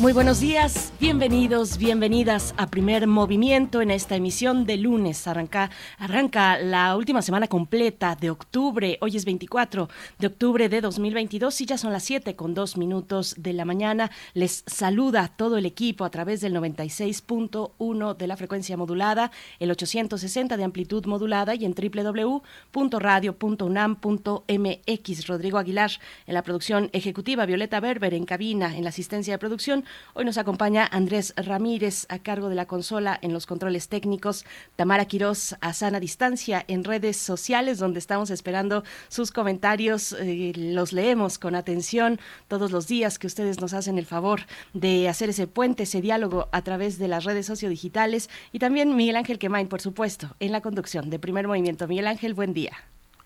Muy buenos días, bienvenidos, bienvenidas a Primer Movimiento en esta emisión de lunes. Arranca, arranca la última semana completa de octubre. Hoy es 24 de octubre de 2022 y ya son las 7 con 2 minutos de la mañana. Les saluda todo el equipo a través del 96.1 de la frecuencia modulada, el 860 de amplitud modulada y en www.radio.unam.mx. Rodrigo Aguilar en la producción ejecutiva, Violeta Berber en cabina en la asistencia de producción Hoy nos acompaña Andrés Ramírez a cargo de la consola en los controles técnicos, Tamara Quirós a sana distancia en redes sociales donde estamos esperando sus comentarios. Eh, los leemos con atención todos los días que ustedes nos hacen el favor de hacer ese puente, ese diálogo a través de las redes sociodigitales y también Miguel Ángel Quemain, por supuesto, en la conducción de Primer Movimiento. Miguel Ángel, buen día.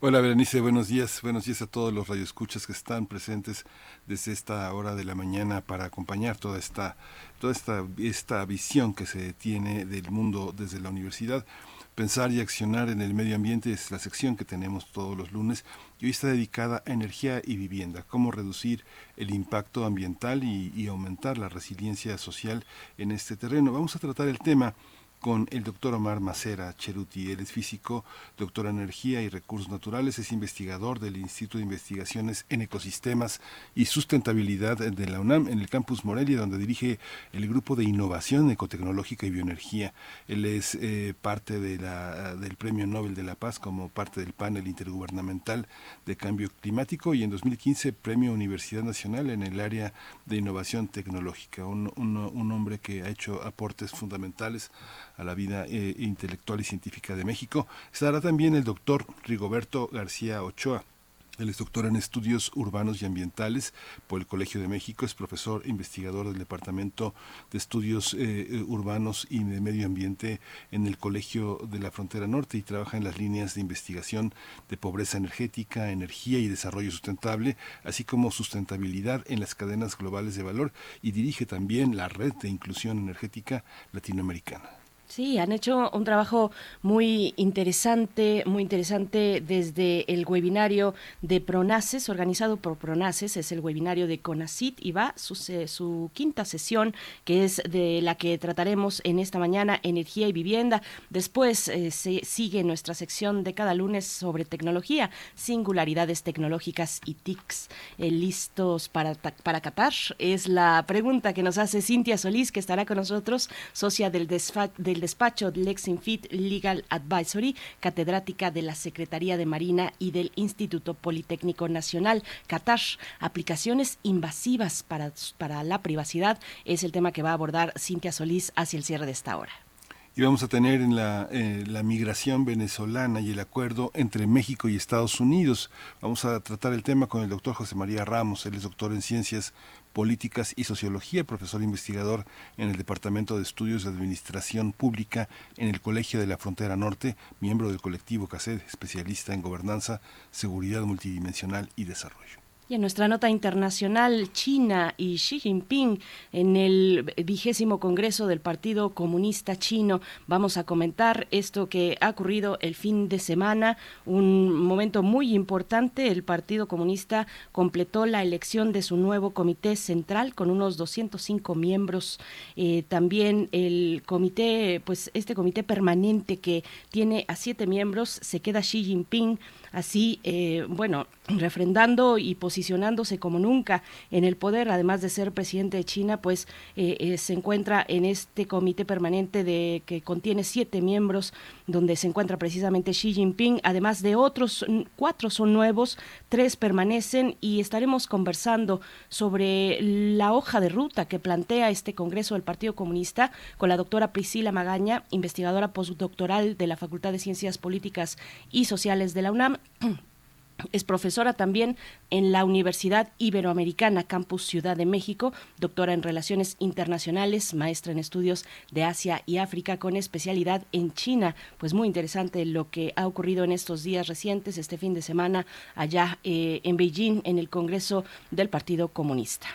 Hola Berenice, buenos días. Buenos días a todos los radioescuchas que están presentes desde esta hora de la mañana para acompañar toda esta, toda esta, esta visión que se tiene del mundo desde la universidad. Pensar y accionar en el medio ambiente es la sección que tenemos todos los lunes y hoy está dedicada a energía y vivienda, cómo reducir el impacto ambiental y, y aumentar la resiliencia social en este terreno. Vamos a tratar el tema con el doctor Omar Macera Cheruti. Él es físico, doctor en energía y recursos naturales, es investigador del Instituto de Investigaciones en Ecosistemas y Sustentabilidad de la UNAM en el campus Morelia, donde dirige el grupo de innovación ecotecnológica y bioenergía. Él es eh, parte de la, del Premio Nobel de la Paz como parte del panel intergubernamental de cambio climático y en 2015 Premio Universidad Nacional en el área de innovación tecnológica. Un, un hombre que ha hecho aportes fundamentales a la vida eh, intelectual y científica de México. Estará también el doctor Rigoberto García Ochoa. Él es doctor en estudios urbanos y ambientales por el Colegio de México, es profesor e investigador del Departamento de Estudios eh, eh, Urbanos y de Medio Ambiente en el Colegio de la Frontera Norte y trabaja en las líneas de investigación de pobreza energética, energía y desarrollo sustentable, así como sustentabilidad en las cadenas globales de valor y dirige también la red de inclusión energética latinoamericana. Sí, han hecho un trabajo muy interesante, muy interesante desde el webinario de Pronaces, organizado por Pronaces, es el webinario de CONACIT y va su, su quinta sesión, que es de la que trataremos en esta mañana, energía y vivienda. Después eh, se sigue nuestra sección de cada lunes sobre tecnología, singularidades tecnológicas y TICs. Eh, ¿Listos para, para Qatar? Es la pregunta que nos hace Cintia Solís, que estará con nosotros, socia del, del despacho Lexinfit Legal Advisory, catedrática de la Secretaría de Marina y del Instituto Politécnico Nacional. Qatar, aplicaciones invasivas para, para la privacidad, es el tema que va a abordar Cintia Solís hacia el cierre de esta hora y vamos a tener en la, eh, la, migración venezolana y el acuerdo entre México y Estados Unidos. Vamos a tratar el tema con el doctor José María Ramos, él es doctor en ciencias Políticas y Sociología, profesor investigador en el Departamento de Estudios de Administración Pública en el Colegio de la Frontera Norte, miembro del colectivo CACED, especialista en gobernanza, seguridad multidimensional y desarrollo. Y en nuestra nota internacional, China y Xi Jinping en el vigésimo Congreso del Partido Comunista Chino. Vamos a comentar esto que ha ocurrido el fin de semana, un momento muy importante. El Partido Comunista completó la elección de su nuevo comité central con unos 205 miembros. Eh, también el comité, pues este comité permanente que tiene a siete miembros, se queda Xi Jinping así, eh, bueno, refrendando y posicionándose como nunca en el poder, además de ser presidente de China, pues eh, eh, se encuentra en este comité permanente de que contiene siete miembros, donde se encuentra precisamente Xi Jinping, además de otros cuatro son nuevos, tres permanecen y estaremos conversando sobre la hoja de ruta que plantea este Congreso del Partido Comunista con la doctora Priscila Magaña, investigadora postdoctoral de la Facultad de Ciencias Políticas y Sociales de la UNAM Es profesora también en la Universidad Iberoamericana, Campus Ciudad de México, doctora en Relaciones Internacionales, maestra en Estudios de Asia y África con especialidad en China. Pues muy interesante lo que ha ocurrido en estos días recientes, este fin de semana, allá eh, en Beijing, en el Congreso del Partido Comunista.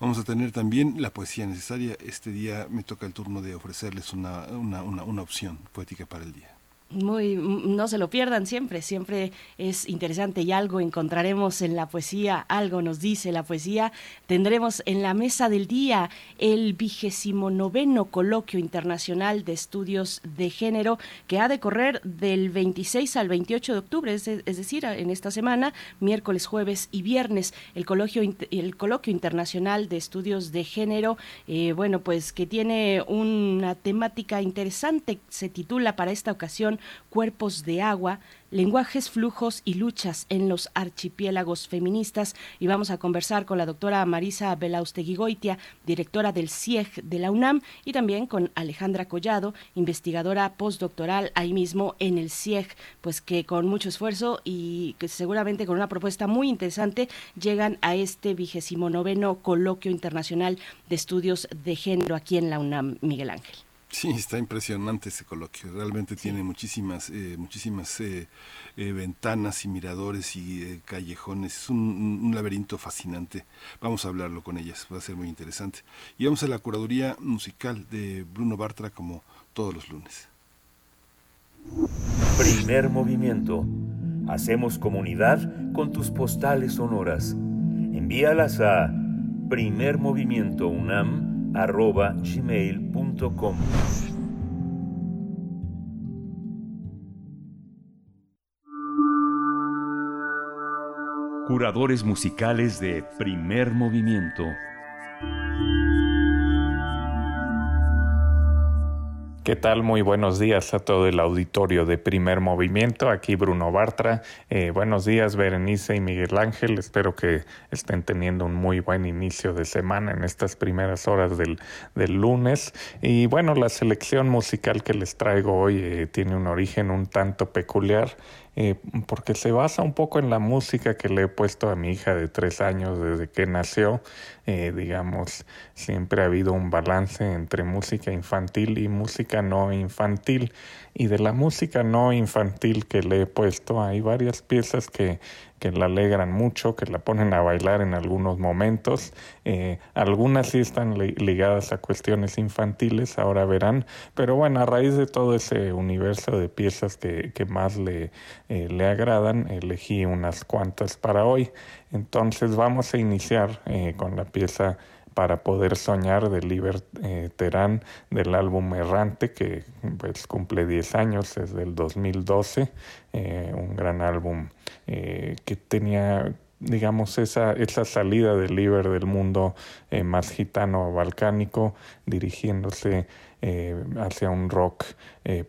Vamos a tener también la poesía necesaria. Este día me toca el turno de ofrecerles una, una, una opción poética para el día muy no se lo pierdan siempre siempre es interesante y algo encontraremos en la poesía algo nos dice la poesía. Tendremos en la mesa del día el vigésimo noveno coloquio internacional de estudios de género que ha de correr del 26 al 28 de octubre es, decir en esta semana miércoles jueves y viernes. El coloquio el coloquio internacional de estudios de género eh, bueno pues que tiene una temática interesante se titula para esta ocasión Cuerpos de Agua, lenguajes, flujos y luchas en los archipiélagos feministas. Y vamos a conversar con la doctora Marisa Belausteguigoitia, directora del CIEG de la UNAM, y también con Alejandra Collado, investigadora postdoctoral ahí mismo en el CIEG, pues que con mucho esfuerzo y que seguramente con una propuesta muy interesante llegan a este vigésimo noveno coloquio internacional de estudios de género aquí en la UNAM, Miguel Ángel. Sí, está impresionante ese coloquio. Realmente tiene muchísimas, eh, muchísimas eh, eh, ventanas y miradores y callejones. Es un, laberinto fascinante. Vamos a hablarlo con ellas. Va a ser muy interesante. Y vamos a la curaduría musical de Bruno Bartra como todos los lunes. Primer movimiento. Hacemos comunidad con tus postales sonoras. Envíalas a primermovimientounam arroba gmail.com. Curadores musicales de primer movimiento. ¿Qué tal? Muy buenos días a todo el auditorio de Primer Movimiento. Aquí Bruno Bartra. Eh, buenos días, Berenice y Miguel Ángel. Espero que estén teniendo un muy buen inicio de semana en estas primeras horas del, del lunes. Y bueno, la selección musical que les traigo hoy eh, tiene un origen un tanto peculiar. Eh, porque se basa un poco en la música que le he puesto a mi hija de tres años desde que nació. Eh, digamos, siempre ha habido un balance entre música infantil y música no infantil. Y de la música no infantil que le he puesto, hay varias piezas que que la alegran mucho, que la ponen a bailar en algunos momentos. Eh, algunas sí están ligadas a cuestiones infantiles, ahora verán. Pero bueno, a raíz de todo ese universo de piezas que, que más le, eh, le agradan, elegí unas cuantas para hoy. Entonces vamos a iniciar eh, con la pieza para poder soñar de Liber Terán del álbum Errante que pues, cumple 10 años, es del 2012, un gran álbum eh, que tenía digamos, esa, esa salida del Liber del mundo eh, más gitano balcánico, dirigiéndose eh, hacia un rock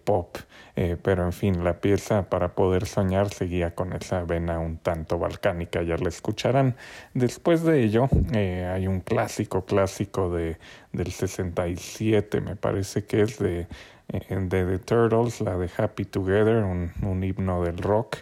pop. pero en fin, la pieza para poder soñar seguía con esa vena un tanto balcánica, ya la escucharán. Después de ello, hay un clásico, clásico de, del 67, me parece que es de, de The Turtles, la de Happy Together, un, un himno del rock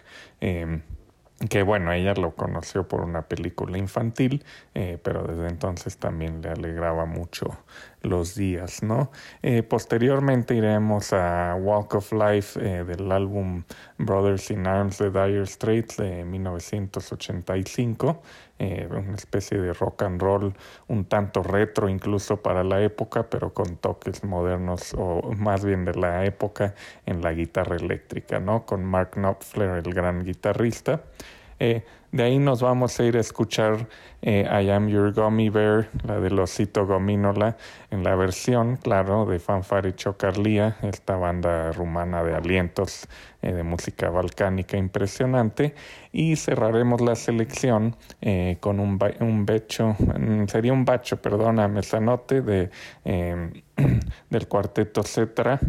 que bueno, ella lo conoció por una película infantil, eh, pero desde entonces también le alegraba mucho los días, ¿no? Eh, posteriormente iremos a Walk of Life eh, del álbum Brothers in Arms de Dire Straits de 1985, una especie de rock and roll un tanto retro incluso para la época, pero con toques modernos o más bien de la época en la guitarra eléctrica, ¿no? Con Mark Knopfler, el gran guitarrista. Eh, de ahí nos vamos a ir a escuchar eh, I Am Your Gummy Bear, la del osito gomínola, en la versión, claro, de Fanfare Chocarlía, esta banda rumana de alientos eh, de música balcánica impresionante. Y cerraremos la selección con un, un becho, mm, sería un bacho, perdona, mesanote de, del cuarteto Cetra.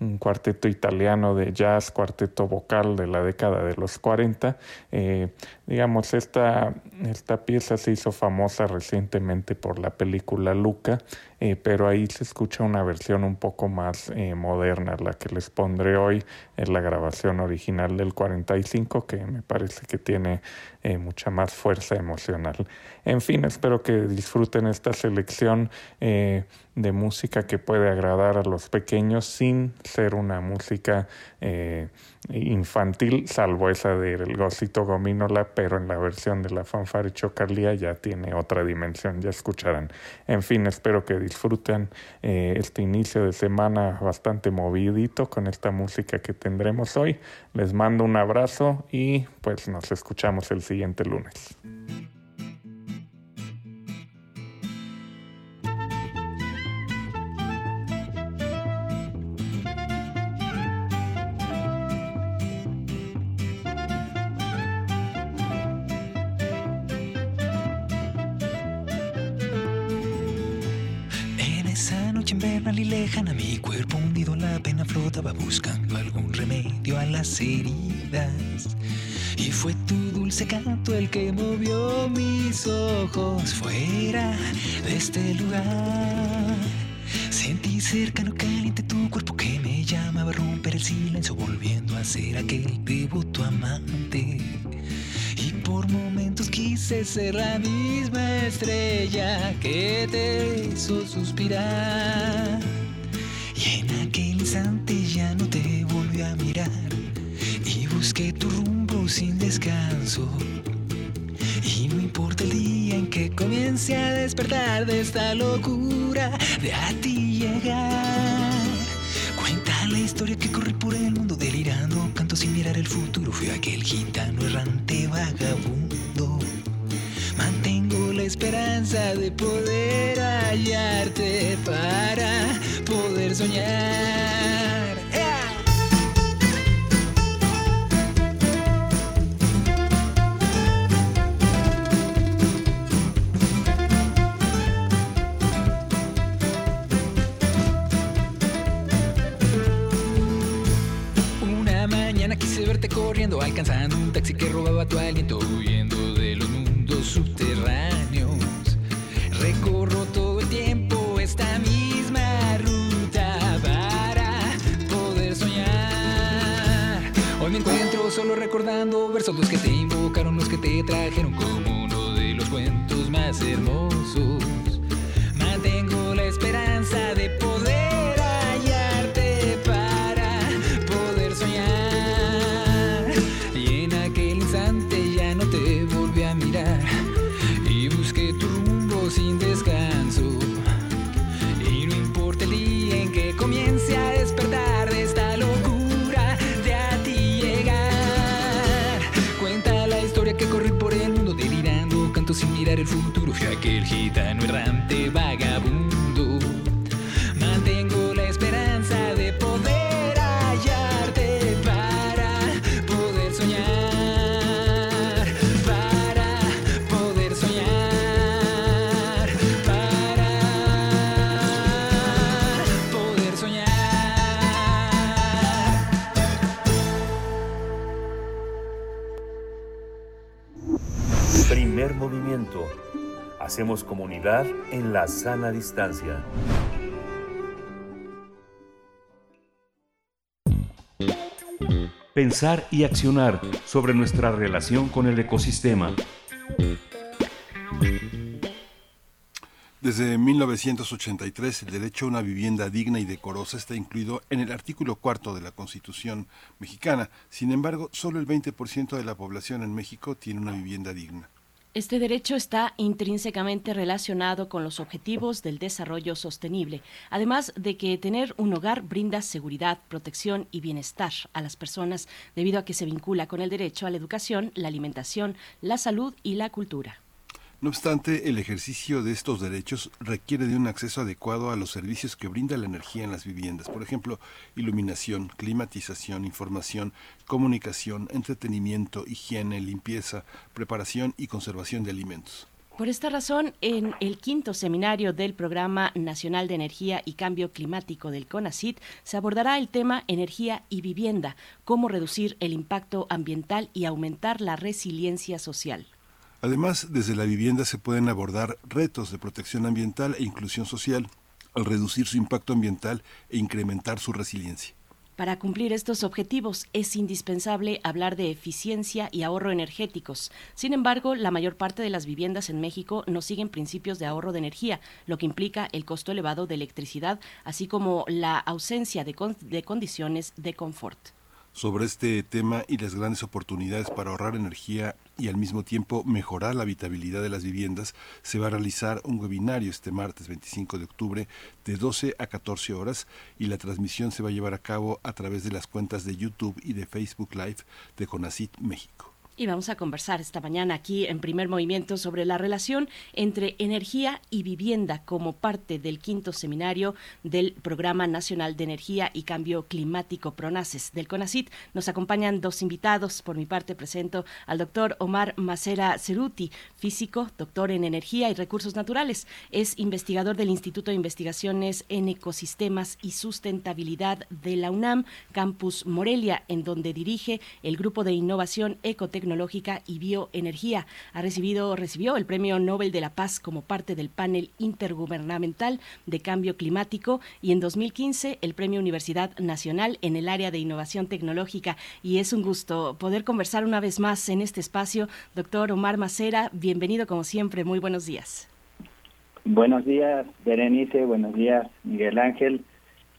Un cuarteto italiano de jazz, cuarteto vocal de la década de los 40. Eh, digamos, esta, esta pieza se hizo famosa recientemente por la película Luca eh, pero ahí se escucha una versión un poco más eh, moderna. La que les pondré hoy es la grabación original del 45, que me parece que tiene eh, mucha más fuerza emocional. En fin, espero que disfruten esta selección de música que puede agradar a los pequeños sin ser una música infantil, salvo esa del Gocito Gomínola, pero en la versión de la fanfare Chocalía ya tiene otra dimensión, ya escucharán. En fin, espero que disfruten eh, este inicio de semana bastante movidito con esta música que tendremos hoy. Les mando un abrazo y pues nos escuchamos el siguiente lunes. Flotaba buscando algún remedio a las heridas. Y fue tu dulce canto el que movió mis ojos fuera de este lugar. Sentí cercano, caliente tu cuerpo que me llamaba a romper el silencio, volviendo a ser aquel devoto amante. Y por momentos quise ser la misma estrella que te hizo suspirar. Aquel no te volví a mirar. Y busqué tu rumbo sin descanso. Y no importa el día en que comience a despertar de esta locura de a ti llegar. Cuenta la historia que corre por el mundo delirando, canto sin mirar el futuro. Fui aquel gitano errante vagabundo. Esperanza de poder hallarte para poder soñar. corriendo, alcanzando un taxi que robaba tu aliento, huyendo recordando versos los que te invocaron, los que te trajeron como uno de los cuentos más hermosos. Mantengo la esperanza de el futuro. Fui aquel gitano errante, vagabundo. Hacemos comunidad en la sana distancia. Pensar y accionar sobre nuestra relación con el ecosistema. Desde 1983, el derecho a una vivienda digna y decorosa está incluido en el artículo cuarto de la Constitución mexicana. Sin embargo, solo el 20% de la población en México tiene una vivienda digna. Este derecho está intrínsecamente relacionado con los objetivos del desarrollo sostenible, además de que tener un hogar brinda seguridad, protección y bienestar a las personas debido a que se vincula con el derecho a la educación, la alimentación, la salud y la cultura. No obstante, el ejercicio de estos derechos requiere de un acceso adecuado a los servicios que brinda la energía en las viviendas, por ejemplo, iluminación, climatización, información, comunicación, entretenimiento, higiene, limpieza, preparación y conservación de alimentos. Por esta razón, en el quinto seminario del Programa Nacional de Energía y Cambio Climático del CONACIT se abordará el tema energía y vivienda, cómo reducir el impacto ambiental y aumentar la resiliencia social. Además, desde la vivienda se pueden abordar retos de protección ambiental e inclusión social. al reducir su impacto ambiental e incrementar su resiliencia. Para cumplir estos objetivos es indispensable hablar de eficiencia y ahorro energéticos. Sin embargo, la mayor parte de las viviendas en México no siguen principios de ahorro de energía, lo que implica el costo elevado de electricidad, así como la ausencia de, de condiciones de confort sobre este tema y las grandes oportunidades para ahorrar energía y al mismo tiempo mejorar la habitabilidad de las viviendas, se va a realizar un webinario este martes 25 de octubre de 12 a 14 horas y la transmisión se va a llevar a cabo a través de las cuentas de YouTube y de Facebook Live de Conacit México. Y vamos a conversar esta mañana aquí en primer movimiento sobre la relación entre energía y vivienda como parte del quinto seminario del Programa Nacional de Energía y Cambio Climático PRONACES del CONACIT. Nos acompañan dos invitados. Por mi parte presento al doctor Omar Macera Ceruti, físico, doctor en energía y recursos naturales. Es investigador del Instituto de Investigaciones en Ecosistemas y Sustentabilidad de la UNAM, Campus Morelia, en donde dirige el Grupo de Innovación Ecotecnológica Tecnológica y Bioenergía. Ha recibido, recibió el Premio Nobel de la Paz como parte del panel intergubernamental de cambio climático y en 2015 el Premio Universidad Nacional en el área de innovación tecnológica. Y es un gusto poder conversar una vez más en este espacio. Doctor Omar Macera, bienvenido como siempre. Muy buenos días. Buenos días, Berenice. Buenos días, Miguel Ángel.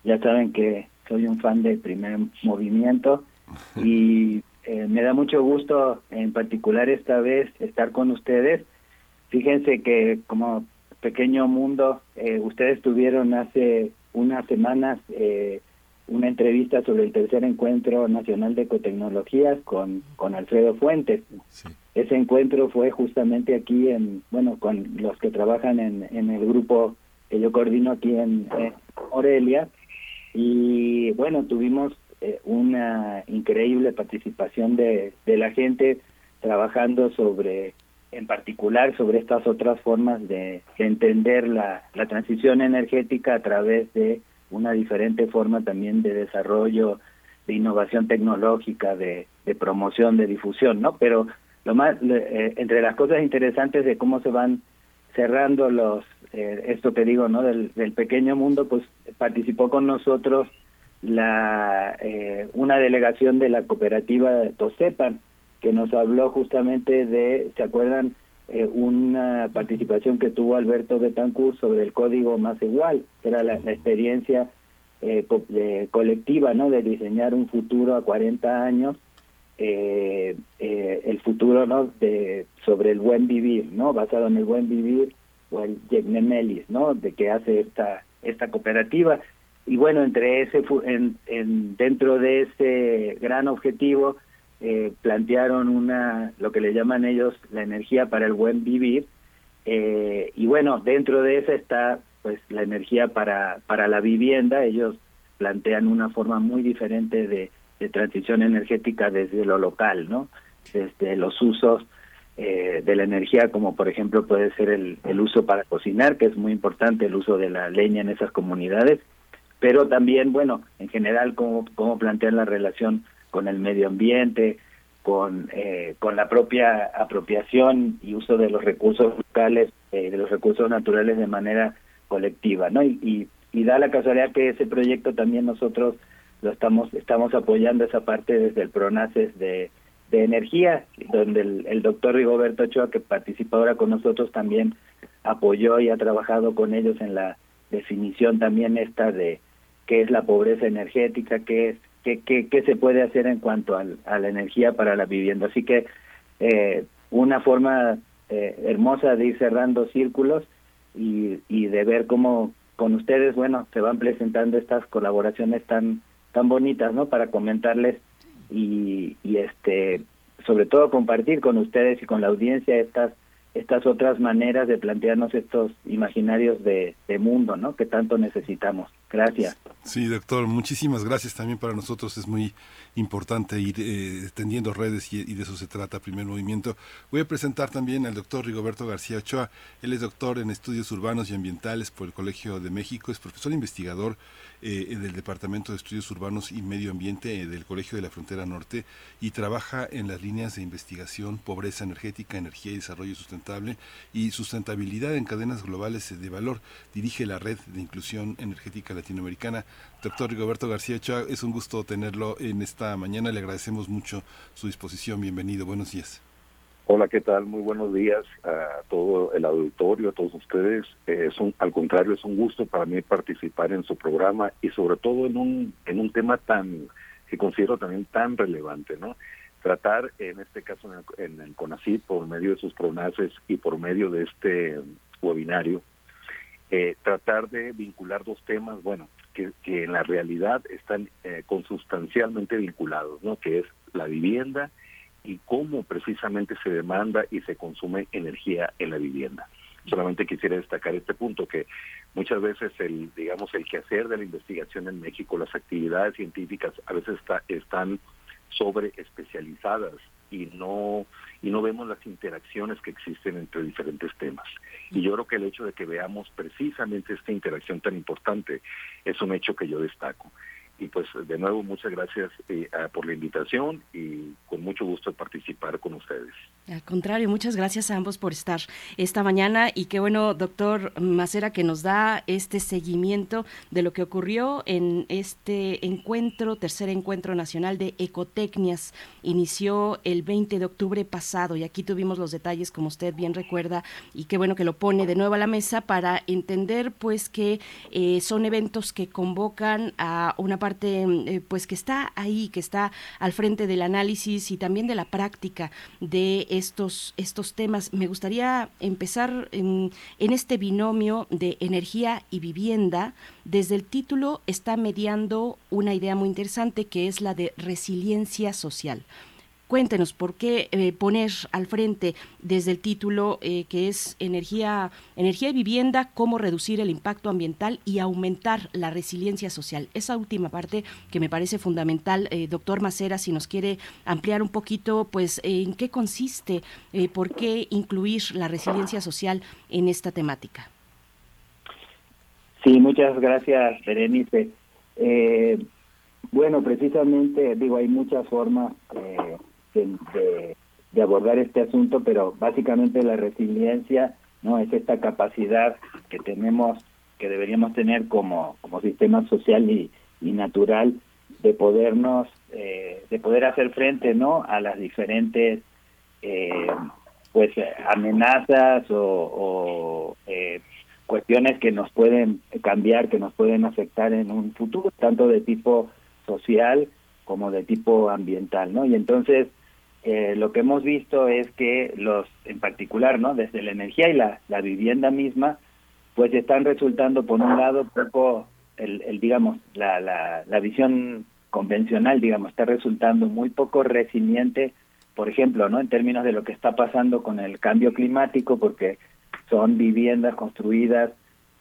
Ya saben que soy un fan del primer movimiento y eh, me da mucho gusto, en particular esta vez, estar con ustedes. Fíjense que como pequeño mundo, eh, ustedes tuvieron hace unas semanas eh, una entrevista sobre el tercer encuentro nacional de ecotecnologías con, con Alfredo Fuentes. Ese encuentro fue justamente aquí en, bueno, con los que trabajan en, en el grupo que yo coordino aquí en, en Morelia. Y bueno, tuvimos eh, una increíble participación de, de la gente trabajando sobre, en particular, sobre estas otras formas de, entender la, la transición energética a través de una diferente forma también de desarrollo, de innovación tecnológica, de, de promoción, de difusión, ¿no? Pero lo más, eh, entre las cosas interesantes de cómo se van cerrando los, eh, esto que digo, ¿no? Del, del pequeño mundo, pues participó con nosotros la eh, una delegación de la cooperativa Tosepan que nos habló justamente de, ¿se acuerdan? Eh, una participación que tuvo Alberto Betancourt sobre el código más igual, que era la, experiencia eh, colectiva, ¿no? De diseñar un futuro a 40 años, eh, eh, el futuro, ¿no? De, sobre el buen vivir, ¿no? Basado en el buen vivir o el Yegnemelis, ¿no? De que hace esta esta cooperativa y bueno entre ese en, dentro de ese gran objetivo eh, plantearon una lo que le llaman ellos la energía para el buen vivir eh, y bueno dentro de esa está pues la energía para para la vivienda. Ellos plantean una forma muy diferente de, de transición energética desde lo local no desde los usos eh, de la energía como por ejemplo puede ser el, el uso para cocinar que es muy importante el uso de la leña en esas comunidades pero también, bueno, en general, cómo, cómo plantean la relación con el medio ambiente, con, eh, con la propia apropiación y uso de los recursos locales, eh, de los recursos naturales de manera colectiva, ¿no? Y, y, da la casualidad que ese proyecto también nosotros lo estamos estamos apoyando esa parte desde el Pronaces de, de energía, donde el, el doctor Rigoberto Ochoa, que participa ahora con nosotros, también apoyó y ha trabajado con ellos en la definición también esta de qué es la pobreza energética, qué es qué, qué, qué se puede hacer en cuanto al, a la energía para la vivienda. Así que eh, una forma eh, hermosa de ir cerrando círculos y, y de ver cómo con ustedes, bueno, se van presentando estas colaboraciones tan tan bonitas, ¿no? Para comentarles y, y este sobre todo compartir con ustedes y con la audiencia estas estas otras maneras de plantearnos estos imaginarios de, de mundo, ¿no? Que tanto necesitamos. Gracias. Sí, doctor, muchísimas gracias también para nosotros. Es muy importante ir eh, tendiendo redes y, de eso se trata, primer movimiento. Voy a presentar también al doctor Rigoberto García Ochoa. Él es doctor en estudios urbanos y ambientales por el Colegio de México, es profesor investigador eh, del Departamento de Estudios Urbanos y Medio Ambiente eh, del Colegio de la Frontera Norte y trabaja en las líneas de investigación, pobreza energética, energía y desarrollo sustentable y sustentabilidad en cadenas globales de valor. Dirige la Red de Inclusión Energética Latinoamericana. Doctor Rigoberto García Ochoa, es un gusto tenerlo en esta mañana. Le agradecemos mucho su disposición. Bienvenido. Buenos días. Hola, ¿qué tal? Muy buenos días a todo el auditorio, a todos ustedes. Eh, es un, al contrario, es un gusto para mí participar en su programa y sobre todo en un, en un tema tan que considero también tan relevante, ¿no? Tratar, en este caso en el, CONACYT, por medio de sus pronaces y por medio de este webinario, eh, tratar de vincular dos temas, bueno, que, que en la realidad están eh, consustancialmente vinculados, ¿no? Que es la vivienda y cómo precisamente se demanda y se consume energía en la vivienda. Solamente quisiera destacar este punto que muchas veces el digamos el quehacer de la investigación en México, las actividades científicas a veces está, están sobre especializadas y no y no vemos las interacciones que existen entre diferentes temas. Y yo creo que el hecho de que veamos precisamente esta interacción tan importante es un hecho que yo destaco y pues de nuevo muchas gracias eh, por la invitación y con mucho gusto participar con ustedes. Al contrario, muchas gracias a ambos por estar esta mañana y qué bueno, doctor Macera, que nos da este seguimiento de lo que ocurrió en este encuentro, tercer encuentro nacional de ecotecnias. Inició el 20 de octubre pasado y aquí tuvimos los detalles, como usted bien recuerda, y qué bueno que lo pone de nuevo a la mesa para entender pues que eh, son eventos que convocan a una parte eh, pues que está ahí, que está al frente del análisis y también de la práctica de estos, estos temas. Me gustaría empezar en, en este binomio de energía y vivienda. Desde el título está mediando una idea muy interesante que es la de resiliencia social. Cuéntenos por qué eh, poner al frente desde el título eh, que es energía, energía y vivienda, cómo reducir el impacto ambiental y aumentar la resiliencia social. Esa última parte que me parece fundamental, eh, doctor Macera, si nos quiere ampliar un poquito, pues en qué consiste, por qué incluir la resiliencia social en esta temática. Sí, muchas gracias, Berenice. bueno, precisamente, digo, hay muchas formas de, abordar este asunto, pero básicamente la resiliencia no es esta capacidad que tenemos, que deberíamos tener como, como sistema social y, natural de podernos, eh, de poder hacer frente no a las diferentes eh, pues amenazas o, eh, cuestiones que nos pueden cambiar, que nos pueden afectar en un futuro, tanto de tipo social como de tipo ambiental, ¿no? Y entonces eh, lo que hemos visto es que los, en particular, ¿no? Desde la energía y la, la vivienda misma, pues están resultando, por un lado, poco, el, el digamos, la, la, la visión convencional, digamos, está resultando muy poco resiliente, por ejemplo, ¿no? En términos de lo que está pasando con el cambio climático, porque son viviendas construidas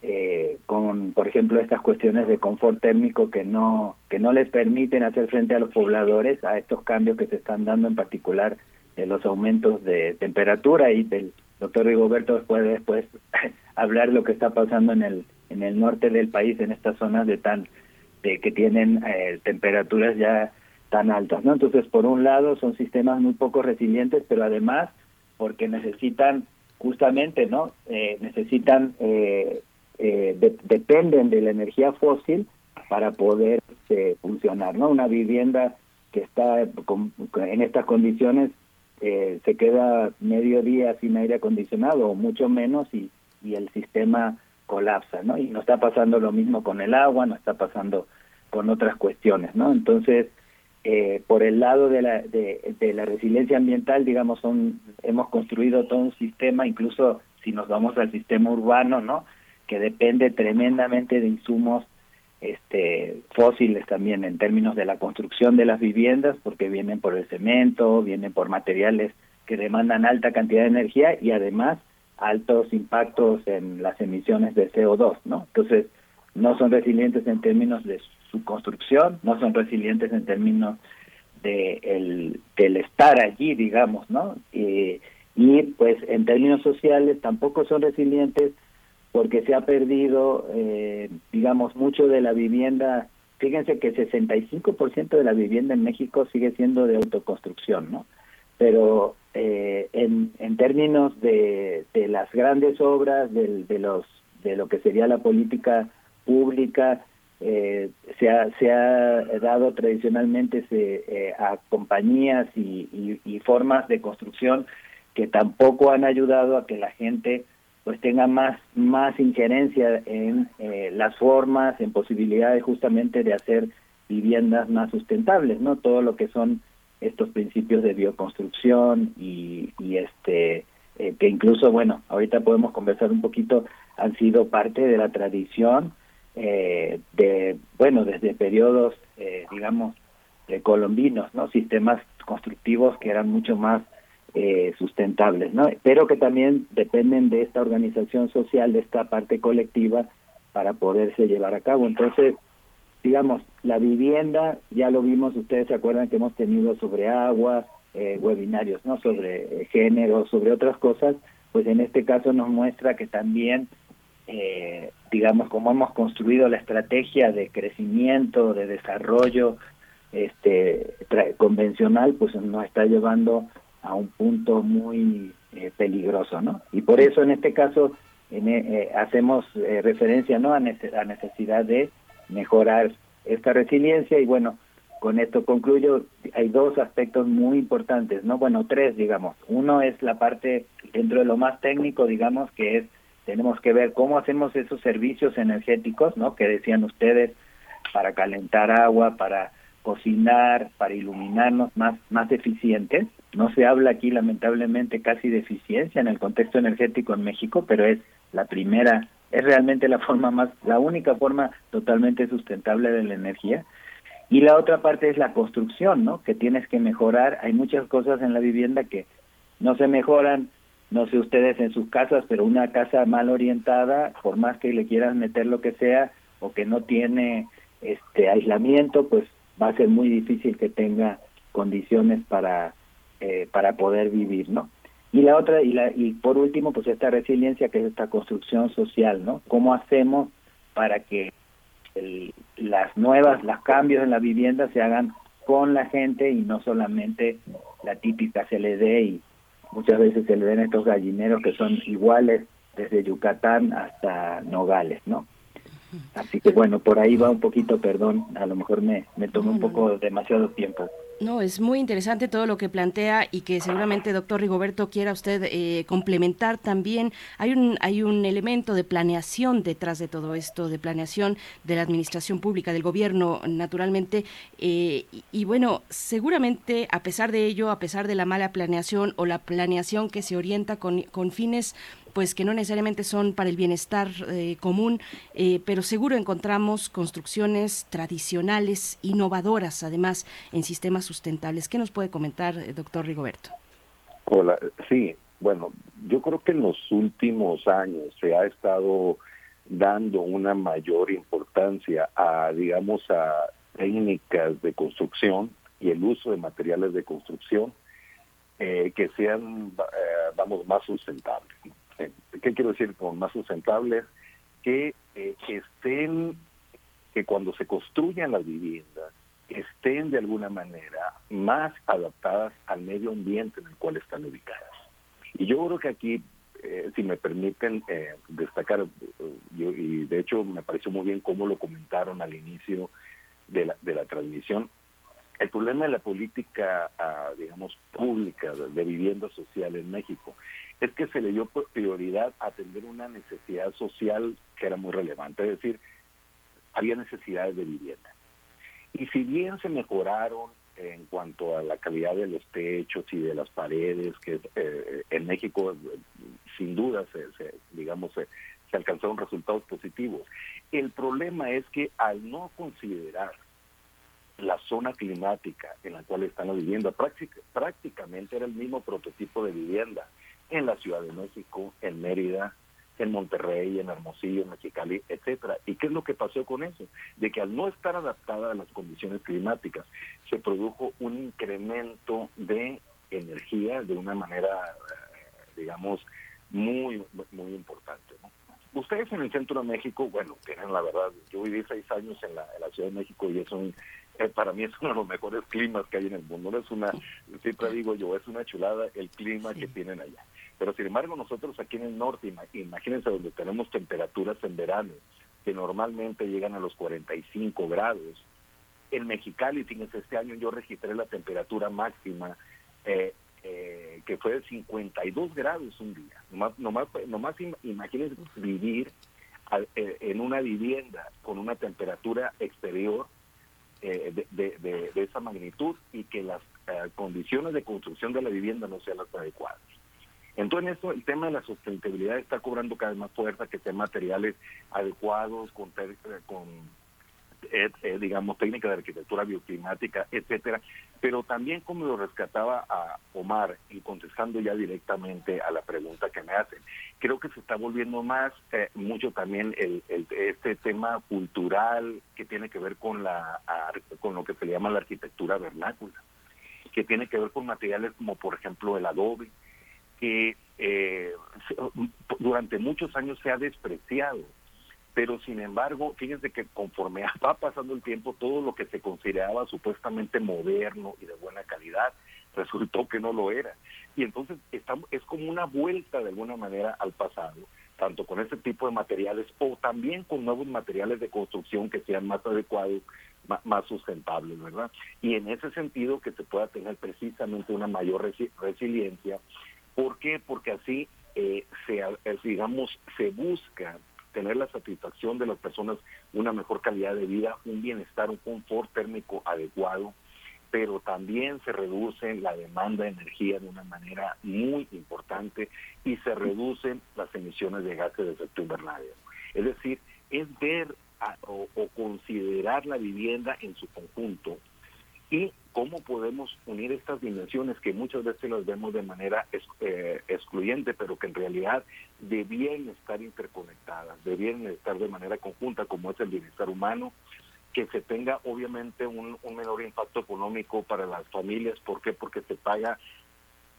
eh, con, por ejemplo, estas cuestiones de confort térmico que no que no les permiten hacer frente a los pobladores a estos cambios que se están dando, en particular de los aumentos de temperatura y del doctor Rigoberto puede después hablar lo que está pasando en el en el norte del país, en estas zonas de tan de que tienen eh, temperaturas ya tan altas, ¿no? Entonces, por un lado, son sistemas muy poco resilientes, pero además porque necesitan justamente, ¿no? Eh, necesitan eh, eh, dependen de la energía fósil para poder eh, funcionar. ¿no? Una vivienda que está en estas condiciones eh, se queda medio día sin aire acondicionado o mucho menos y, y el sistema colapsa, ¿no? Y no está pasando lo mismo con el agua, no está pasando con otras cuestiones, ¿no? Entonces, eh, por el lado de la, de, de, la resiliencia ambiental, digamos, son, hemos construido todo un sistema, incluso si nos vamos al sistema urbano, ¿no? Que depende tremendamente de insumos este, fósiles también en términos de la construcción de las viviendas, porque vienen por el cemento, vienen por materiales que demandan alta cantidad de energía y además altos impactos en las emisiones de CO2, ¿no? Entonces, no son resilientes en términos de su construcción, no son resilientes en términos de el, del estar allí, digamos, ¿no? y pues en términos sociales tampoco son resilientes porque se ha perdido, eh, digamos, mucho de la vivienda. Fíjense que 65% de la vivienda en México sigue siendo de autoconstrucción, ¿no? Pero eh, en, en términos de, de las grandes obras, de, de, los, de lo que sería la política pública, eh, se, ha, se ha dado tradicionalmente se, eh, a compañías y, y, formas de construcción que tampoco han ayudado a que la gente pues tenga más más injerencia en eh, las formas, en posibilidades justamente de hacer viviendas más sustentables, no todo lo que son estos principios de bioconstrucción y, y este eh, que incluso bueno ahorita podemos conversar un poquito han sido parte de la tradición eh, de bueno desde periodos eh, digamos de colombinos no sistemas constructivos que eran mucho más eh, sustentables no pero que también dependen de esta organización social de esta parte colectiva para poderse llevar a cabo entonces digamos, la vivienda, ya lo vimos, ustedes se acuerdan que hemos tenido sobre agua, eh, webinarios, ¿no? Sobre eh, género, sobre otras cosas, pues en este caso nos muestra que también, eh, digamos, como hemos construido la estrategia de crecimiento, de desarrollo este convencional, pues nos está llevando a un punto muy eh, peligroso, ¿no? Y por eso en este caso en, eh, hacemos referencia, ¿no? A, necesidad de mejorar esta resiliencia y bueno, con esto concluyo, hay dos aspectos muy importantes, ¿no? Bueno, tres, digamos. Uno es la parte dentro de lo más técnico, digamos, que es tenemos que ver cómo hacemos esos servicios energéticos, ¿no? Que decían ustedes para calentar agua, para cocinar, para iluminarnos más más eficientes. No se habla aquí lamentablemente casi de eficiencia en el contexto energético en México, pero es la primera es realmente la forma más, la única forma totalmente sustentable de la energía. Y la otra parte es la construcción, ¿no? Que tienes que mejorar. Hay muchas cosas en la vivienda que no se mejoran, no sé ustedes en sus casas, pero una casa mal orientada, por más que le quieras meter lo que sea, o que no tiene este aislamiento, pues va a ser muy difícil que tenga condiciones para, eh, para poder vivir, ¿no? Y la otra, y, la, y por último, pues esta resiliencia que es esta construcción social, ¿no? ¿Cómo hacemos para que las nuevas, los cambios en la vivienda se hagan con la gente y no solamente la típica CLD y muchas veces se le ven estos gallineros que son iguales desde Yucatán hasta Nogales, ¿no? Así que bueno, por ahí va un poquito, perdón, a lo mejor me, me un poco demasiado tiempo. No, es muy interesante todo lo que plantea y que seguramente, doctor Rigoberto, quiera usted eh, complementar también. Hay un, hay un elemento de planeación detrás de todo esto, de planeación de la administración pública, del gobierno, naturalmente. Eh, y, bueno, seguramente, a pesar de ello, a pesar de la mala planeación o la planeación que se orienta con, con fines pues que no necesariamente son para el bienestar eh, común, eh, pero seguro encontramos construcciones tradicionales, innovadoras, además, en sistemas sustentables. ¿Qué nos puede comentar, eh, doctor Rigoberto? Hola, sí, bueno, yo creo que en los últimos años se ha estado dando una mayor importancia a, digamos, a técnicas de construcción y el uso de materiales de construcción que sean, vamos, más sustentables. ¿Qué quiero decir con más sustentables? Que eh, estén, que cuando se construyan las viviendas, estén de alguna manera más adaptadas al medio ambiente en el cual están ubicadas. Y yo creo que aquí, eh, si me permiten eh, destacar, yo, y de hecho me pareció muy bien cómo lo comentaron al inicio de la, de la transmisión, el problema de la política, ah, digamos, pública de vivienda social en México es que se le dio prioridad a atender una necesidad social que era muy relevante, es decir, había necesidades de vivienda. Y si bien se mejoraron en cuanto a la calidad de los techos y de las paredes, que eh, en México sin duda se, digamos se, se alcanzaron resultados positivos. El problema es que al no considerar la zona climática en la cual están viviendo, prácticamente era el mismo prototipo de vivienda en la Ciudad de México, en Mérida, en Monterrey, en Hermosillo, en Mexicali, etcétera. ¿Y qué es lo que pasó con eso? De que al no estar adaptada a las condiciones climáticas, se produjo un incremento de energía de una manera, eh, digamos, muy, muy importante. Ustedes en el centro de México, bueno, tienen la verdad, yo viví seis años en la, Ciudad de México y es un, eh, para mí es uno de los mejores climas que hay en el mundo. No es una, siempre digo yo, es una chulada el clima que tienen allá. Pero sin embargo nosotros aquí en el norte, imagínense donde tenemos temperaturas en verano que normalmente llegan a los 45 grados. En Mexicali, fíjense, este año yo registré la temperatura máxima eh, eh, que fue de 52 grados un día. Nomás, nomás, nomás imagínense vivir eh, en una vivienda con una temperatura exterior de, esa magnitud y que las condiciones de construcción de la vivienda no sean las adecuadas. Entonces, esto, el tema de la sustentabilidad está cobrando cada vez más fuerza, que sean materiales adecuados, con, con eh, eh, digamos, técnica de arquitectura bioclimática, etcétera, pero también como lo rescataba a Omar y contestando ya directamente a la pregunta que me hacen, creo que se está volviendo más eh, mucho también el, este tema cultural que tiene que ver con la con lo que se llama la arquitectura vernácula, que tiene que ver con materiales como por ejemplo el adobe, que durante muchos años se ha despreciado pero sin embargo, fíjense que conforme va pasando el tiempo, todo lo que se consideraba supuestamente moderno y de buena calidad, resultó que no lo era. Y entonces estamos, es como una vuelta de alguna manera al pasado, tanto con este tipo de materiales o también con nuevos materiales de construcción que sean más adecuados, más, sustentables, ¿verdad? Y en ese sentido que se pueda tener precisamente una mayor resiliencia. ¿Por qué? Porque así eh, se, eh, digamos, se busca tener la satisfacción de las personas, una mejor calidad de vida, un bienestar, un confort térmico adecuado, pero también se reduce la demanda de energía de una manera muy importante y se reducen las emisiones de gases de efecto invernadero. Es decir, es ver o, o considerar la vivienda en su conjunto y cómo podemos unir estas dimensiones que muchas veces las vemos de manera eh, excluyente, pero que en realidad debían estar interconectadas, debían estar de manera conjunta, como es el bienestar humano, que se tenga obviamente un, menor impacto económico para las familias. ¿Por qué? Porque se paga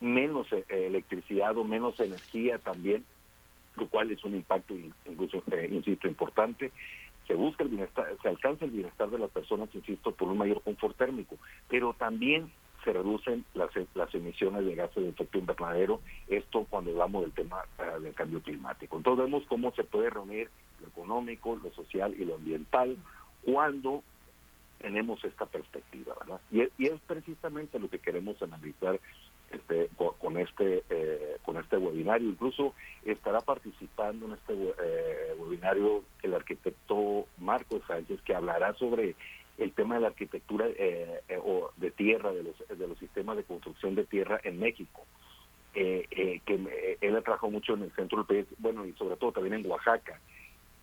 menos eh, electricidad o menos energía también, lo cual es un impacto incluso, eh, insisto, importante se busca el bienestar, se alcanza el bienestar de las personas, insisto, por un mayor confort térmico, pero también se reducen las, emisiones de gases de efecto invernadero, esto cuando hablamos del tema eh, del cambio climático. Entonces vemos cómo se puede reunir lo económico, lo social y lo ambiental cuando tenemos esta perspectiva, ¿verdad? Y, y es precisamente lo que queremos analizar este, con, este eh, con este webinario. Incluso estará participando en este eh, webinario el arquitecto Marcos Sánchez, que hablará sobre el tema de la arquitectura eh, o de tierra, de los, de los sistemas de construcción de tierra en México. que él ha trabajado mucho en el centro del país, bueno, y sobre todo también en Oaxaca.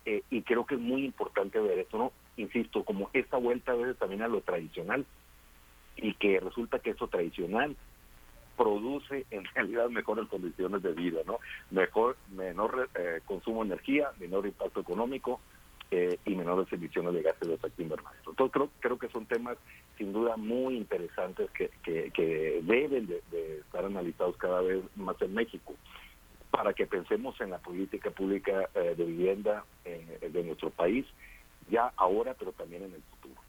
y creo que es muy importante ver esto, ¿no? Insisto, como esta vuelta a veces también a lo tradicional, y que resulta que eso tradicional produce en realidad mejores condiciones de vida, ¿no? Mejor, menor eh, consumo de energía, menor impacto económico eh, y menores emisiones de gases de efecto invernadero. Entonces creo, creo que son temas sin duda muy interesantes que, que, deben de, estar analizados cada vez más en México para que pensemos en la política pública eh, de vivienda de nuestro país, ya ahora, pero también en el futuro.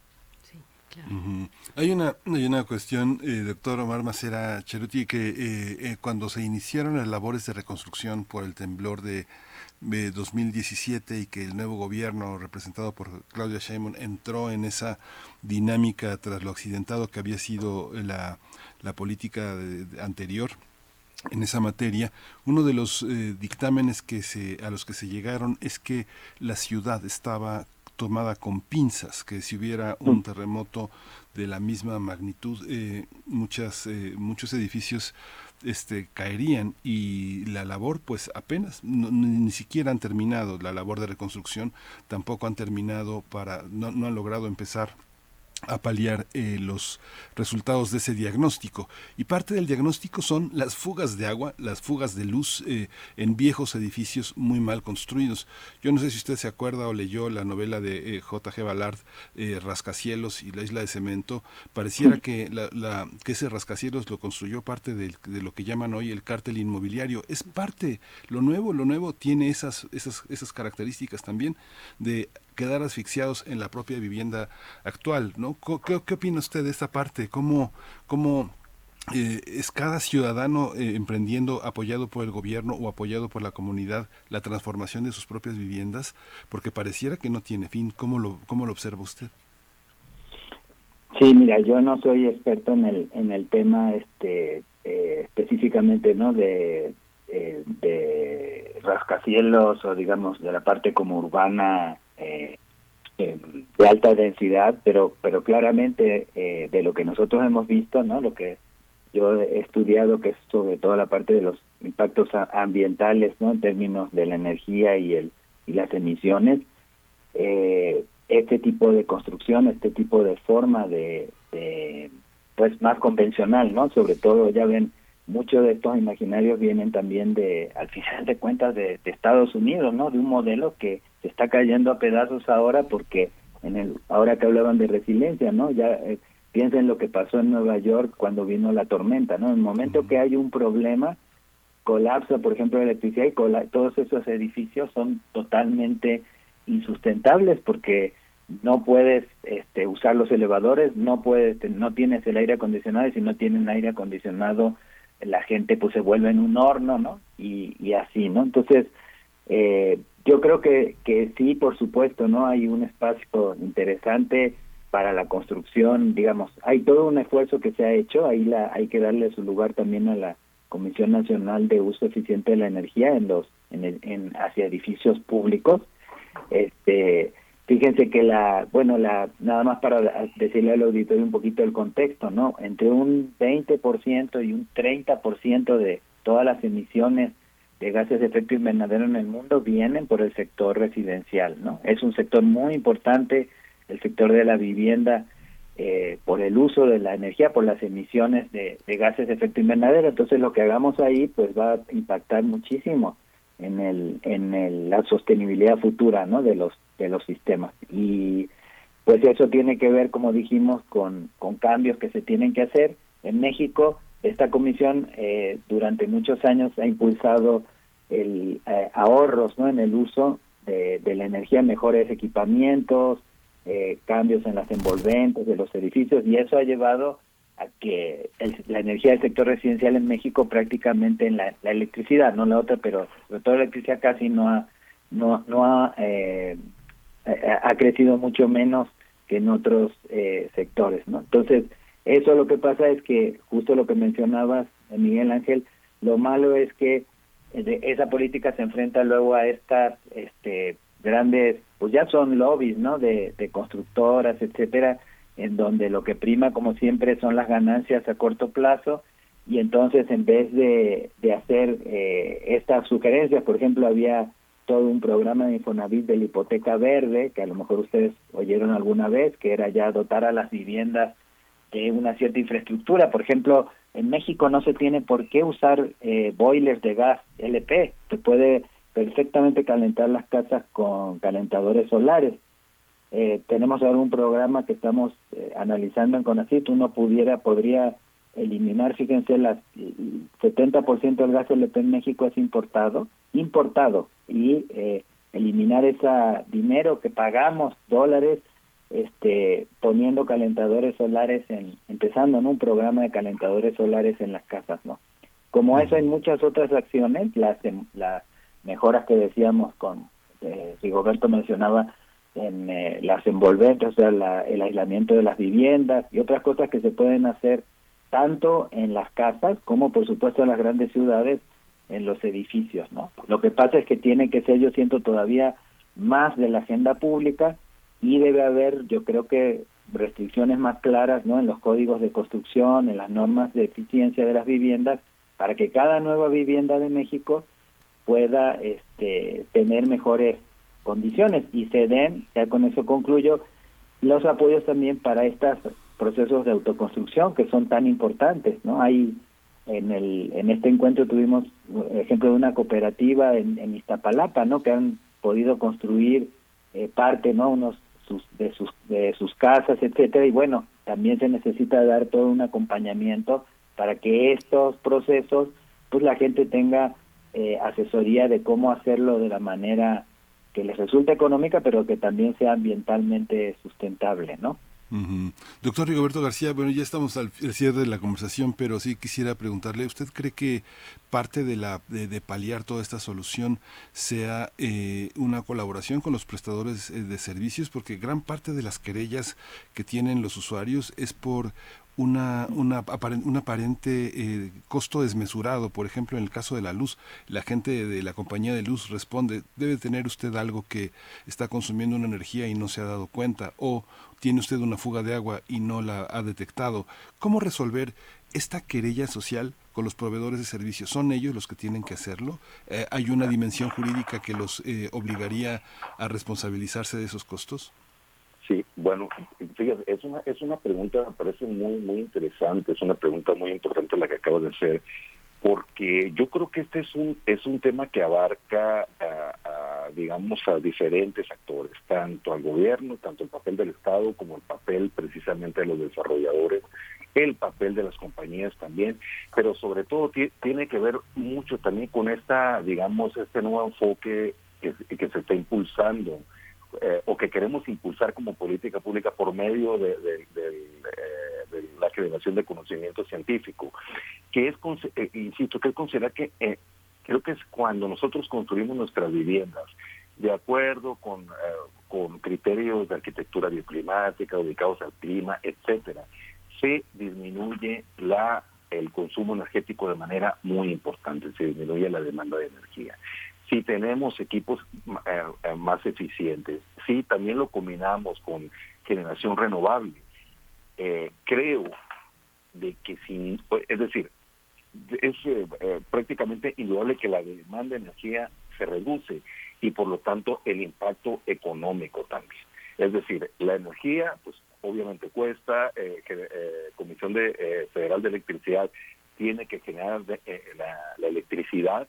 Hay una hay una cuestión, eh, doctor Omar Macera Cheruti, que eh, eh, cuando se iniciaron las labores de reconstrucción por el temblor de, 2017 y que el nuevo gobierno representado por Claudia Sheinbaum entró en esa dinámica tras lo accidentado que había sido la, la política anterior en esa materia, uno de los dictámenes que se, a los que se llegaron es que la ciudad estaba tomada con pinzas, que si hubiera un mm. terremoto de la misma magnitud, eh, muchas, eh, muchos edificios este, caerían y la labor pues apenas, ni siquiera han terminado la labor de reconstrucción, tampoco han terminado para, no, no han logrado empezar a paliar eh, los resultados de ese diagnóstico. Y parte del diagnóstico son las fugas de agua, las fugas de luz eh, en viejos edificios muy mal construidos. Yo no sé si usted se acuerda o leyó la novela de eh, J.G. Ballard, Rascacielos y la isla de cemento. Pareciera que, la, que ese rascacielos lo construyó parte de, de, lo que llaman hoy el cártel inmobiliario. Es parte, lo nuevo, lo nuevo tiene esas, esas, esas características también de quedar asfixiados en la propia vivienda actual, ¿no? ¿Qué, opina usted de esta parte? ¿Cómo, cómo eh, es cada ciudadano eh, emprendiendo, apoyado por el gobierno o apoyado por la comunidad, la transformación de sus propias viviendas? Porque pareciera que no tiene fin. ¿Cómo lo, cómo lo observa usted? Sí, mira, yo no soy experto en el en el tema este eh, específicamente, ¿no? De rascacielos o digamos de la parte como urbana eh, de alta densidad, pero pero claramente eh, de lo que nosotros hemos visto, no, lo que yo he estudiado que es sobre toda la parte de los impactos ambientales, no, en términos de la energía y el y las emisiones, eh, este tipo de construcción, este tipo de forma de, de pues más convencional, no, sobre todo ya ven muchos de estos imaginarios vienen también de, al final de cuentas, de, Estados Unidos, ¿no? De un modelo que se está cayendo a pedazos ahora porque en el, ahora que hablaban de resiliencia, ¿no? Ya eh, piensen lo que pasó en Nueva York cuando vino la tormenta, ¿no? En el momento que hay un problema, colapsa, por ejemplo, la electricidad y todos esos edificios son totalmente insustentables porque no puedes este, usar los elevadores, no puedes, no tienes el aire acondicionado y si no tienen aire acondicionado la gente pues se vuelve en un horno, ¿no? Y, y así, ¿no? Entonces, eh, yo creo que, que sí, por supuesto, ¿no? Hay un espacio interesante para la construcción, digamos, hay todo un esfuerzo que se ha hecho, ahí la, hay que darle su lugar también a la Comisión Nacional de Uso Eficiente de la Energía en los en, en hacia edificios públicos. Este, Fíjense que la, bueno, la nada más para decirle al auditorio un poquito el contexto, ¿no? Entre un 20% y un 30% de todas las emisiones de gases de efecto invernadero en el mundo vienen por el sector residencial, ¿no? Es un sector muy importante, el sector de la vivienda, eh, por el uso de la energía, por las emisiones de, de gases de efecto invernadero. Entonces, lo que hagamos ahí, pues va a impactar muchísimo en el en el, la sostenibilidad futura no de los de los sistemas. Y pues eso tiene que ver como dijimos con con cambios que se tienen que hacer. En México esta comisión eh, durante muchos años ha impulsado el eh, ahorros no en el uso de, de la energía mejores equipamientos eh, cambios en las envolventes de los edificios y eso ha llevado a que la energía del sector residencial en México prácticamente en la, electricidad, no la otra, pero sobre todo la electricidad casi no ha no no ha eh, ha crecido mucho menos que en otros eh, sectores, ¿no? Entonces eso lo que pasa es que justo lo que mencionabas Miguel Ángel, lo malo es que eh, esa política se enfrenta luego a estas este grandes pues ya son lobbies no de, de constructoras etcétera en donde lo que prima, como siempre, son las ganancias a corto plazo y entonces en vez de, de hacer eh, estas sugerencias, por ejemplo, había todo un programa de Infonavit de la hipoteca verde, que a lo mejor ustedes oyeron alguna vez, que era ya dotar a las viviendas de una cierta infraestructura. Por ejemplo, en México no se tiene por qué usar eh, boilers de gas LP, se puede perfectamente calentar las casas con calentadores solares. Eh, tenemos ahora un programa que estamos eh, analizando en CONACYT, uno pudiera, podría eliminar, fíjense, las, el 70% del gas LP en México es importado, importado, y eh, eliminar ese dinero que pagamos, dólares, este, poniendo calentadores solares, en, empezando en un programa de calentadores solares en las casas, ¿no? Como eso hay muchas otras acciones, las, las mejoras que decíamos con, eh, Rigoberto mencionaba, en eh, las envolventes, o sea, el aislamiento de las viviendas y otras cosas que se pueden hacer tanto en las casas como por supuesto en las grandes ciudades, en los edificios, ¿no? Lo que pasa es que tiene que ser, yo siento todavía más de la agenda pública y debe haber, yo creo que restricciones más claras, ¿no? En los códigos de construcción, en las normas de eficiencia de las viviendas, para que cada nueva vivienda de México pueda este, tener mejores condiciones y se den, ya con eso concluyo, los apoyos también para estos procesos de autoconstrucción que son tan importantes, ¿no? Hay en el en este encuentro tuvimos ejemplo de una cooperativa en, Iztapalapa, ¿no? Que han podido construir eh, parte, ¿no? Unos sus, de sus de sus casas, etcétera, y bueno, también se necesita dar todo un acompañamiento para que estos procesos, pues la gente tenga eh, asesoría de cómo hacerlo de la manera que les resulte económica, pero que también sea ambientalmente sustentable, ¿no? Doctor Rigoberto García, bueno, ya estamos al, cierre de la conversación, pero sí quisiera preguntarle, ¿usted cree que parte de, la, de, paliar toda esta solución sea eh, una colaboración con los prestadores eh, de servicios? Porque gran parte de las querellas que tienen los usuarios es por una, una, un aparente eh, costo desmesurado. Por ejemplo, en el caso de la luz, la gente de la compañía de luz responde, debe tener usted algo que está consumiendo una energía y no se ha dado cuenta, o tiene usted una fuga de agua y no la ha detectado. ¿Cómo resolver esta querella social con los proveedores de servicios? ¿Son ellos los que tienen que hacerlo? Eh, ¿Hay una dimensión jurídica que los eh, obligaría a responsabilizarse de esos costos? Sí, bueno, fíjate, es una, es una pregunta, me parece muy, muy interesante, es una pregunta muy importante la que acabo de hacer, porque yo creo que este es un, es un tema que abarca, a, digamos, a diferentes actores, tanto al gobierno, tanto el papel del Estado como el papel precisamente de los desarrolladores, el papel de las compañías también, pero sobre todo tiene que ver mucho también con esta, digamos, este nuevo enfoque que, que se está impulsando eh, o que queremos impulsar como política pública por medio de, eh, la generación de conocimiento científico, que es, eh, insisto, que considera que creo que es cuando nosotros construimos nuestras viviendas de acuerdo con, con criterios de arquitectura bioclimática, ubicados al clima, etcétera, se disminuye la el consumo energético de manera muy importante, se disminuye la demanda de energía si tenemos equipos eh, eh, más eficientes, si también lo combinamos con generación renovable, eh, creo de que sin, es decir, es prácticamente indudable que la demanda de energía se reduce y por lo tanto el impacto económico también. Es decir, la energía, pues obviamente cuesta, que, Comisión de, Federal de Electricidad tiene que generar la electricidad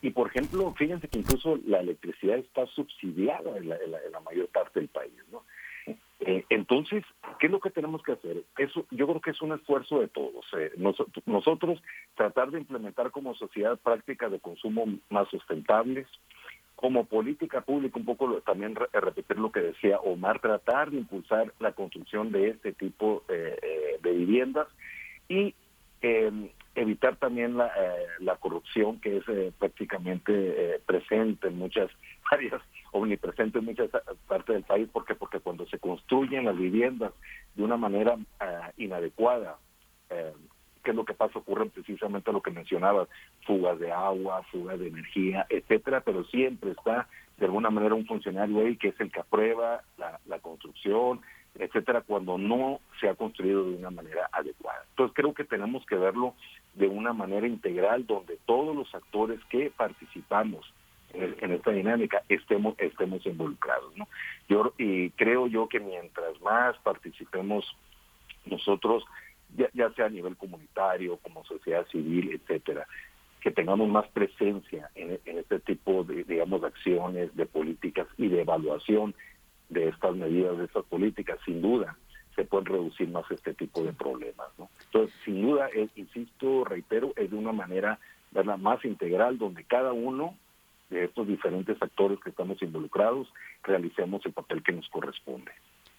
y por ejemplo, fíjense que incluso la electricidad está subsidiada en la, mayor parte del país, ¿no? Eh, entonces, ¿qué es lo que tenemos que hacer? Eso, yo creo que es un esfuerzo de todos. Eh, nosotros tratar de implementar como sociedad prácticas de consumo más sustentables, como política pública, un poco también repetir lo que decía Omar, tratar de impulsar la construcción de este tipo eh, de viviendas y evitar también la, eh, la corrupción que es eh, prácticamente eh, presente en muchas áreas, omnipresente en muchas partes del país, porque porque cuando se construyen las viviendas de una manera inadecuada, ¿qué es lo que pasa? Ocurre precisamente lo que mencionabas, fugas de agua, fugas de energía, etcétera, pero siempre está de alguna manera un funcionario ahí que es el que aprueba la, la construcción, etcétera, cuando no se ha construido de una manera adecuada. Entonces creo que tenemos que verlo de una manera integral donde todos los actores que participamos en, esta dinámica estemos estemos involucrados no yo y creo yo que mientras más participemos nosotros ya, sea a nivel comunitario como sociedad civil etcétera que tengamos más presencia en, en este tipo de digamos acciones de políticas y de evaluación de estas medidas de estas políticas sin duda se pueden reducir más este tipo de problemas. ¿no? Entonces, sin duda, es, insisto, reitero, es de una manera más integral donde cada uno de estos diferentes actores que estamos involucrados realicemos el papel que nos corresponde.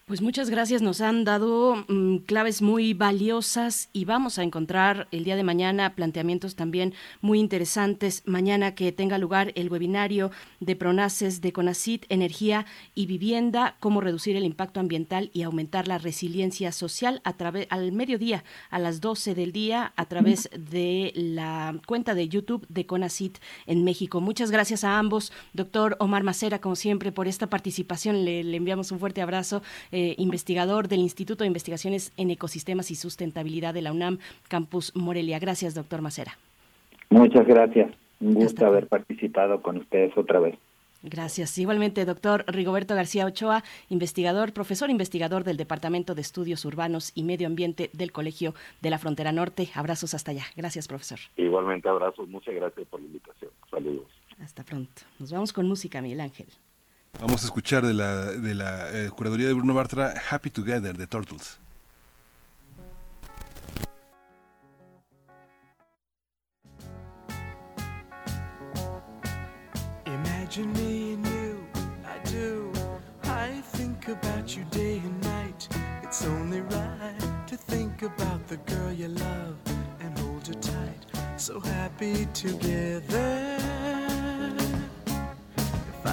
Pues muchas gracias, nos han dado mm, claves muy valiosas y vamos a encontrar el día de mañana planteamientos también muy interesantes. Mañana que tenga lugar el webinario de Pronaces de Conacit, Energía y Vivienda, cómo reducir el impacto ambiental y aumentar la resiliencia social a través al mediodía a las 12 del día a través de la cuenta de YouTube de Conacit en México. Muchas gracias a ambos, doctor Omar Macera, como siempre, por esta participación. Le, enviamos un fuerte abrazo. Eh, investigador del Instituto de Investigaciones en Ecosistemas y Sustentabilidad de la UNAM, Campus Morelia. Gracias, doctor Macera. Muchas gracias. Un gusto haber participado con ustedes otra vez. Gracias. Igualmente, doctor Rigoberto García Ochoa, investigador, profesor investigador del Departamento de Estudios Urbanos y Medio Ambiente del Colegio de la Frontera Norte. Abrazos hasta allá. Gracias, profesor. Igualmente, abrazos. Muchas gracias por la invitación. Saludos. Hasta pronto. Nos vamos con música, Miguel Ángel. Vamos a escuchar de la, de la eh, curaduría de Bruno Bartra, Happy Together, de Turtles. Imagine me and you, I do. I think about you day and night. It's only right to think about the girl you love and hold her tight. So happy together.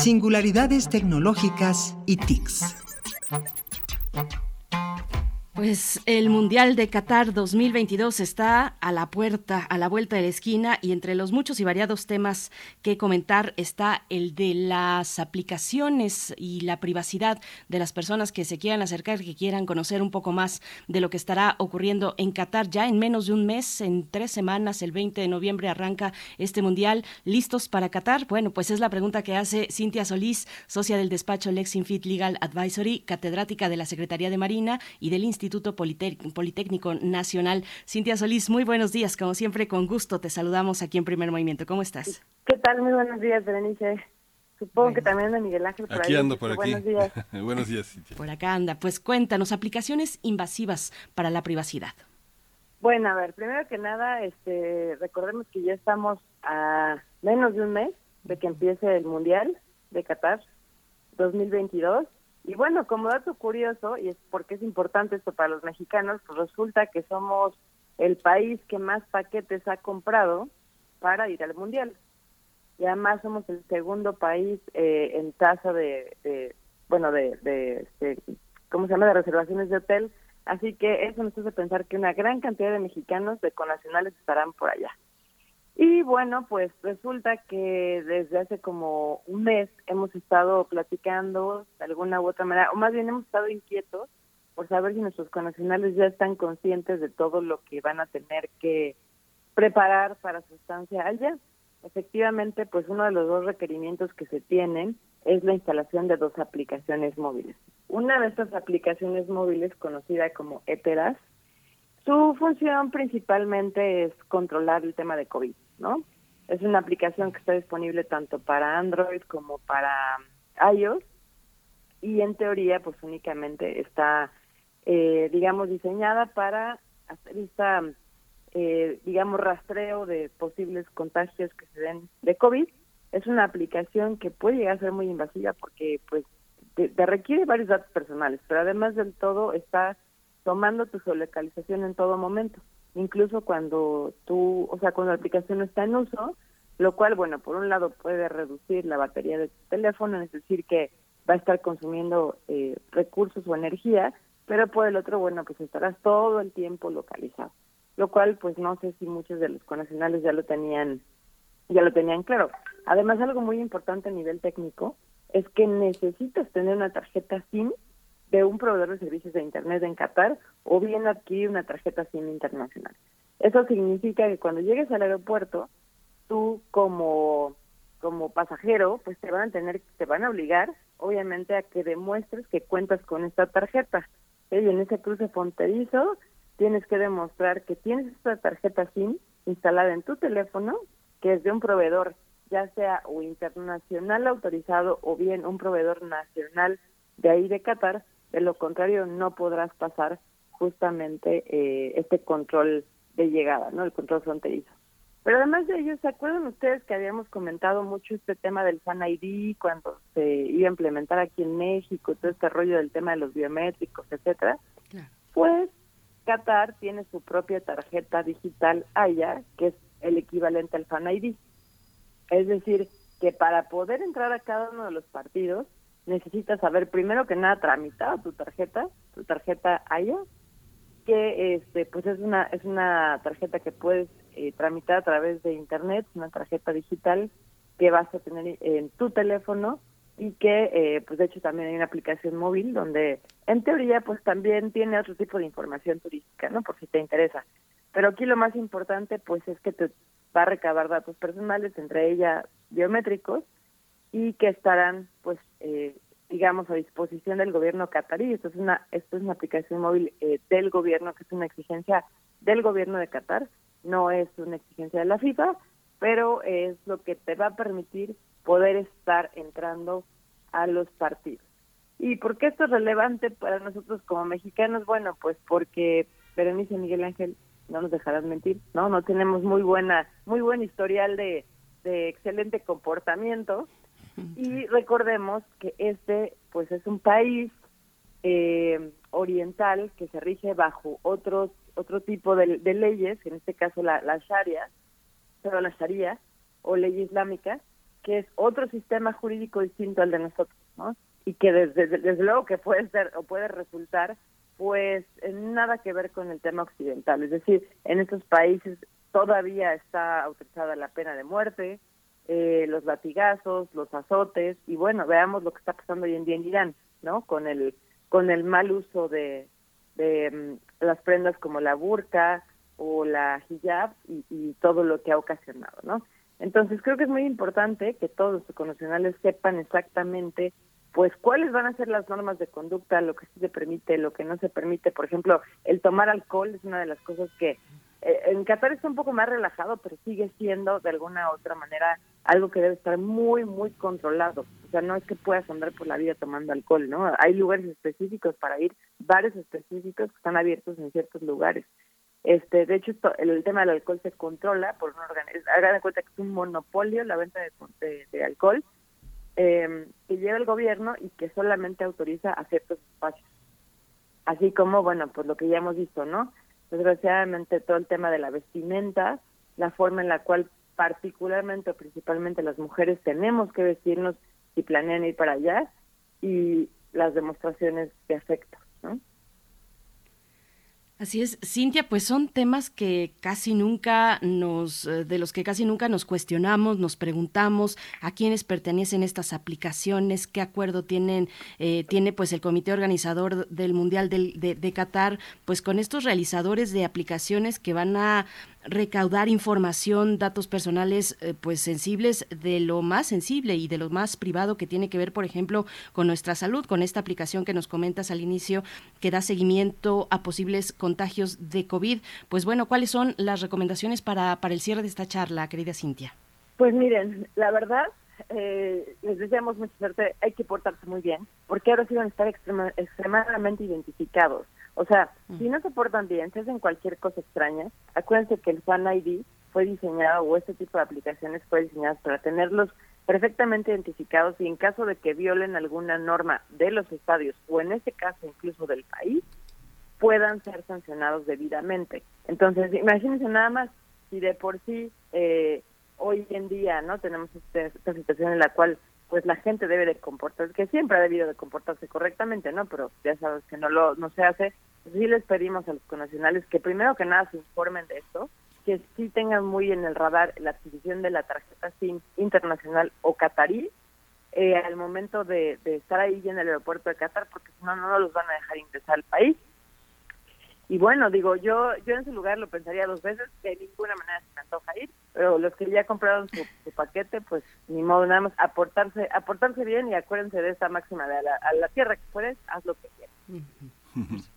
Singularidades tecnológicas y TICs. Pues el Mundial de Qatar 2022 está a la puerta, a la vuelta de la esquina y entre los muchos y variados temas que comentar está el de las aplicaciones y la privacidad de las personas que se quieran acercar, que quieran conocer un poco más de lo que estará ocurriendo en Qatar ya en menos de un mes, en tres semanas, el 20 de noviembre arranca este Mundial. ¿Listos para Qatar? Bueno, pues es la pregunta que hace Cintia Solís, socia del despacho Lexinfit Legal Advisory, catedrática de la Secretaría de Marina y del Instituto Politec- Politécnico Nacional. Cintia Solís, muy buenos días. Como siempre, con gusto te saludamos aquí en Primer Movimiento. ¿Cómo estás? ¿Qué tal? Muy buenos días, Berenice. Supongo que también anda Miguel Ángel por Aquí ahí. ando por aquí. Buenos días. Buenos días, Cintia. Por acá anda. Pues cuéntanos, aplicaciones invasivas para la privacidad. Bueno, a ver, primero que nada, este, recordemos que ya estamos a menos de un mes de que empiece el Mundial de Qatar 2022. Y bueno, como dato curioso, y es porque es importante esto para los mexicanos, pues resulta que somos el país que más paquetes ha comprado para ir al Mundial. Y además somos el segundo país eh, en tasa de, de- bueno, de, de este, ¿cómo se llama?, de reservaciones de hotel. Así que eso nos hace pensar que una gran cantidad de mexicanos de connacionales estarán por allá. Y bueno, pues resulta que desde hace como un mes hemos estado platicando de alguna u otra manera, o más bien hemos estado inquietos por saber si nuestros connacionales ya están conscientes de todo lo que van a tener que preparar para su estancia allá. Efectivamente, pues uno de los dos requerimientos que se tienen es la instalación de dos aplicaciones móviles. Una de estas aplicaciones móviles, conocida como Eteras, su función principalmente es controlar el tema de COVID, ¿no? Es una aplicación que está disponible tanto para Android como para iOS y en teoría pues únicamente está, eh, digamos, diseñada para hacer esta, eh, digamos, rastreo de posibles contagios que se den de COVID. Es una aplicación que puede llegar a ser muy invasiva porque pues te, requiere varios datos personales, pero además del todo está tomando tu geolocalización en todo momento. Incluso cuando tú, o sea, cuando la aplicación no está en uso, lo cual, bueno, por un lado puede reducir la batería de tu teléfono, es decir, que va a estar consumiendo eh, recursos o energía, pero por el otro, bueno, pues estarás todo el tiempo localizado, lo cual, pues no sé si muchos de los conacionales ya lo tenían, ya lo tenían claro. Además, algo muy importante a nivel técnico es que necesitas tener una tarjeta SIM de un proveedor de servicios de Internet en Qatar o bien adquirir una tarjeta SIM internacional. Eso significa que cuando llegues al aeropuerto, tú como como pasajero, pues te van a tener, te van a obligar, obviamente, a que demuestres que cuentas con esta tarjeta. Y en ese cruce fronterizo tienes que demostrar que tienes esta tarjeta SIM instalada en tu teléfono, que es de un proveedor, ya sea o internacional autorizado o bien un proveedor nacional de ahí de Qatar. De lo contrario, no podrás pasar justamente eh, este control de llegada, ¿no? El control fronterizo. Pero además de ello, ¿se acuerdan ustedes que habíamos comentado mucho este tema del Fan ID cuando se iba a implementar aquí en México, todo este rollo del tema de los biométricos, etcétera? Pues Qatar tiene su propia tarjeta digital AYA, que es el equivalente al Fan ID. Es decir, que para poder entrar a cada uno de los partidos necesitas haber primero que nada tramitado tu tarjeta, tu tarjeta AYA, que este pues es una es una tarjeta que puedes eh, tramitar a través de internet, una tarjeta digital que vas a tener en tu teléfono y que eh, pues de hecho también hay una aplicación móvil donde en teoría pues también tiene otro tipo de información turística, ¿no? Por si te interesa. Pero aquí lo más importante pues es que te va a recabar datos personales, entre ellas biométricos, y que estarán pues eh, digamos a disposición del gobierno catarí. Esto es una esto es una aplicación móvil eh, del gobierno que es una exigencia del gobierno de Qatar, no es una exigencia de la FIFA, pero es lo que te va a permitir poder estar entrando a los partidos. ¿Y por qué esto es relevante para nosotros como mexicanos? Bueno, pues porque Berenice y Miguel Ángel no nos dejarán mentir, ¿no? No tenemos muy buena, muy buen historial de, de excelente comportamiento y recordemos que este, pues es un país eh, oriental que se rige bajo otros otro tipo de, de leyes, en este caso la, la Sharia, pero la Sharia o ley islámica, que es otro sistema jurídico distinto al de nosotros, ¿no? Y que desde, desde luego que puede ser o puede resultar pues nada que ver con el tema occidental, es decir, en estos países todavía está autorizada la pena de muerte, eh, los latigazos, los azotes y bueno, veamos lo que está pasando hoy en día en Irán, ¿no? Con el con el mal uso de, mm, las prendas como la burka o la hijab y, todo lo que ha ocasionado, ¿no? Entonces creo que es muy importante que todos los connacionales sepan exactamente pues cuáles van a ser las normas de conducta, lo que sí se permite, lo que no se permite. Por ejemplo, el tomar alcohol es una de las cosas que eh, en Qatar está un poco más relajado, pero sigue siendo de alguna u otra manera algo que debe estar muy, muy controlado. O sea, no es que puedas andar por la vida tomando alcohol, ¿no? Hay lugares específicos para ir, bares específicos que están abiertos en ciertos lugares. Este, de hecho, esto- el, tema del alcohol se controla por un organismo. Hagan cuenta que es un monopolio la venta de, de- de alcohol eh, que lleva el gobierno y que solamente autoriza a ciertos espacios. Así como, bueno, pues lo que ya hemos visto, ¿no? Desgraciadamente todo el tema de la vestimenta, la forma en la cual particularmente o principalmente las mujeres tenemos que vestirnos si planean ir para allá y las demostraciones de afecto. Así es, Cintia, pues son temas que casi nunca nos, eh, de los que casi nunca nos cuestionamos, nos preguntamos a quiénes pertenecen estas aplicaciones, qué acuerdo tienen, eh, tiene pues el comité organizador del Mundial de, de Qatar, pues con estos realizadores de aplicaciones que van a recaudar información, datos personales eh, pues sensibles de lo más sensible y de lo más privado que tiene que ver, por ejemplo, con nuestra salud, con esta aplicación que nos comentas al inicio que da seguimiento a posibles contagios de COVID. Pues bueno, ¿cuáles son las recomendaciones para, para el cierre de esta charla, querida Cintia? Pues miren, la verdad, eh, les deseamos mucha suerte, hay que portarse muy bien, porque ahora sí van a estar extrema- extremadamente identificados. O sea, si no se portan bien, si hacen cualquier cosa extraña, acuérdense que el Fan ID fue diseñado, o este tipo de aplicaciones fue diseñadas para tenerlos perfectamente identificados y en caso de que violen alguna norma de los estadios, o en este caso incluso del país, puedan ser sancionados debidamente. Entonces, imagínense nada más, si de por sí eh, hoy en día, ¿no? Tenemos este- esta situación en la cual pues la gente debe de comportarse, que siempre ha debido de comportarse correctamente, ¿no? Pero ya sabes que no lo no se hace. Sí les pedimos a los connacionales que primero que nada se informen de esto, que sí tengan muy en el radar la adquisición de la tarjeta SIM internacional o catarí eh, al momento de, de estar ahí en el aeropuerto de Qatar, porque si no, no los van a dejar ingresar al país. Y bueno, digo, yo yo en su lugar lo pensaría dos veces, de ninguna manera se me antoja ir, pero los que ya compraron su, paquete, pues ni modo, nada más aportarse aportarse bien y acuérdense de esta máxima de a la, a la tierra que puedes, haz lo que quieras.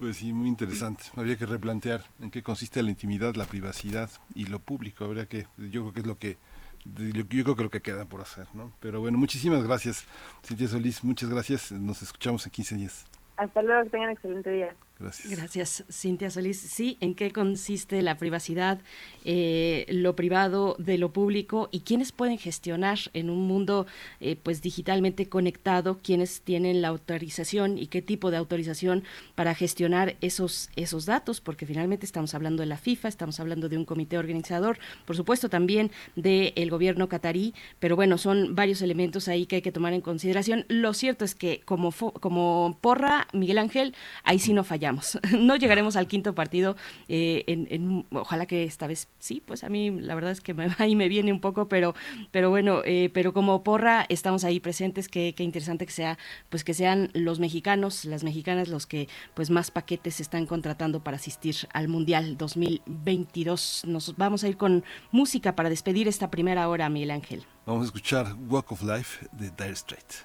Pues sí, muy interesante. Habría que replantear en qué consiste la intimidad, la privacidad y lo público. Habría que, yo creo que es lo que, yo creo que lo que queda por hacer, ¿no? Pero bueno, muchísimas gracias, Cintia Solís. Muchas gracias. Nos escuchamos en 15 días. Hasta luego, tengan excelente día. Gracias. Cintia Solís. Sí, ¿en qué consiste la privacidad, eh, lo privado de lo público y quiénes pueden gestionar en un mundo eh, pues digitalmente conectado, quiénes tienen la autorización y qué tipo de autorización para gestionar esos esos datos? Porque finalmente estamos hablando de la FIFA, estamos hablando de un comité organizador, por supuesto también del gobierno catarí, pero bueno, son varios elementos ahí que hay que tomar en consideración. Lo cierto es que como como porra, Miguel Ángel, ahí sí no fallamos. No llegaremos al quinto partido. eh, en, ojalá que esta vez sí, pues a mí la verdad es que me va y me viene un poco, pero, pero bueno, eh, pero como porra estamos ahí presentes. Qué, qué interesante que sea, pues que sean los mexicanos, las mexicanas los que pues más paquetes están contratando para asistir al Mundial 2022. Nos vamos a ir con música para despedir esta primera hora, Miguel Ángel. Vamos a escuchar Walk of Life de Dire Straits.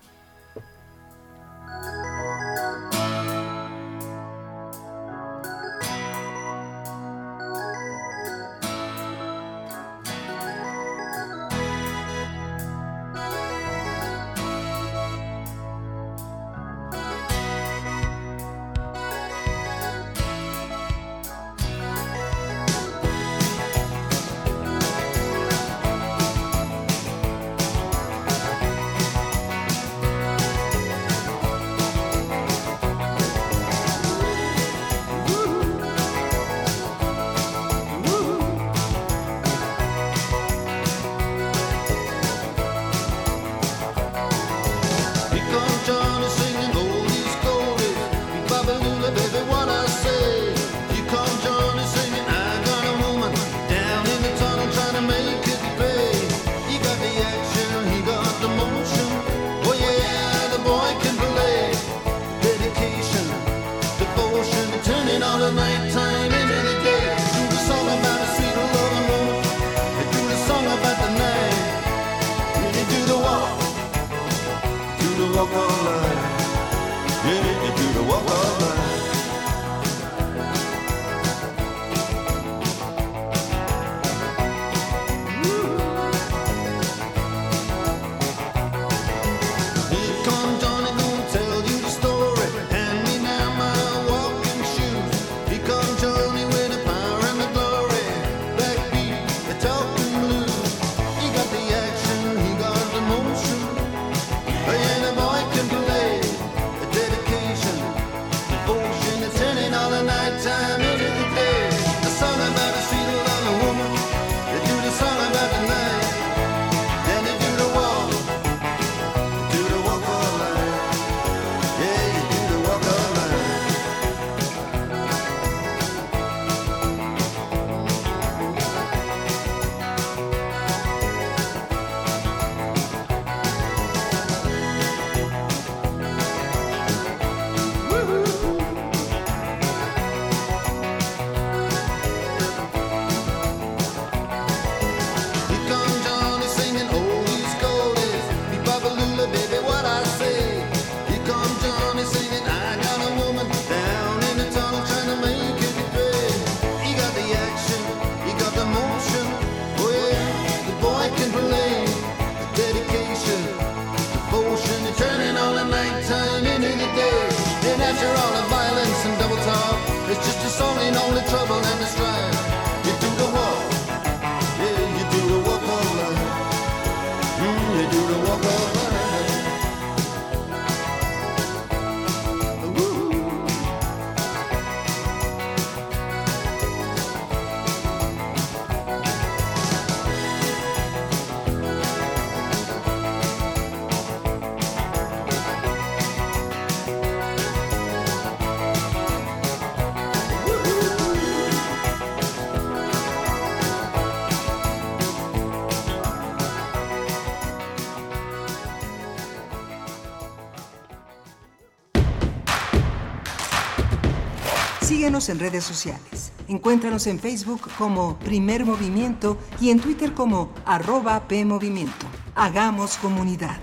Síguenos en redes sociales. Encuéntranos en Facebook como Primer Movimiento y en Twitter como arroba PMovimiento. Hagamos comunidad.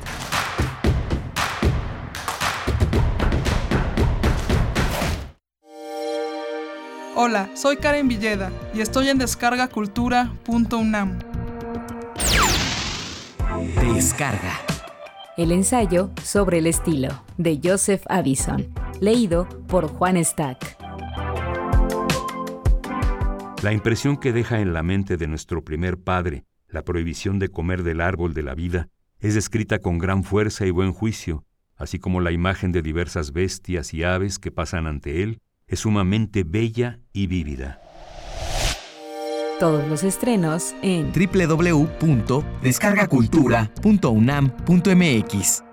Hola, soy Karen Villeda y estoy en descargacultura.unam. Descarga. El ensayo sobre el estilo de Joseph Addison, leído por Juan Stack. La impresión que deja en la mente de nuestro primer padre la prohibición de comer del árbol de la vida es descrita con gran fuerza y buen juicio, así como la imagen de diversas bestias y aves que pasan ante él es sumamente bella y vívida. Todos los estrenos en www.descargacultura.unam.mx.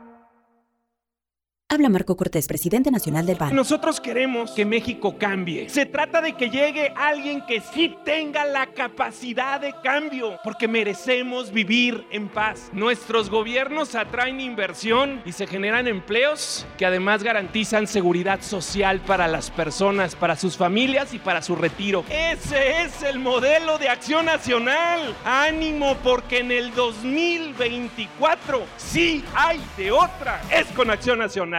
Habla Marco Cortés, presidente nacional del PAN. Nosotros queremos que México cambie. Se trata de que llegue alguien que sí tenga la capacidad de cambio, porque merecemos vivir en paz. Nuestros gobiernos atraen inversión y se generan empleos que además garantizan seguridad social para las personas, para sus familias y para su retiro. Ese es el modelo de acción nacional. Ánimo, porque en el 2024 sí hay de otra. Es con acción nacional.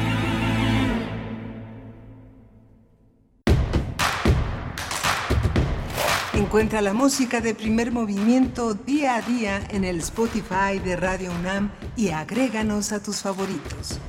Encuentra la música de primer movimiento día a día en el Spotify de Radio UNAM y agréganos a tus favoritos.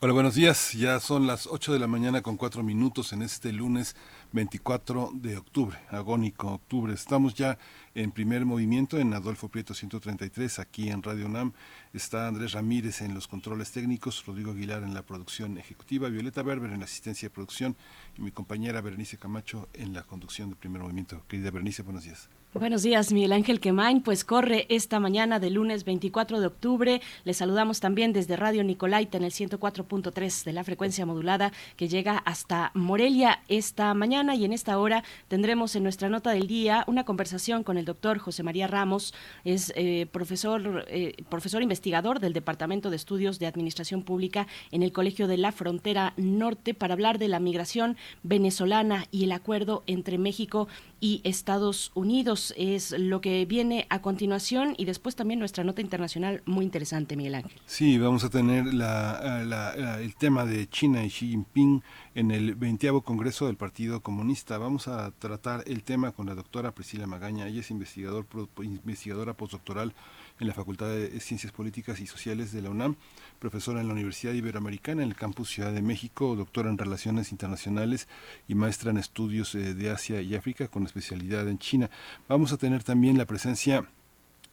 Hola, buenos días. Ya son las 8 de la mañana con 4 minutos en este lunes 24 de octubre, agónico octubre. Estamos ya en primer movimiento en Adolfo Prieto 133, aquí en Radio UNAM. Está Andrés Ramírez en los controles técnicos, Rodrigo Aguilar en la producción ejecutiva, Violeta Berber en la asistencia de producción y mi compañera Berenice Camacho en la conducción de primer movimiento. Querida Berenice, buenos días. Buenos días, Miguel Ángel Quemain. Pues corre esta mañana de lunes 24 de octubre. Les saludamos también desde Radio Nicolaita en el 104.3 de la frecuencia modulada que llega hasta Morelia esta mañana y en esta hora tendremos en nuestra nota del día una conversación con el doctor José María Ramos. Es eh, profesor, eh, profesor investigador del Departamento de Estudios de Administración Pública en el Colegio de la Frontera Norte para hablar de la migración venezolana y el acuerdo entre México y Estados Unidos. Es lo que viene a continuación y después también nuestra nota internacional muy interesante, Miguel Ángel. Sí, vamos a tener la- el tema de China y Xi Jinping en el 20 Congreso del Partido Comunista. Vamos a tratar el tema con la doctora Priscila Magaña. Ella es investigadora postdoctoral en la Facultad de Ciencias Políticas y Sociales de la UNAM, profesora en la Universidad Iberoamericana en el campus Ciudad de México, doctora en Relaciones Internacionales y maestra en Estudios eh, de Asia y África con especialidad en China. Vamos a tener también la presencia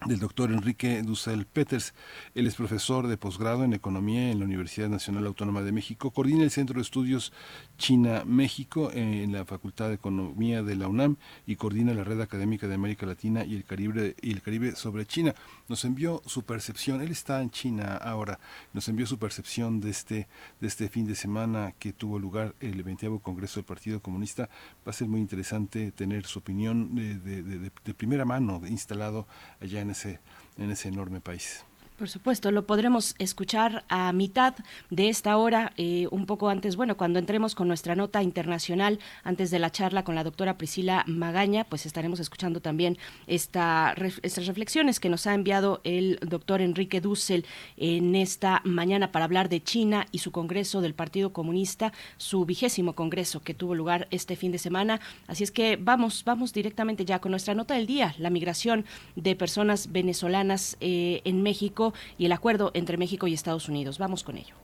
del doctor Enrique Dussel Peters. Él es profesor de posgrado en Economía en la Universidad Nacional Autónoma de México. Coordina el Centro de Estudios China-México en la Facultad de Economía de la UNAM y coordina la Red Académica de América Latina y el Caribe, y el Caribe sobre China. Nos envió su percepción, él está en China ahora, nos envió su percepción de este, de este fin de semana que tuvo lugar el 20 Congreso del Partido Comunista. Va a ser muy interesante tener su opinión de, de- de- primera mano instalado allá en ese, en ese enorme país. Por supuesto, lo podremos escuchar a mitad de esta hora, eh, un poco antes, bueno, cuando entremos con nuestra nota internacional, antes de la charla con la doctora Priscila Magaña, pues estaremos escuchando también esta, estas reflexiones que nos ha enviado el doctor Enrique Dussel en esta mañana para hablar de China y su Congreso del Partido Comunista, su vigésimo Congreso que tuvo lugar este fin de semana. Así es que vamos, vamos directamente ya con nuestra nota del día, la migración de personas venezolanas eh, en México y el acuerdo entre México y Estados Unidos. Vamos con ello.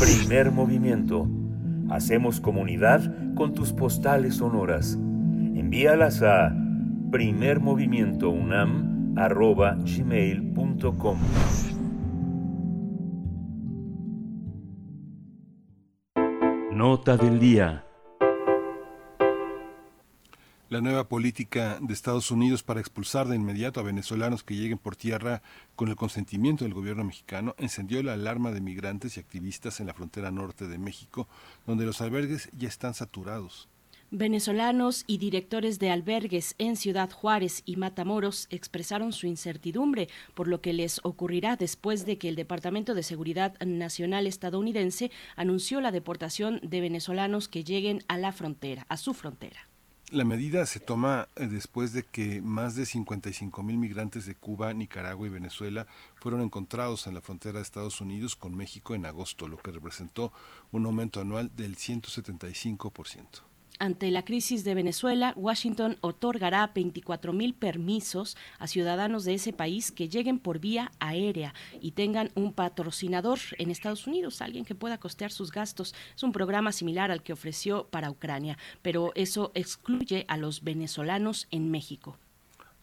Primer movimiento. Hacemos comunidad con tus postales sonoras. Envíalas a primermovimientounam.gmail.com Nota del día. La nueva política de Estados Unidos para expulsar de inmediato a venezolanos que lleguen por tierra con el consentimiento del gobierno mexicano encendió la alarma de migrantes y activistas en la frontera norte de México, donde los albergues ya están saturados. Venezolanos y directores de albergues en Ciudad Juárez y Matamoros expresaron su incertidumbre por lo que les ocurrirá después de que el Departamento de Seguridad Nacional estadounidense anunció la deportación de venezolanos que lleguen a la frontera, a su frontera. La medida se toma eh, después de que más de 55 mil migrantes de Cuba, Nicaragua y Venezuela fueron encontrados en la frontera de Estados Unidos con México en agosto, lo que representó un aumento anual del 175%. Ante la crisis de Venezuela, Washington otorgará 24 mil permisos a ciudadanos de ese país que lleguen por vía aérea y tengan un patrocinador en Estados Unidos, alguien que pueda costear sus gastos. Es un programa similar al que ofreció para Ucrania, pero eso excluye a los venezolanos en México.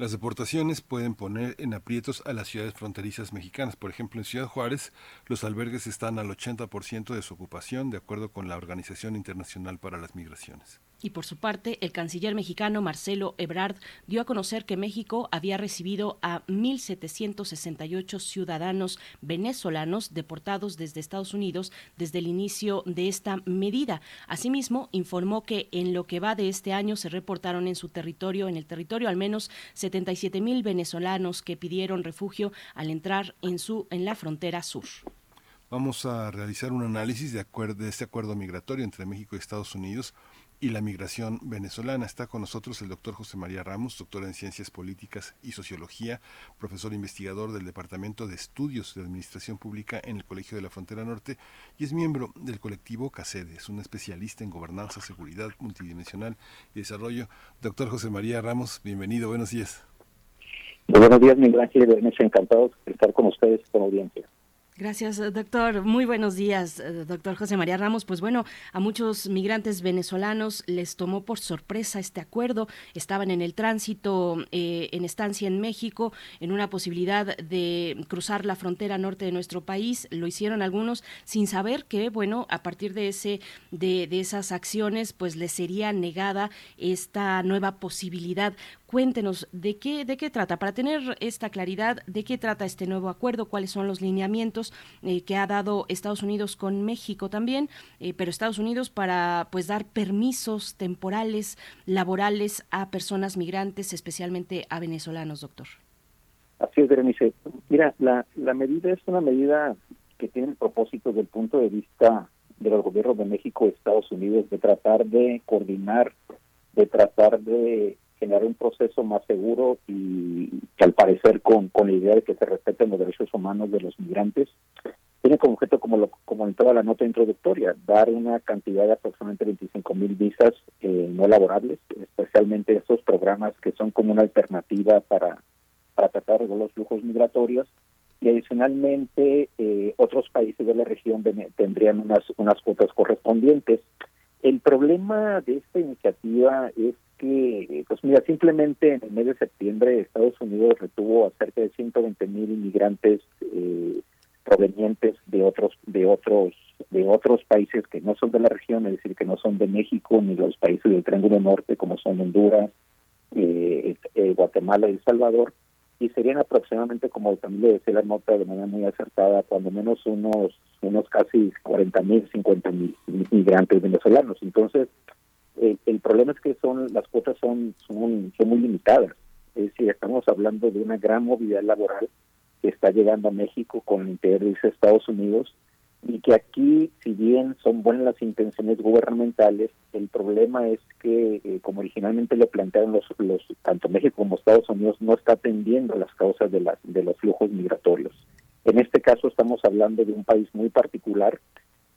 Las deportaciones pueden poner en aprietos a las ciudades fronterizas mexicanas. Por ejemplo, en Ciudad Juárez, los albergues están al 80% de su ocupación, de acuerdo con la Organización Internacional para las Migraciones. Y por su parte, el canciller mexicano Marcelo Ebrard dio a conocer que México había recibido a 1.768 ciudadanos venezolanos deportados desde Estados Unidos desde el inicio de esta medida. Asimismo, informó que en lo que va de este año se reportaron en su territorio, en el territorio al menos 77 mil venezolanos que pidieron refugio al entrar en su en la frontera sur. Vamos a realizar un análisis de, acuer- de este acuerdo migratorio entre México y Estados Unidos y la migración venezolana. Está con nosotros el doctor José María Ramos, doctor en Ciencias Políticas y Sociología, profesor investigador del Departamento de Estudios de Administración Pública en el Colegio de la Frontera Norte y es miembro del colectivo CACEDE. Es un especialista en gobernanza, seguridad multidimensional y desarrollo. Doctor José María Ramos, bienvenido, buenos días. Buenos días, Miguel Ángel. Berenice, encantado de estar con ustedes con audiencia. Gracias, doctor. Muy buenos días, eh, doctor José María Ramos. Pues bueno, a muchos migrantes venezolanos les tomó por sorpresa este acuerdo. Estaban en el tránsito, eh, en estancia en México, en una posibilidad de cruzar la frontera norte de nuestro país. Lo hicieron algunos sin saber que, bueno, a partir de ese, de, de esas acciones, pues les sería negada esta nueva posibilidad. Cuéntenos de qué, de qué trata, para tener esta claridad, de qué trata este nuevo acuerdo, cuáles son los lineamientos eh, que ha dado Estados Unidos con México también, eh, pero Estados Unidos para pues dar permisos temporales, laborales a personas migrantes, especialmente a venezolanos, doctor. Así es, Berenice. Mira, la, la medida es una medida que tiene el propósito desde el punto de vista de los gobiernos de México y Estados Unidos de tratar de coordinar, de tratar de generar un proceso más seguro y que al parecer con, con la idea de que se respeten los derechos humanos de los migrantes, tiene como objeto, como lo comentaba la nota introductoria, dar una cantidad de aproximadamente 25 mil visas eh, no laborables, especialmente estos programas que son como una alternativa para, para tratar de los flujos migratorios. Y adicionalmente, eh, otros países de la región tendrían unas, unas cuotas correspondientes. El problema de esta iniciativa es que, pues mira, simplemente en el mes de septiembre Estados Unidos retuvo a cerca de 120 mil inmigrantes eh, provenientes de otros, de otros, de otros países que no son de la región, es decir, que no son de México ni los países del Triángulo Norte como son Honduras, eh, eh, Guatemala y El Salvador, y serían aproximadamente, como también le decía la nota de manera muy acertada, cuando menos unos unos casi 40 mil, 50 mil migrantes venezolanos. Entonces, eh, el problema es que son las cuotas son, son, muy limitadas. Es decir, estamos hablando de una gran movilidad laboral que está llegando a México con el interés de Estados Unidos y que aquí, si bien son buenas las intenciones gubernamentales, el problema es que, eh, como originalmente lo plantearon los, los tanto México como Estados Unidos, no está atendiendo las causas de, las, de los flujos migratorios. En este caso estamos hablando de un país muy particular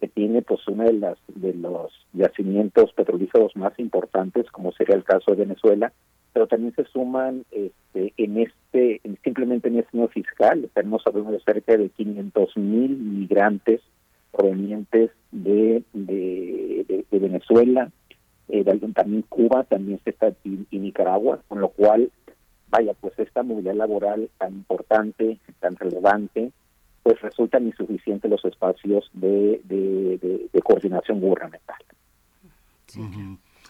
que tiene pues uno de las de los yacimientos petrolíferos más importantes, como sería el caso de Venezuela, pero también se suman este, en este en- simplemente en este año fiscal. Tenemos hablando de cerca de 500 mil migrantes provenientes de de, de- de Venezuela, eh, también Cuba, también se está y Nicaragua, con lo cual vaya pues esta movilidad laboral tan importante, tan relevante, pues resultan insuficientes los espacios de, de, coordinación gubernamental.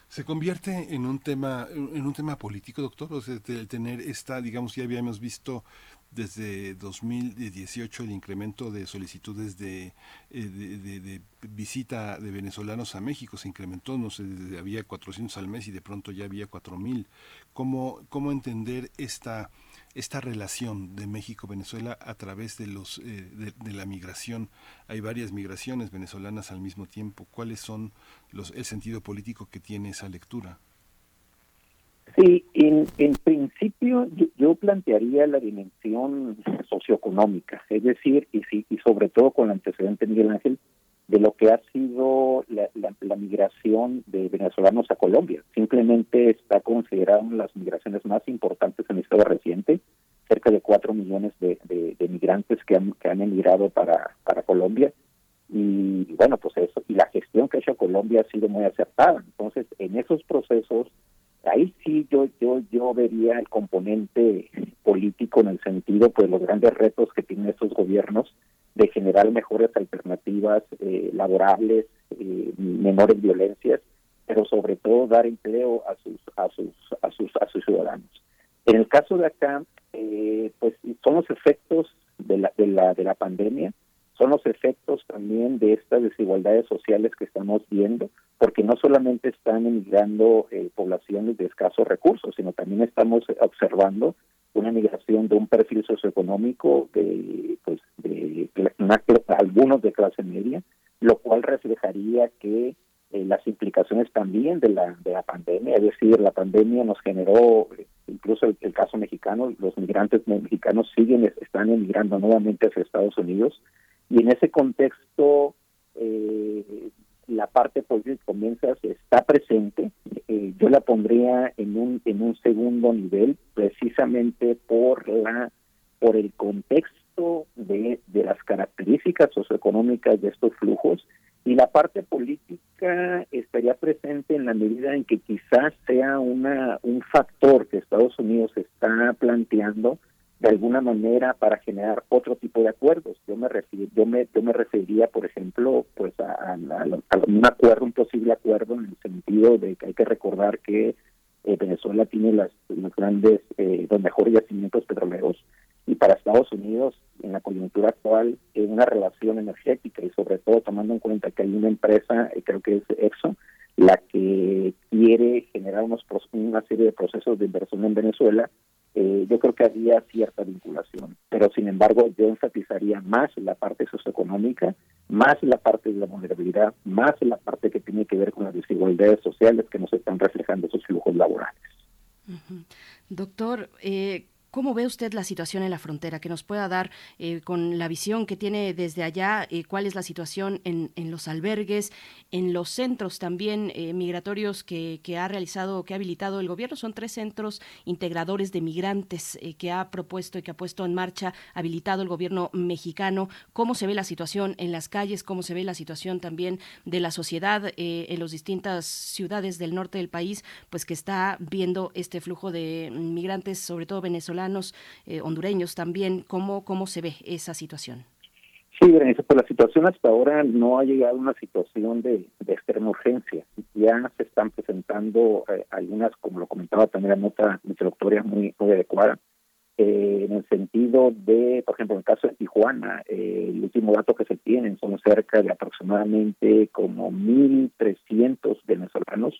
Se convierte en un tema en un tema político, doctor, o sea, el tener esta, digamos, ya habíamos visto desde 2018 el incremento de solicitudes de, eh, de, visita de venezolanos a México se incrementó, no sé, había 400 al mes y de pronto ya había 4000. ¿Cómo cómo entender esta esta relación de México-Venezuela a través de los eh, de la migración? Hay varias migraciones venezolanas al mismo tiempo. ¿Cuáles son los el sentido político que tiene esa lectura? Sí, en, en principio yo, yo plantearía la dimensión socioeconómica, es decir, y, sí, y sobre todo con el antecedente Miguel Ángel, de lo que ha sido la, migración de venezolanos a Colombia. Simplemente está considerada una de las migraciones más importantes en la historia reciente, cerca de cuatro millones de, de- de migrantes que han, que han emigrado para, para Colombia. Y bueno, pues eso, y la gestión que ha hecho Colombia ha sido muy acertada. Entonces, en esos procesos, ahí sí yo yo yo vería el componente político en el sentido pues los grandes retos que tienen estos gobiernos de generar mejores alternativas eh, laborables eh, menores violencias pero sobre todo dar empleo a sus a sus a sus a sus ciudadanos. En el caso de acá eh, pues son los efectos de la de la de la pandemia son los efectos también de estas desigualdades sociales que estamos viendo, porque no solamente están emigrando eh, poblaciones de escasos recursos, sino también estamos observando una migración de un perfil socioeconómico de, pues, de algunos de clase media, lo cual reflejaría que eh, las implicaciones también de la, de la pandemia, es decir, la pandemia nos generó, eh, incluso el, el caso mexicano, los migrantes mexicanos siguen, están emigrando nuevamente hacia Estados Unidos, y en ese contexto eh, la parte política comienza, está presente, eh, yo la pondría en un, en un segundo nivel, precisamente por la por el contexto de, de las características socioeconómicas de estos flujos. Y la parte política estaría presente en la medida en que quizás sea una un factor que Estados Unidos está planteando de alguna manera para generar otro tipo de acuerdos. Yo me refiero, yo me, yo me referiría, por ejemplo, pues a, a- un acuerdo, un posible acuerdo en el sentido de que hay que recordar que eh, Venezuela tiene las, los grandes, eh, los mejores yacimientos petroleros y para Estados Unidos en la coyuntura actual en una relación energética y sobre todo tomando en cuenta que hay una empresa, eh, creo que es Exxon, la que quiere generar unos una serie de procesos de inversión en Venezuela, eh, yo creo que había cierta vinculación. Pero sin embargo, yo enfatizaría más la parte socioeconómica, más la parte de la vulnerabilidad, más la parte que tiene que ver con las desigualdades sociales que nos están reflejando esos flujos laborales. Doctor, eh, ¿Cómo ve usted la situación en la frontera? Que nos pueda dar eh, con la visión que tiene desde allá, eh, cuál es la situación en, los albergues, en los centros también eh, migratorios que, que, ha realizado, que ha habilitado el gobierno. Son tres centros integradores de migrantes que ha propuesto y que ha puesto en marcha, habilitado el gobierno mexicano. ¿Cómo se ve la situación en las calles? ¿Cómo se ve la situación también de la sociedad en las distintas ciudades del norte del país? Pues que está viendo este flujo de migrantes, sobre todo venezolanos eh, hondureños también. ¿Cómo, ¿Cómo se ve esa situación? Sí, Berenice, pues la situación hasta ahora no ha llegado a una situación de, de extrema urgencia. Ya se están presentando eh, algunas, como lo comentaba también la nota introductoria, muy, muy adecuada, eh, en el sentido de, por ejemplo, en el caso de Tijuana, eh, el último dato que se tienen son cerca de aproximadamente como 1.300 venezolanos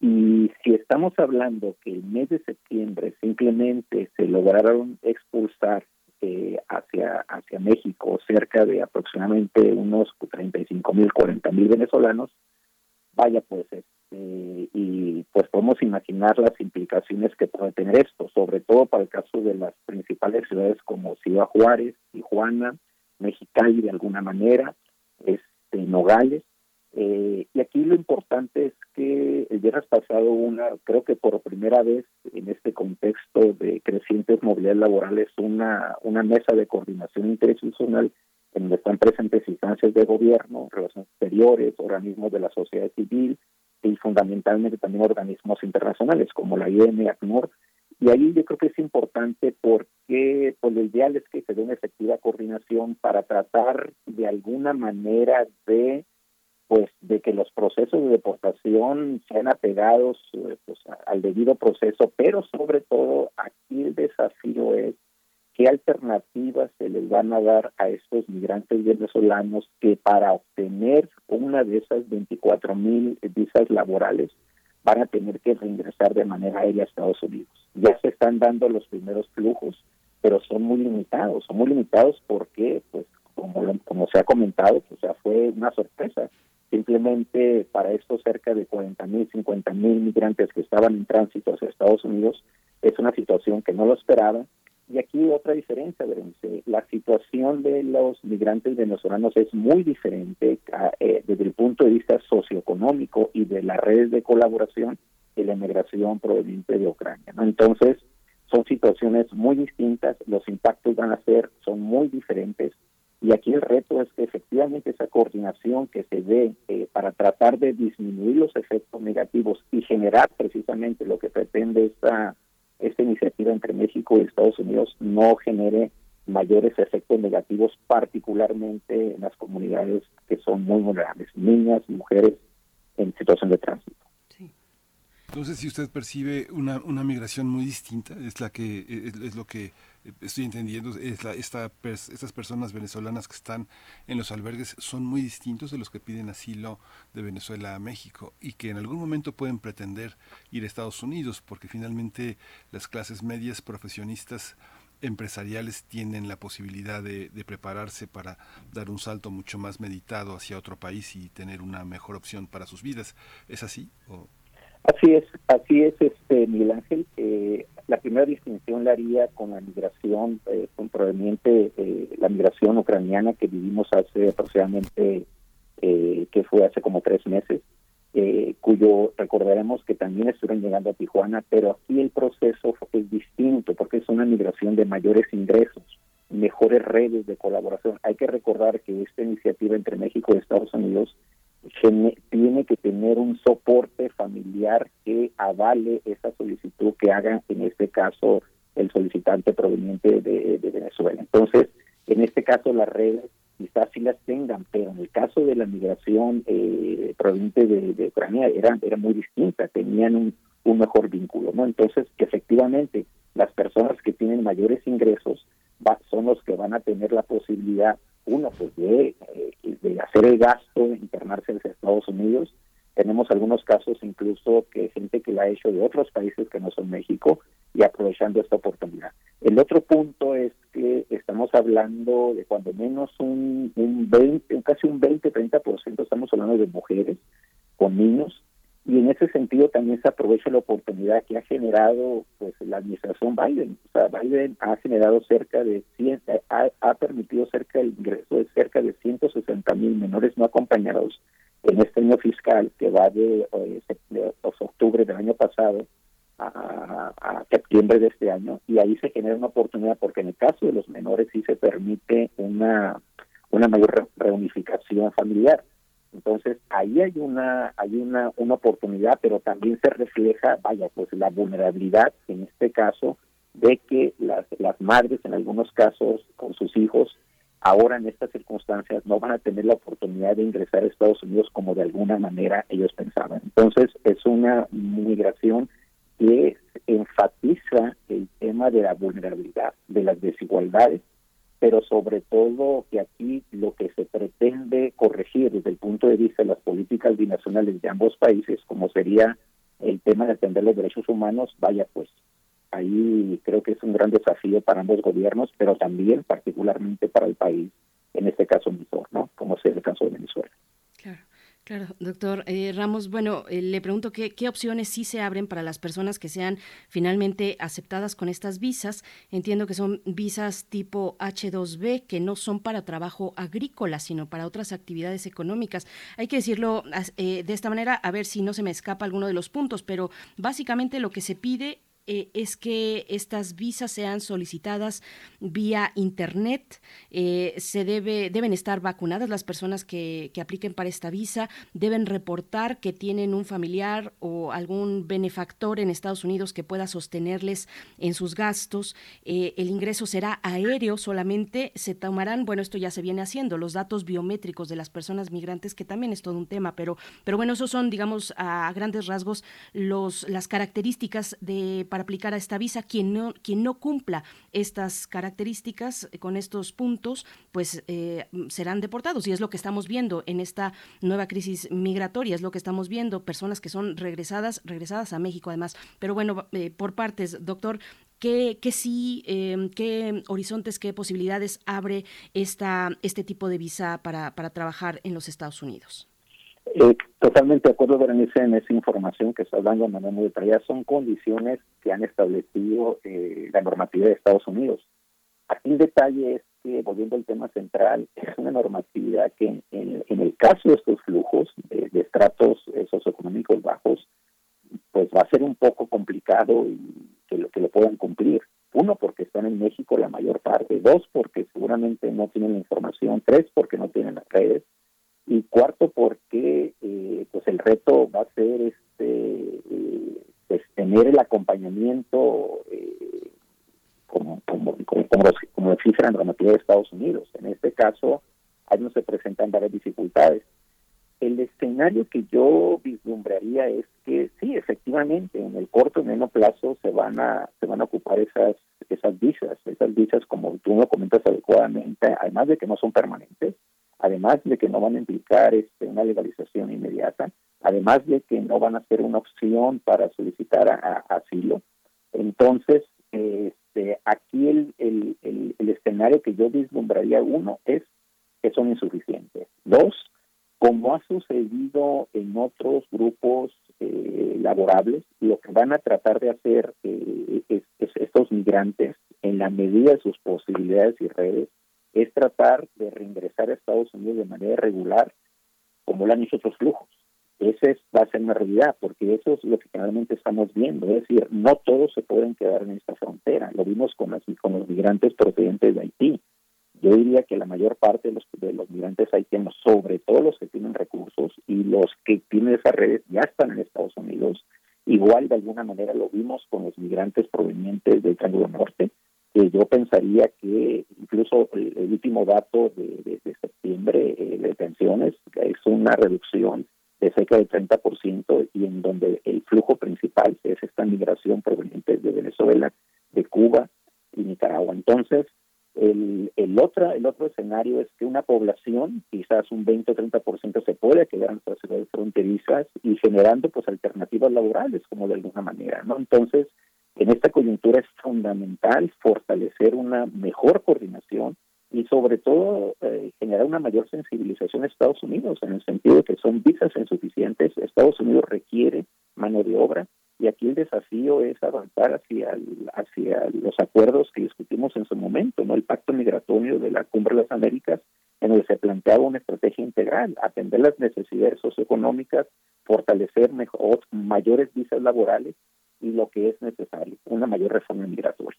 y si estamos hablando que el mes de septiembre simplemente se lograron expulsar eh, hacia hacia México cerca de aproximadamente unos 35 mil, 40 mil venezolanos, vaya pues, este, y pues podemos imaginar las implicaciones que puede tener esto, sobre todo para el caso de las principales ciudades como Ciudad Juárez, Tijuana, Mexicali de alguna manera, este, Nogales, eh, y aquí lo importante es que el viernes pasado una, creo que por primera vez en este contexto de crecientes movilidades laborales, una, una mesa de coordinación interinstitucional en donde están presentes instancias de gobierno, relaciones exteriores, organismos de la sociedad civil y fundamentalmente también organismos internacionales como la IEM, ACNUR. Y ahí yo creo que es importante porque pues, lo ideal es que se dé una efectiva coordinación para tratar de alguna manera de pues de que los procesos de deportación sean apegados eh, pues, al debido proceso, pero sobre todo aquí el desafío es qué alternativas se les van a dar a estos migrantes venezolanos que para obtener una de esas 24 mil visas laborales van a tener que reingresar de manera aérea a Estados Unidos. Ya se están dando los primeros flujos, pero son muy limitados. Son muy limitados porque, pues, como, como se ha comentado, pues, o sea, fue una sorpresa Simplemente para estos cerca de 40 mil, 50 mil migrantes que estaban en tránsito hacia Estados Unidos, es una situación que no lo esperaba. Y aquí otra diferencia, la situación de los migrantes venezolanos es muy diferente eh, desde el punto de vista socioeconómico y de las redes de colaboración de la migración proveniente de Ucrania. ¿no? Entonces, son situaciones muy distintas, los impactos van a ser, son muy diferentes y aquí el reto es que efectivamente esa coordinación que se dé eh, para tratar de disminuir los efectos negativos y generar precisamente lo que pretende esta, esta iniciativa entre México y Estados Unidos no genere mayores efectos negativos, particularmente en las comunidades que son muy vulnerables, niñas, mujeres en situación de tránsito. Entonces, si usted percibe una, una migración muy distinta, es la que es, es lo que estoy entendiendo, es la, esta, estas personas venezolanas que están en los albergues son muy distintos de los que piden asilo de Venezuela a México y que en algún momento pueden pretender ir a Estados Unidos, porque finalmente las clases medias profesionistas empresariales tienen la posibilidad de, prepararse para dar un salto mucho más meditado hacia otro país y tener una mejor opción para sus vidas. ¿Es así? ¿O? Así es, así es, este Miguel Ángel. Eh, la primera distinción la haría con la migración, eh, con proveniente eh, la migración ucraniana que vivimos hace aproximadamente, eh, que fue hace como tres meses, eh, cuyo recordaremos que también estuvieron llegando a Tijuana, pero aquí el proceso es distinto porque es una migración de mayores ingresos, mejores redes de colaboración. Hay que recordar que esta iniciativa entre México y Estados Unidos tiene que tener un soporte familiar que avale esa solicitud que haga, en este caso, el solicitante proveniente de, de Venezuela. Entonces, en este caso, las redes quizás sí las tengan, pero en el caso de la migración eh, proveniente de, Ucrania era, era muy distinta, tenían un, un mejor vínculo, ¿no? Entonces, efectivamente, las personas que tienen mayores ingresos son los que van a tener la posibilidad uno, pues de, eh, de hacer el gasto, internarse en Estados Unidos. Tenemos algunos casos incluso que gente que la ha hecho de otros países que no son México y aprovechando esta oportunidad. El otro punto es que estamos hablando de cuando menos un, un 20, casi un 20, 30%, estamos hablando de mujeres con niños y en ese sentido también se aprovecha la oportunidad que ha generado pues la administración Biden. O sea, Biden ha generado cerca de 100, ha, ha permitido cerca el ingreso de cerca de 160 mil menores no acompañados en este año fiscal que va de, eh, sep- de octubre del año pasado a, a septiembre de este año y ahí se genera una oportunidad porque en el caso de los menores sí se permite una una mayor re- reunificación familiar. Entonces, ahí hay una hay una, una oportunidad, pero también se refleja, vaya, pues la vulnerabilidad, en este caso, de que las, las madres, en algunos casos, con sus hijos, ahora en estas circunstancias no van a tener la oportunidad de ingresar a Estados Unidos como de alguna manera ellos pensaban. Entonces, es una migración que enfatiza el tema de la vulnerabilidad, de las desigualdades, pero sobre todo que aquí lo que se pretende corregir desde el punto de vista de las políticas binacionales de ambos países, como sería el tema de atender los derechos humanos, vaya pues, ahí creo que es un gran desafío para ambos gobiernos, pero también particularmente para el país, en este caso emisor, ¿no? Como es el caso de Venezuela. Claro, doctor eh, Ramos, bueno, eh, le pregunto qué, opciones sí se abren para las personas que sean finalmente aceptadas con estas visas. Entiendo que son visas tipo H2B, que no son para trabajo agrícola, sino para otras actividades económicas. Hay que decirlo eh, de esta manera, a ver si no se me escapa alguno de los puntos, pero básicamente lo que se pide eh, es que estas visas sean solicitadas vía internet. eh, se debe, deben estar vacunadas las personas que, que apliquen para esta visa. Deben reportar que tienen un familiar o algún benefactor en Estados Unidos que pueda sostenerles en sus gastos. eh, el ingreso será aéreo solamente. Se tomarán, bueno, esto ya se viene haciendo, los datos biométricos de las personas migrantes, que también es todo un tema, pero, pero bueno, esos son, digamos, a grandes rasgos los, las características de, aplicar a esta visa. Quien no, quien no cumpla estas características eh, con estos puntos, pues eh, serán deportados. Y es lo que estamos viendo en esta nueva crisis migratoria, es lo que estamos viendo, personas que son regresadas, regresadas a México además. Pero bueno, eh, por partes, doctor, ¿Qué, qué sí, eh, qué horizontes, qué posibilidades abre esta, este tipo de visa para, para trabajar en los Estados Unidos? Eh, totalmente de acuerdo, Berenice, en esa información que está dando de manera. Son condiciones que han establecido eh, la normativa de Estados Unidos. Aquí el detalle es que, volviendo al tema central, es una normatividad que en, el caso de estos flujos de, de estratos eh, socioeconómicos bajos, pues va a ser un poco complicado y que lo, que lo puedan cumplir. Uno, porque están en México la mayor parte. Dos, porque seguramente no tienen la información. Tres, porque no tienen las redes y cuarto porque eh, pues el reto va a ser este eh, pues tener el acompañamiento eh, como como como, como, los- como exige la normativa de Estados Unidos en este caso ahí no se presentan varias dificultades. El escenario que yo vislumbraría es que sí efectivamente en el corto y mediano plazo se van a se van a ocupar esas esas visas esas visas como tú lo comentas adecuadamente además de que no son permanentes además de que no van a implicar este, una legalización inmediata, además de que no van a ser una opción para solicitar asilo. Entonces, este, aquí el, el, el, escenario que yo vislumbraría, uno, es que son insuficientes. Dos, como ha sucedido en otros grupos eh, laborables, lo que van a tratar de hacer eh, es estos migrantes, en la medida de sus posibilidades y redes, es tratar de reingresar a Estados Unidos de manera regular, como lo han hecho otros flujos. Ese es, va a ser una realidad, porque eso es lo que generalmente estamos viendo. Es decir, no todos se pueden quedar en esta frontera. Lo vimos con, las, con los migrantes procedentes de Haití. Yo diría que la mayor parte de los, de los migrantes haitianos, sobre todo los que tienen recursos y los que tienen esas redes, ya están en Estados Unidos. Igual de alguna manera lo vimos con los migrantes provenientes del Triángulo Norte, yo pensaría que incluso el, último dato de, septiembre eh, de detenciones es una reducción de cerca del 30% y en donde el flujo principal es esta migración proveniente de Venezuela, de Cuba y Nicaragua. Entonces, el, el, otra, el otro escenario es que una población, quizás un 20 o 30% se puede quedar en las ciudades fronterizas y generando pues alternativas laborales como de alguna manera, ¿no? Entonces, en esta coyuntura es fundamental fortalecer una mejor coordinación y sobre todo eh, generar una mayor sensibilización a Estados Unidos en el sentido de que son visas insuficientes, Estados Unidos requiere mano de obra y aquí el desafío es avanzar hacia el- hacia los acuerdos que discutimos en su momento, no el pacto migratorio de la Cumbre de las Américas en el que se planteaba una estrategia integral, atender las necesidades socioeconómicas, fortalecer mejor, mayores visas laborales y lo que es necesario, una mayor reforma migratoria.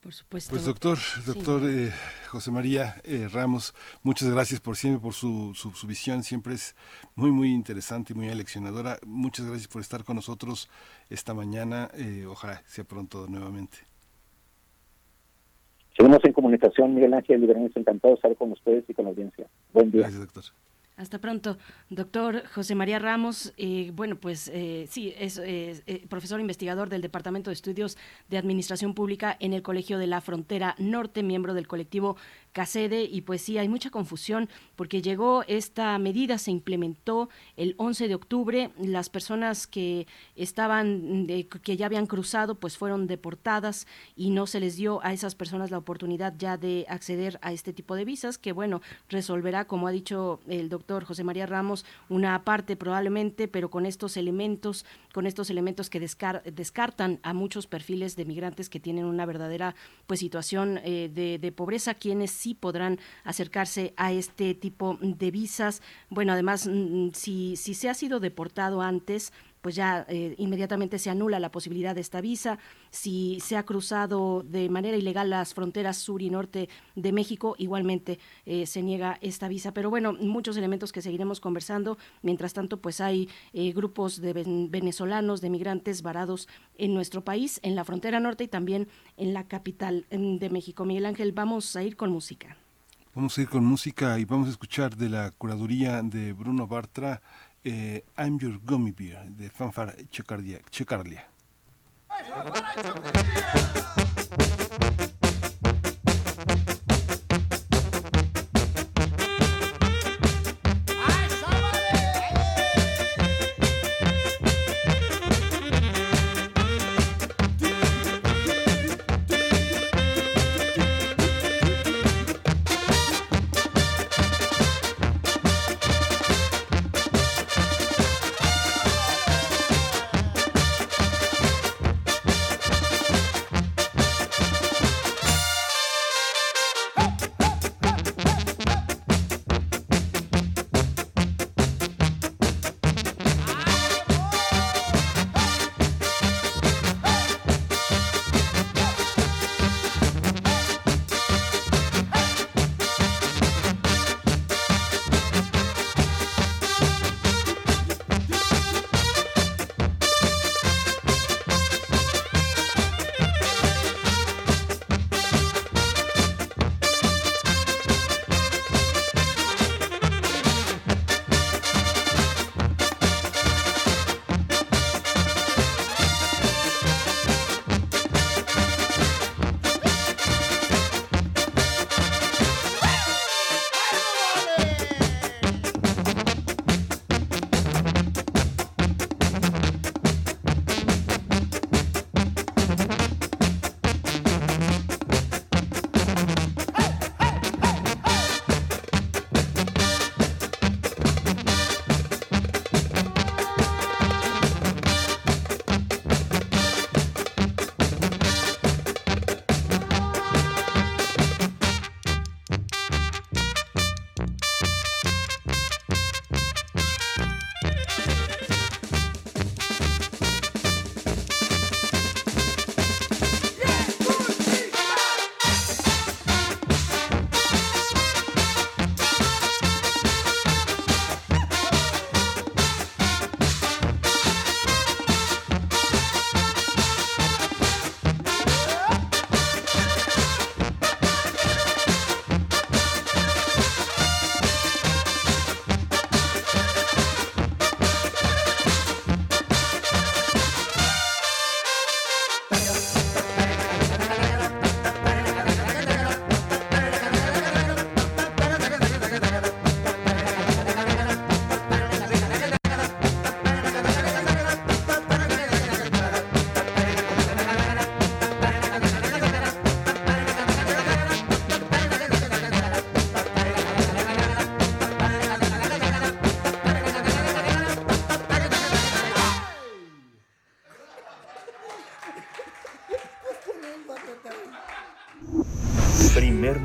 Por supuesto. Pues doctor, doctor eh, José María eh, Ramos, muchas gracias por siempre, por su, su, su visión, siempre es muy, muy interesante y muy aleccionadora. Muchas gracias por estar con nosotros esta mañana, eh, ojalá sea pronto nuevamente. Seguimos en comunicación, Miguel Ángel Liberanes, encantado de estar con ustedes y con la audiencia. Buen día. Gracias, doctor. Hasta pronto, doctor José María Ramos. eh, bueno, pues eh, sí, es eh, profesor investigador del Departamento de Estudios de Administración Pública en el Colegio de la Frontera Norte, miembro del colectivo CACEDE. Y pues sí, hay mucha confusión porque llegó esta medida, se implementó el 11 de octubre. Las personas que estaban, que ya habían cruzado, pues fueron deportadas y no se les dio a esas personas la oportunidad ya de acceder a este tipo de visas, que bueno, resolverá, como ha dicho el doctor José María Ramos, una parte probablemente, pero con estos elementos, con estos elementos que descar- descartan a muchos perfiles de migrantes que tienen una verdadera pues situación eh, de pobreza, quienes sí podrán acercarse a este tipo de visas. Bueno, además, mm, si, si se ha sido deportado antes, pues ya eh, inmediatamente se anula la posibilidad de esta visa. Si se ha cruzado de manera ilegal las fronteras sur y norte de México, igualmente eh, se niega esta visa. Pero bueno, muchos elementos que seguiremos conversando. Mientras tanto, pues hay eh, grupos de ven- venezolanos, de migrantes varados en nuestro país, en la frontera norte y también en la capital em, de México. Miguel Ángel, vamos a ir con música. Vamos a ir con música y vamos a escuchar de la curaduría de Bruno Bartra, eh, I'm Your Gummy Bear, de Fanfare Checardia- Checarlia.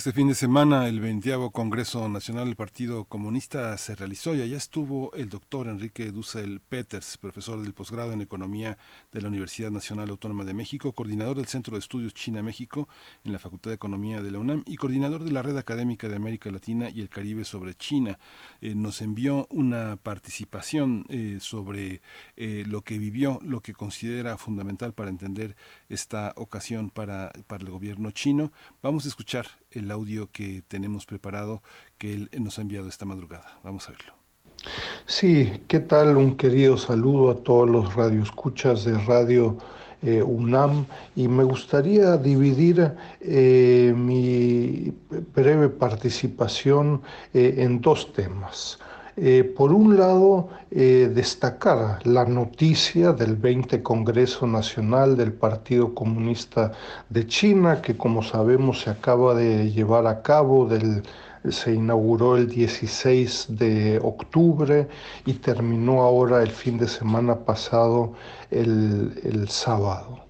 Este fin de semana el 20 Congreso Nacional del Partido Comunista se realizó y allá estuvo el doctor Enrique Dussel Peters, profesor del posgrado en Economía de la Universidad Nacional Autónoma de México, coordinador del Centro de Estudios China-México en la Facultad de Economía de la UNAM y coordinador de la Red Académica de América Latina y el Caribe sobre China. Eh, nos envió una participación eh, sobre eh, lo que vivió, lo que considera fundamental para entender esta ocasión para, para el gobierno chino. Vamos a escuchar el audio que tenemos preparado que él nos ha enviado esta madrugada. Vamos a verlo. Sí, ¿qué tal? Un querido saludo a todos los radioescuchas de Radio eh, UNAM y me gustaría dividir eh, mi breve participación eh, en dos temas. Eh, por un lado, eh, destacar la noticia del 20 Congreso Nacional del Partido Comunista de China, que como sabemos se acaba de llevar a cabo se inauguró el 16 de octubre y terminó ahora el fin de semana pasado el sábado.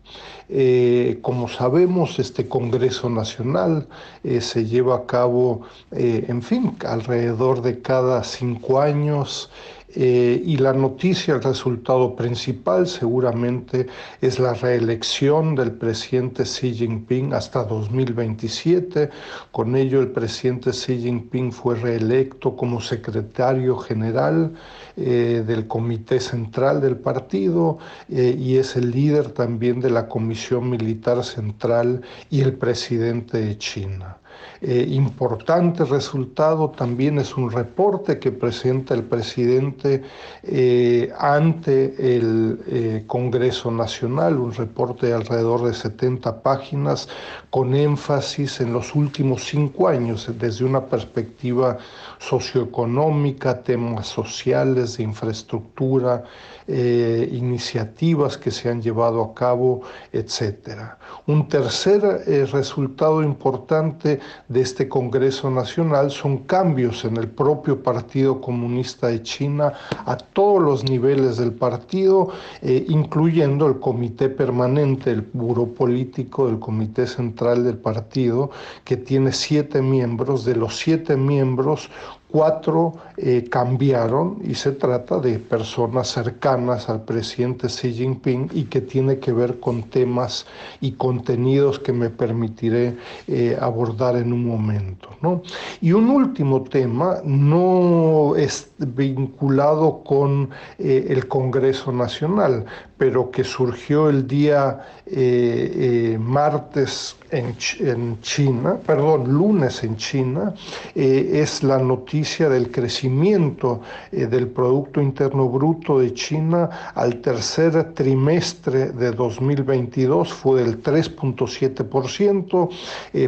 Eh, como sabemos, este Congreso Nacional eh, se lleva a cabo, eh, en fin, alrededor de cada cinco años. Eh, y la noticia, el resultado principal seguramente es la reelección del presidente Xi Jinping hasta 2027. Con ello el presidente Xi Jinping fue reelecto como secretario general eh, del Comité Central del partido eh, y es el líder también de la Comisión Militar Central y el presidente de China. Eh, importante resultado también es un reporte que presenta el presidente eh, ante el eh, Congreso Nacional, un reporte de alrededor de 70 páginas con énfasis en los últimos cinco años desde una perspectiva socioeconómica, temas sociales, de infraestructura, eh, iniciativas que se han llevado a cabo, etcétera. Un tercer eh, resultado importante de este Congreso Nacional son cambios en el propio Partido Comunista de China a todos los niveles del partido, eh, incluyendo el Comité Permanente, el Buró Político del Comité Central del Partido, que tiene siete miembros. De los siete miembros, cuatro eh, cambiaron y se trata de personas cercanas al presidente Xi Jinping y que tiene que ver con temas y contenidos que me permitiré eh, abordar en un momento. ¿no? Y un último tema no es vinculado con eh, el Congreso Nacional, pero que surgió el día eh, eh, martes en, en, China, perdón, lunes en China, eh, es la noticia del crecimiento del Producto Interno Bruto de China al tercer trimestre de 2022 fue del 3.7%,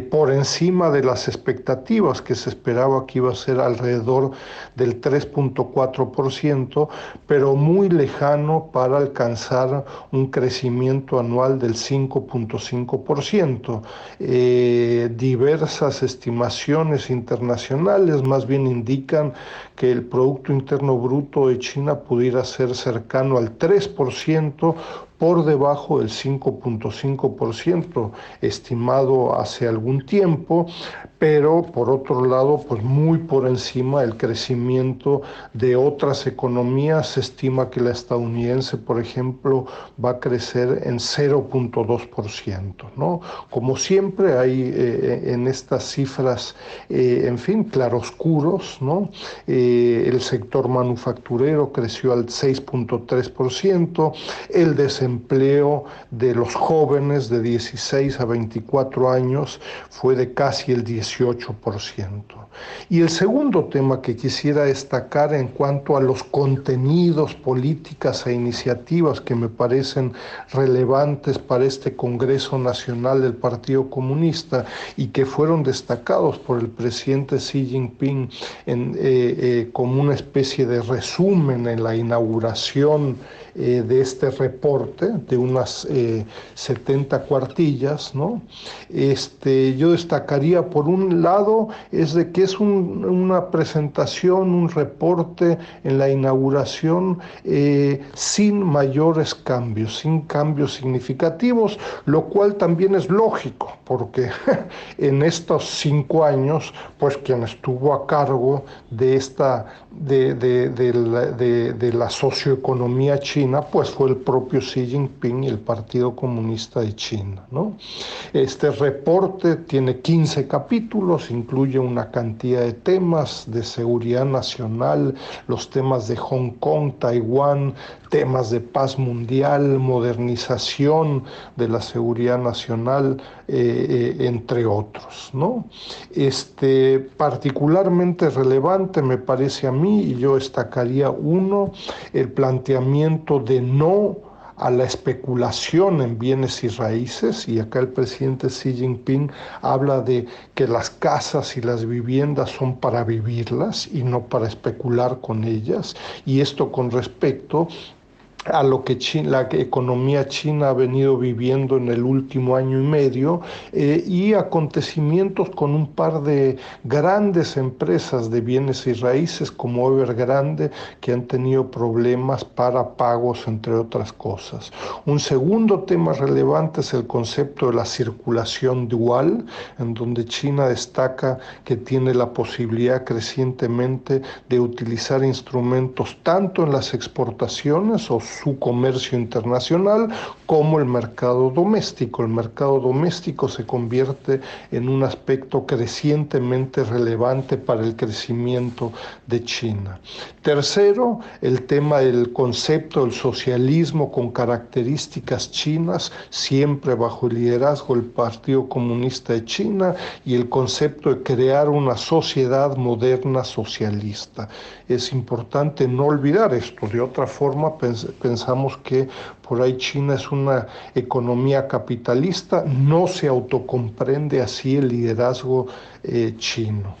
por encima de las expectativas que se esperaba que iba a ser alrededor del 3.4%, pero muy lejano para alcanzar un crecimiento anual del 5.5%. Eh, diversas estimaciones internacionales más bien indican que el Producto Interno Bruto de China pudiera ser cercano al 3%, por debajo del 5.5% estimado hace algún tiempo, pero por otro lado, pues muy por encima del crecimiento de otras economías. Se estima que la estadounidense, por ejemplo, va a crecer en 0.2%, ¿no? Como siempre hay eh, en estas cifras, eh, en fin, claroscuros, ¿no? Eh, el sector manufacturero creció al 6.3%, el desempleo de los jóvenes de 16 a 24 años fue de casi el 18%. Y el segundo tema que quisiera destacar en cuanto a los contenidos, políticas e iniciativas que me parecen relevantes para este Congreso Nacional del Partido Comunista y que fueron destacados por el presidente Xi Jinping eh, eh, como una especie de resumen en la inauguración eh, de este reporte de unas eh, 70 cuartillas, ¿no? Este, yo destacaría por un lado es de que es un- una presentación, un reporte en la inauguración eh, sin mayores cambios, sin cambios significativos, lo cual también es lógico, porque en estos cinco años, pues quien estuvo a cargo de esta de, de- de de la socioeconomía china, pues fue el propio Xi Jinping y el Partido Comunista de China. ¿no? Este reporte tiene 15 capítulos, incluye una cantidad de temas de seguridad nacional, los temas de Hong Kong, Taiwán, temas de paz mundial, modernización de la seguridad nacional, eh, eh, entre otros. ¿no? Este, particularmente relevante me parece a mí, y yo destacaría uno, el planteamiento de no a la especulación en bienes y raíces, y acá el presidente Xi Jinping habla de que las casas y las viviendas son para vivirlas y no para especular con ellas, y esto con respecto a lo que Chi- la economía china ha venido viviendo en el último año y medio eh, y acontecimientos con un par de grandes empresas de bienes y raíces como Evergrande que han tenido problemas para pagos entre otras cosas. Un segundo tema relevante es el concepto de la circulación dual en donde China destaca que tiene la posibilidad crecientemente de utilizar instrumentos tanto en las exportaciones o su comercio internacional como el mercado doméstico. El mercado doméstico se convierte en un aspecto crecientemente relevante para el crecimiento de China. Tercero, el tema del concepto del socialismo con características chinas, siempre bajo el liderazgo del Partido Comunista de China, y el concepto de crear una sociedad moderna socialista. Es importante no olvidar esto, de otra forma pensamos que por ahí China es una economía capitalista, no se autocomprende así el liderazgo eh, chino.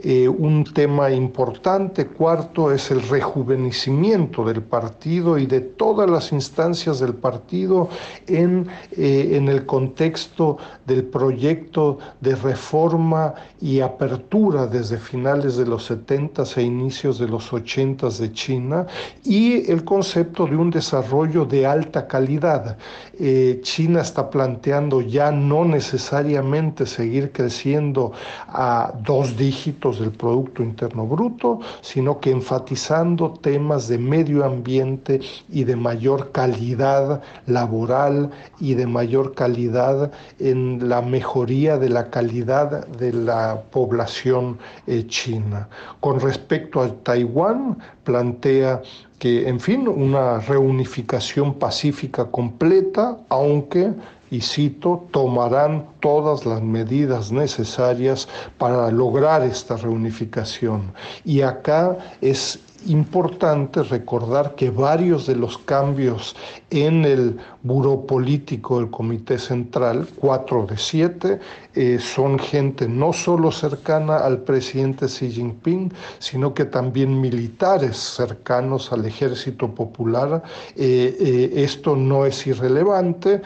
Eh, un tema importante, cuarto, es el rejuvenecimiento del partido y de todas las instancias del partido en, eh, en el contexto del proyecto de reforma y apertura desde finales de los 70 e inicios de los 80 de China y el concepto de un desarrollo de alta calidad. Eh, China está planteando ya no necesariamente seguir creciendo a dos dígitos del Producto Interno Bruto, sino que enfatizando temas de medio ambiente y de mayor calidad laboral y de mayor calidad en la mejoría de la calidad de la población eh, china. Con respecto a Taiwán, plantea que, en fin, una reunificación pacífica completa, aunque y cito, tomarán todas las medidas necesarias para lograr esta reunificación. Y acá es importante recordar que varios de los cambios en el buró político del Comité Central, cuatro de siete, eh, son gente no solo cercana al presidente Xi Jinping, sino que también militares cercanos al ejército popular. Eh, eh, esto no es irrelevante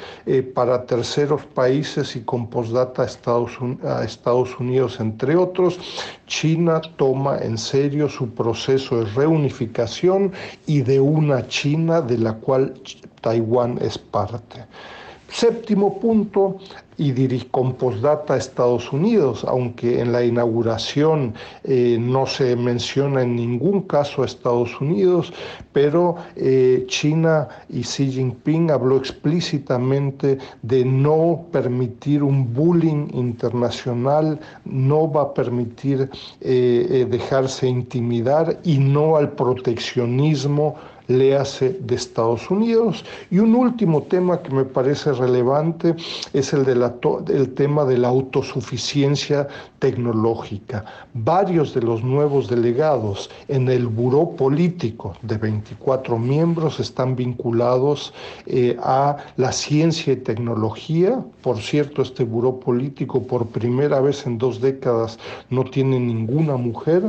para terceros países y con postdata a Estados, Unidos, entre otros. China toma en serio su proceso de reunificación y de una China de la cual Taiwán es parte. Séptimo punto, y con postdata a Estados Unidos, aunque en la inauguración eh, no se menciona en ningún caso a Estados Unidos, pero eh, China y Xi Jinping habló explícitamente de no permitir un bullying internacional, no va a permitir eh, dejarse intimidar y no al proteccionismo léase de Estados Unidos. Y un último tema que me parece relevante es el tema de la autosuficiencia tecnológica. Varios de los nuevos delegados en el buró político de 24 miembros están vinculados eh, a la ciencia y tecnología. Por cierto, este buró político por primera vez en dos décadas no tiene ninguna mujer,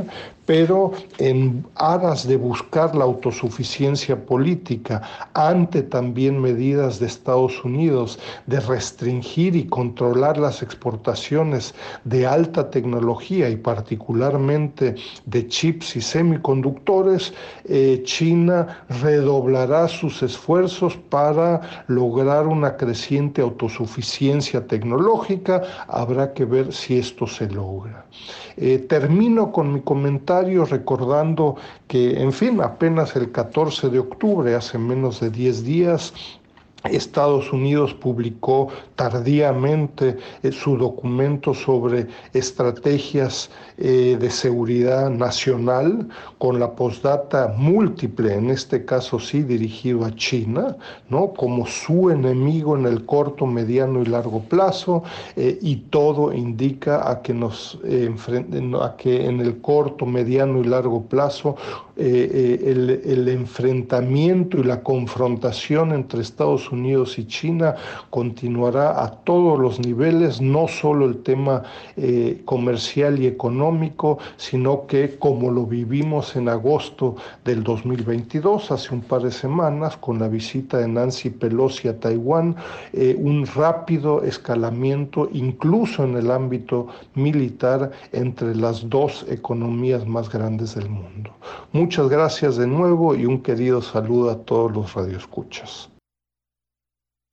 pero en aras de buscar la autosuficiencia política ante también medidas de Estados Unidos de restringir y controlar las exportaciones de alta tecnología y particularmente de chips y semiconductores, eh, China redoblará sus esfuerzos para lograr una creciente autosuficiencia tecnológica. Habrá que ver si esto se logra. Eh, termino con mi comentario recordando que, en fin, apenas el 14 de octubre, hace menos de 10 días, Estados Unidos publicó tardíamente eh, su documento sobre estrategias eh, de seguridad nacional con la postdata múltiple, en este caso sí dirigido a China, ¿no? como su enemigo en el corto, mediano y largo plazo, eh, y todo indica a que, nos, a que en el corto, mediano y largo plazo eh, eh, el, enfrentamiento y la confrontación entre Estados Unidos y China continuará a todos los niveles, no solo el tema eh, comercial y económico, sino que como lo vivimos en agosto del 2022, hace un par de semanas, con la visita de Nancy Pelosi a Taiwán, un rápido escalamiento, incluso en el ámbito militar, entre las dos economías más grandes del mundo. Muchas gracias de nuevo y un querido saludo a todos los radioescuchas.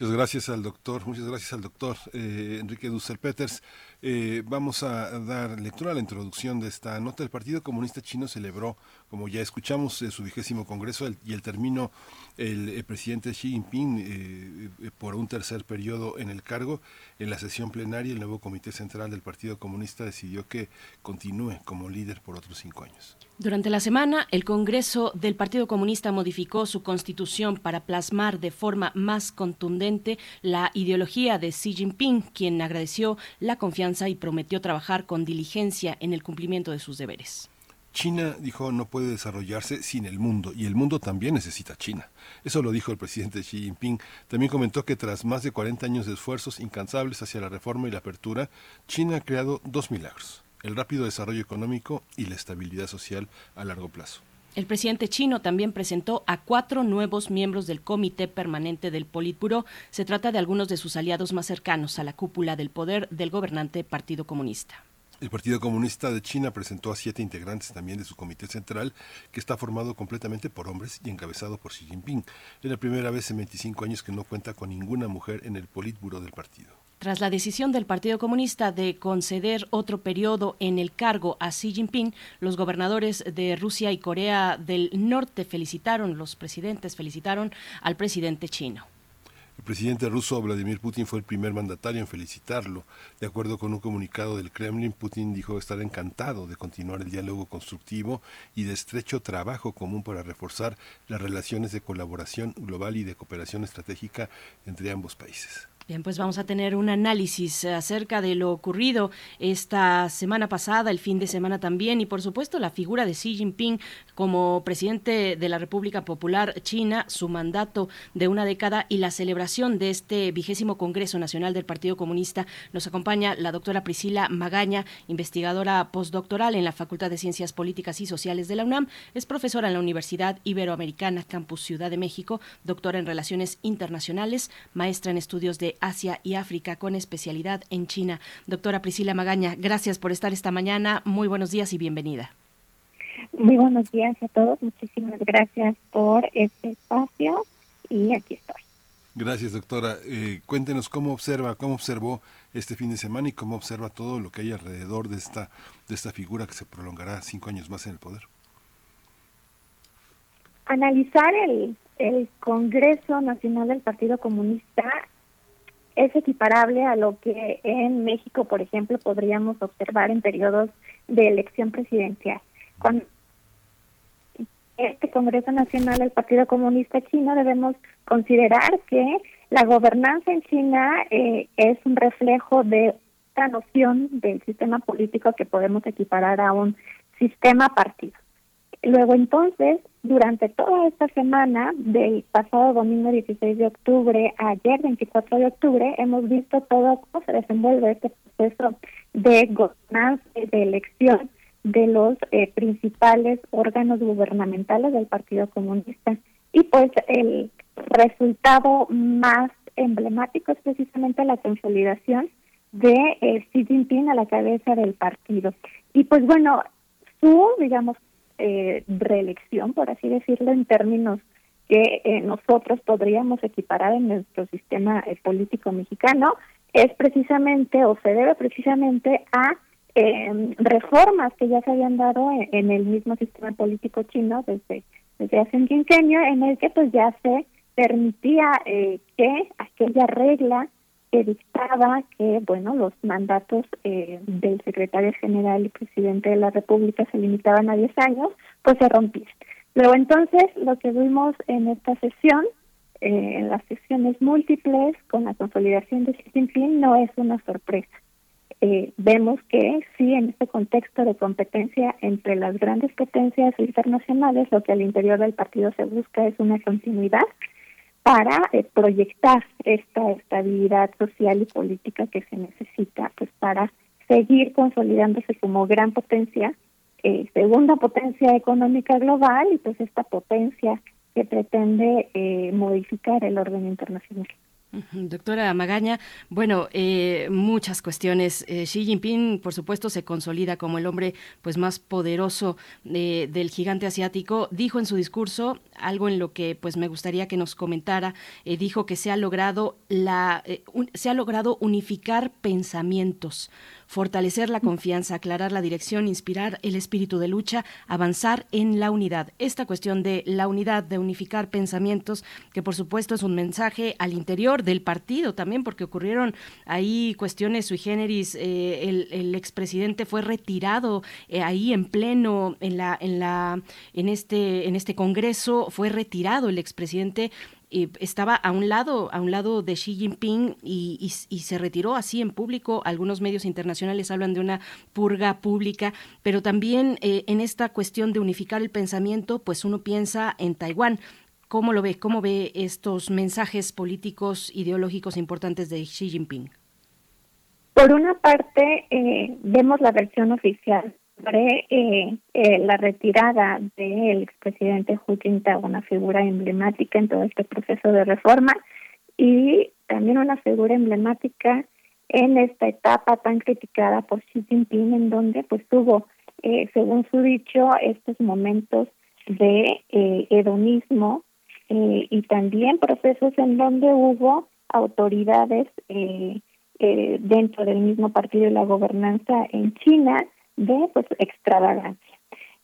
Muchas gracias al doctor, muchas gracias al doctor eh, Enrique Dussel Peters. Eh, vamos a dar lectura a la introducción de esta nota. El Partido Comunista Chino celebró, como ya escuchamos, eh, su vigésimo congreso y el término el, presidente Xi Jinping por un tercer periodo en el cargo. En la sesión plenaria, el nuevo Comité Central del Partido Comunista decidió que continúe como líder por otros cinco años. Durante la semana, el Congreso del Partido Comunista modificó su constitución para plasmar de forma más contundente la ideología de Xi Jinping, quien agradeció la confianza y prometió trabajar con diligencia en el cumplimiento de sus deberes. China, dijo, no puede desarrollarse sin el mundo y el mundo también necesita China. Eso lo dijo el presidente Xi Jinping. También comentó que tras más de 40 años de esfuerzos incansables hacia la reforma y la apertura, China ha creado dos milagros, el rápido desarrollo económico y la estabilidad social a largo plazo. El presidente chino también presentó a cuatro nuevos miembros del Comité Permanente del Politburó. Se trata de algunos de sus aliados más cercanos a la cúpula del poder del gobernante Partido Comunista. El Partido Comunista de China presentó a siete integrantes también de su comité central, que está formado completamente por hombres y encabezado por Xi Jinping. Es la primera vez en 25 años que no cuenta con ninguna mujer en el politburo del partido. Tras la decisión del Partido Comunista de conceder otro periodo en el cargo a Xi Jinping, los gobernadores de Rusia y Corea del Norte felicitaron, los presidentes felicitaron al presidente chino. El presidente ruso Vladimir Putin fue el primer mandatario en felicitarlo. De acuerdo con un comunicado del Kremlin, Putin dijo estar encantado de continuar el diálogo constructivo y de estrecho trabajo común para reforzar las relaciones de colaboración global y de cooperación estratégica entre ambos países. Bien, pues vamos a tener un análisis acerca de lo ocurrido esta semana pasada, el fin de semana también, y por supuesto la figura de Xi Jinping como presidente de la República Popular China, su mandato de una década y la celebración de este vigésimo Congreso Nacional del Partido Comunista. Nos acompaña la doctora Priscila Magaña, investigadora postdoctoral en la Facultad de Ciencias Políticas y Sociales de la UNAM, es profesora en la Universidad Iberoamericana Campus Ciudad de México, doctora en Relaciones Internacionales, maestra en estudios de Asia y África con especialidad en China. Doctora Priscila Magaña, gracias por estar esta mañana. Muy buenos días y bienvenida. Muy buenos días a todos. Muchísimas gracias por este espacio y aquí estoy. Gracias, doctora. Eh, cuéntenos cómo observa, cómo observó este fin de semana y cómo observa todo lo que hay alrededor de esta, de esta figura que se prolongará cinco años más en el poder. Analizar el, el Congreso Nacional del Partido Comunista es equiparable a lo que en México, por ejemplo, podríamos observar en periodos de elección presidencial. Cuando este Congreso Nacional del Partido Comunista Chino debemos considerar que la gobernanza en China eh, es un reflejo de esta noción del sistema político que podemos equiparar a un sistema partido. Luego entonces, durante toda esta semana, del pasado domingo 16 de octubre a ayer 24 de octubre, hemos visto todo cómo se desenvuelve este proceso de gobernanza de elección de los eh, principales órganos gubernamentales del Partido Comunista. Y pues el resultado más emblemático es precisamente la consolidación de eh, Xi Jinping a la cabeza del partido. Y pues bueno, su, digamos, eh, reelección, por así decirlo, en términos que eh, nosotros podríamos equiparar en nuestro sistema eh, político mexicano, es precisamente o se debe precisamente a eh, reformas que ya se habían dado en, el mismo sistema político chino desde, desde hace un quinquenio, en el que pues ya se permitía eh, que aquella regla que dictaba que bueno los mandatos eh, del secretario general y presidente de la República se limitaban a 10 años, pues se rompían. Luego entonces lo que vimos en esta sesión, eh, en las sesiones múltiples con la consolidación de Xi Jinping, no es una sorpresa. Eh, vemos que sí, en este contexto de competencia entre las grandes potencias internacionales, lo que al interior del partido se busca es una continuidad para eh, proyectar esta estabilidad social y política que se necesita pues para seguir consolidándose como gran potencia, eh, segunda potencia económica global y pues esta potencia que pretende eh, modificar el orden internacional. Doctora Magaña, bueno, eh, muchas cuestiones. Eh, Xi Jinping, por supuesto, se consolida como el hombre pues más poderoso eh, del gigante asiático. Dijo en su discurso algo en lo que pues me gustaría que nos comentara. Dijo que se ha logrado la, un- se ha logrado unificar pensamientos fortalecer la confianza, aclarar la dirección, inspirar el espíritu de lucha, avanzar en la unidad. Esta cuestión de la unidad, de unificar pensamientos, que por supuesto es un mensaje al interior del partido también, porque ocurrieron ahí cuestiones sui generis. eh, el, el expresidente fue retirado eh, ahí en pleno, en la, en la, en este, en este congreso, fue retirado el expresidente estaba a un lado, a un lado de Xi Jinping y, y- y se retiró así en público. Algunos medios internacionales hablan de una purga pública, pero también eh, en esta cuestión de unificar el pensamiento, pues uno piensa en Taiwán. ¿Cómo lo ve? ¿Cómo ve estos mensajes políticos, ideológicos importantes de Xi Jinping? Por una parte, eh, vemos la versión oficial sobre eh, eh, la retirada del expresidente Hu Jintao, una figura emblemática en todo este proceso de reforma y también una figura emblemática en esta etapa tan criticada por Xi Jinping, en donde pues tuvo, eh, según su dicho, estos momentos de eh, hedonismo eh, y también procesos en donde hubo autoridades eh, eh, dentro del mismo partido y la gobernanza en China de pues extravagancia.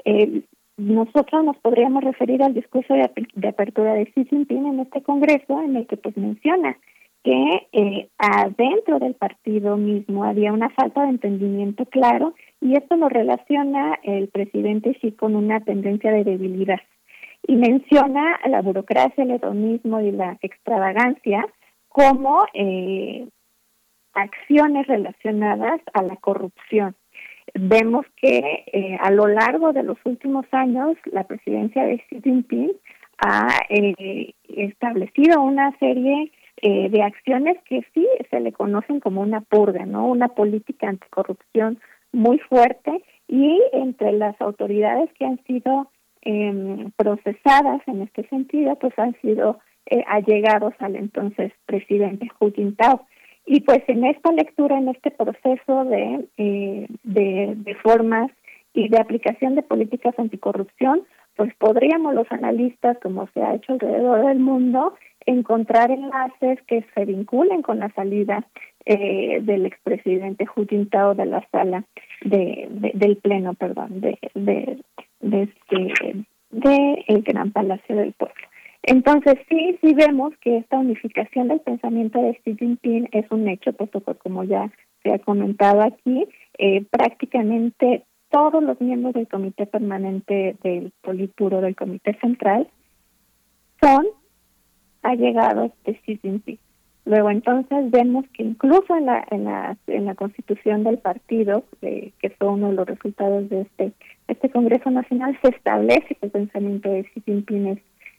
Eh, nosotros nos podríamos referir al discurso de, de apertura de Xi Jinping en este congreso en el que pues menciona que eh, adentro del partido mismo había una falta de entendimiento claro y esto lo relaciona el presidente Xi con una tendencia de debilidad y menciona la burocracia, el hedonismo y la extravagancia como eh, acciones relacionadas a la corrupción. Vemos que eh, a lo largo de los últimos años la presidencia de Xi Jinping ha eh, establecido una serie eh, de acciones que sí se le conocen como una purga, ¿no? Una política anticorrupción muy fuerte y entre las autoridades que han sido eh, procesadas en este sentido, pues han sido eh, allegados al entonces presidente Hu Jintao. Y pues en esta lectura, en este proceso de, eh, de, formas y de aplicación de políticas anticorrupción, pues podríamos los analistas, como se ha hecho alrededor del mundo, encontrar enlaces que se vinculen con la salida eh, del expresidente Hu Jintao de la sala de, de- del pleno, perdón, de, de, de este de el Gran Palacio del Pueblo. Entonces sí, sí vemos que esta unificación del pensamiento de Xi Jinping es un hecho, puesto que como ya se ha comentado aquí, eh, prácticamente todos los miembros del Comité Permanente del Politburo del Comité Central son allegados de Xi Jinping. Luego entonces vemos que incluso en la en la, en la constitución del partido, eh, que fue uno de los resultados de este este Congreso Nacional, se establece que el pensamiento de Xi Jinping es,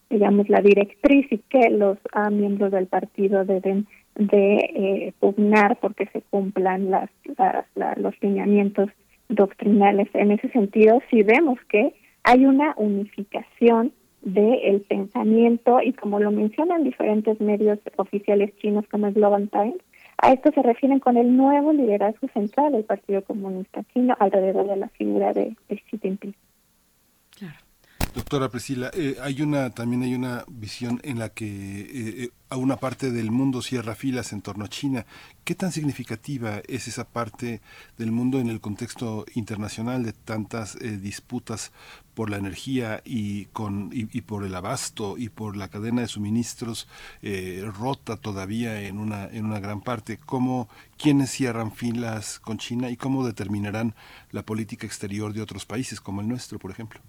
digamos, la directriz y que los ah, miembros del partido deben de eh, pugnar porque se cumplan las, las- la- los lineamientos doctrinales. En ese sentido, sí vemos que hay una unificación del pensamiento y como lo mencionan diferentes medios oficiales chinos como el Global Times, a esto se refieren con el nuevo liderazgo central del Partido Comunista Chino alrededor de la figura de, de Xi Jinping. Doctora Priscila, eh, hay una también hay una visión en la que eh, eh, a una parte del mundo cierra filas en torno a China. ¿Qué tan significativa es esa parte del mundo en el contexto internacional de tantas eh, disputas por la energía y con y, por el abasto y por la cadena de suministros eh, rota todavía en una en una gran parte? ¿Cómo quiénes cierran filas con China y cómo determinarán la política exterior de otros países como el nuestro, por ejemplo?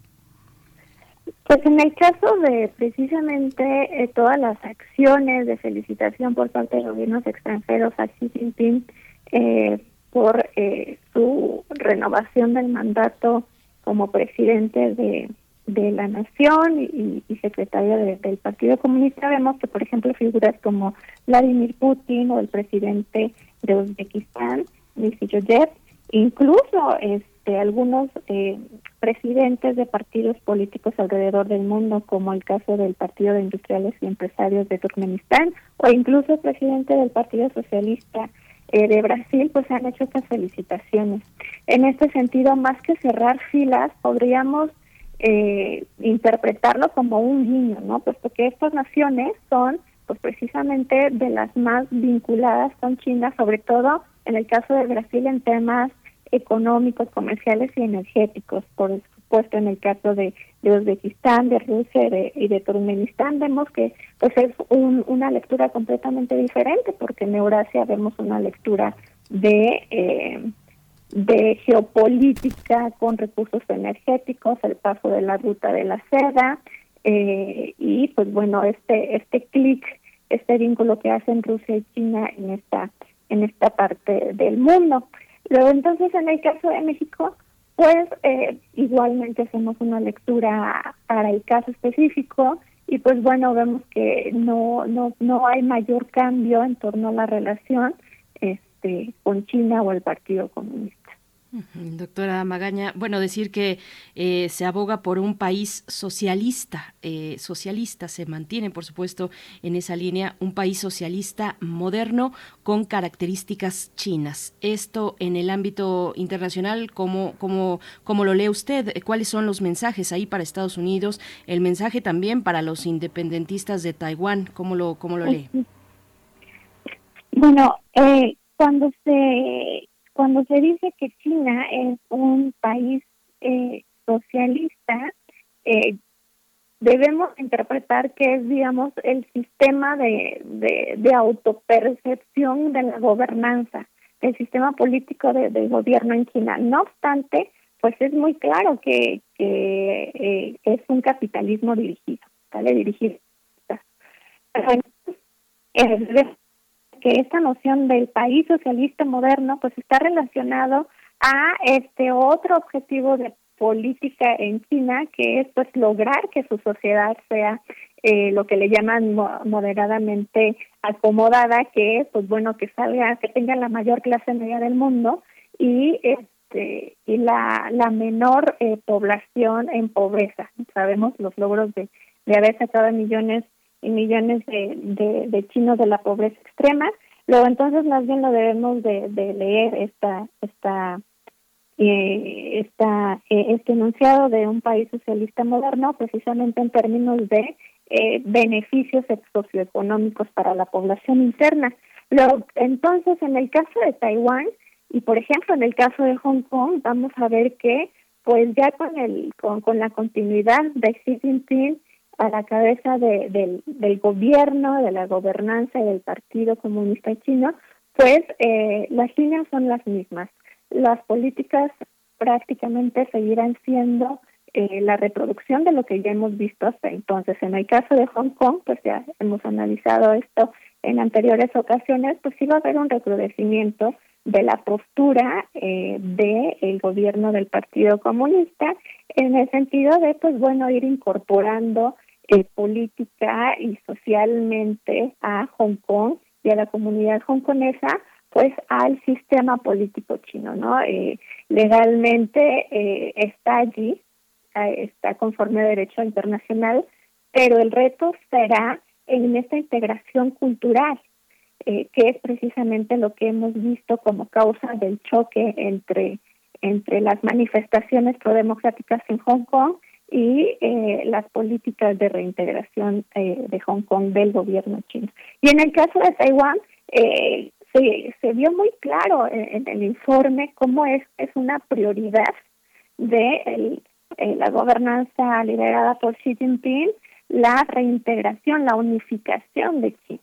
Pues en el caso de precisamente eh, todas las acciones de felicitación por parte de gobiernos extranjeros a Xi Jinping eh, por eh, su renovación del mandato como presidente de, de la nación y, y secretario de- del Partido Comunista, vemos que, por ejemplo, figuras como Vladimir Putin o el presidente de Uzbekistán, Medvedev, incluso este, algunos eh, presidentes de partidos políticos alrededor del mundo, como el caso del Partido de Industriales y Empresarios de Turkmenistán, o incluso el presidente del Partido Socialista eh, de Brasil, pues han hecho estas felicitaciones. En este sentido, más que cerrar filas, podríamos eh, interpretarlo como un guiño, ¿no? Puesto que estas naciones son, pues precisamente de las más vinculadas con China, sobre todo en el caso de Brasil en temas económicos, comerciales y energéticos. Por supuesto, en el caso de, de Uzbekistán, de Rusia de, y de Turkmenistán, vemos que pues es un- una lectura completamente diferente, porque en Eurasia vemos una lectura de... Eh, de geopolítica con recursos energéticos, el paso de la ruta de la seda eh, y pues bueno este este clic, este vínculo que hacen Rusia y China en esta en esta parte del mundo. Luego entonces en el caso de México pues eh, igualmente hacemos una lectura para el caso específico y pues bueno vemos que no no no hay mayor cambio en torno a la relación este con China o el Partido Comunista. Doctora Magaña, bueno, decir que eh, se aboga por un país socialista, eh, socialista, se mantiene, por supuesto, en esa línea, un país socialista moderno con características chinas. Esto en el ámbito internacional, ¿cómo, cómo, cómo lo lee usted? ¿Cuáles son los mensajes ahí para Estados Unidos? El mensaje también para los independentistas de Taiwán, ¿cómo lo, cómo lo lee? Bueno, eh, cuando se cuando se dice que China es un país eh, socialista, eh, debemos interpretar que es, digamos, el sistema de, de, autopercepción de la gobernanza, del sistema político de, de gobierno en China. No obstante, pues es muy claro que, que eh, es un capitalismo dirigido, ¿vale? Dirigido. Que esta noción del país socialista moderno pues está relacionado a este otro objetivo de política en China que es pues lograr que su sociedad sea eh, lo que le llaman mo- moderadamente acomodada que es pues bueno que salga que tenga la mayor clase media del mundo y este y la la menor eh, población en pobreza. Sabemos los logros de de haber sacado millones y millones de, de, chinos de la pobreza extrema. Luego entonces más bien lo debemos de, de leer esta esta eh, esta eh, este enunciado de un país socialista moderno precisamente en términos de eh, beneficios socioeconómicos para la población interna. Luego, entonces en el caso de Taiwán y por ejemplo en el caso de Hong Kong vamos a ver que pues ya con el con, con la continuidad de Xi Jinping a la cabeza de, del, gobierno, de la gobernanza y del Partido Comunista Chino, pues eh, las líneas son las mismas. Las políticas prácticamente seguirán siendo eh, la reproducción de lo que ya hemos visto hasta entonces. En el caso de Hong Kong, pues ya hemos analizado esto en anteriores ocasiones, pues sí va a haber un recrudecimiento de la postura eh, del gobierno del Partido Comunista en el sentido de, pues bueno, ir incorporando eh, política y socialmente a Hong Kong y a la comunidad hongkonesa pues al sistema político chino, ¿no? Eh, legalmente eh, está allí, eh, está conforme a derecho internacional, pero el reto será en esta integración cultural, eh, que es precisamente lo que hemos visto como causa del choque entre entre las manifestaciones prodemocráticas en Hong Kong y eh, las políticas de reintegración eh, de Hong Kong del gobierno chino. Y en el caso de Taiwán, eh, se, vio muy claro en, en el informe cómo es, es una prioridad de el- eh, la gobernanza liderada por Xi Jinping la reintegración, la unificación de China.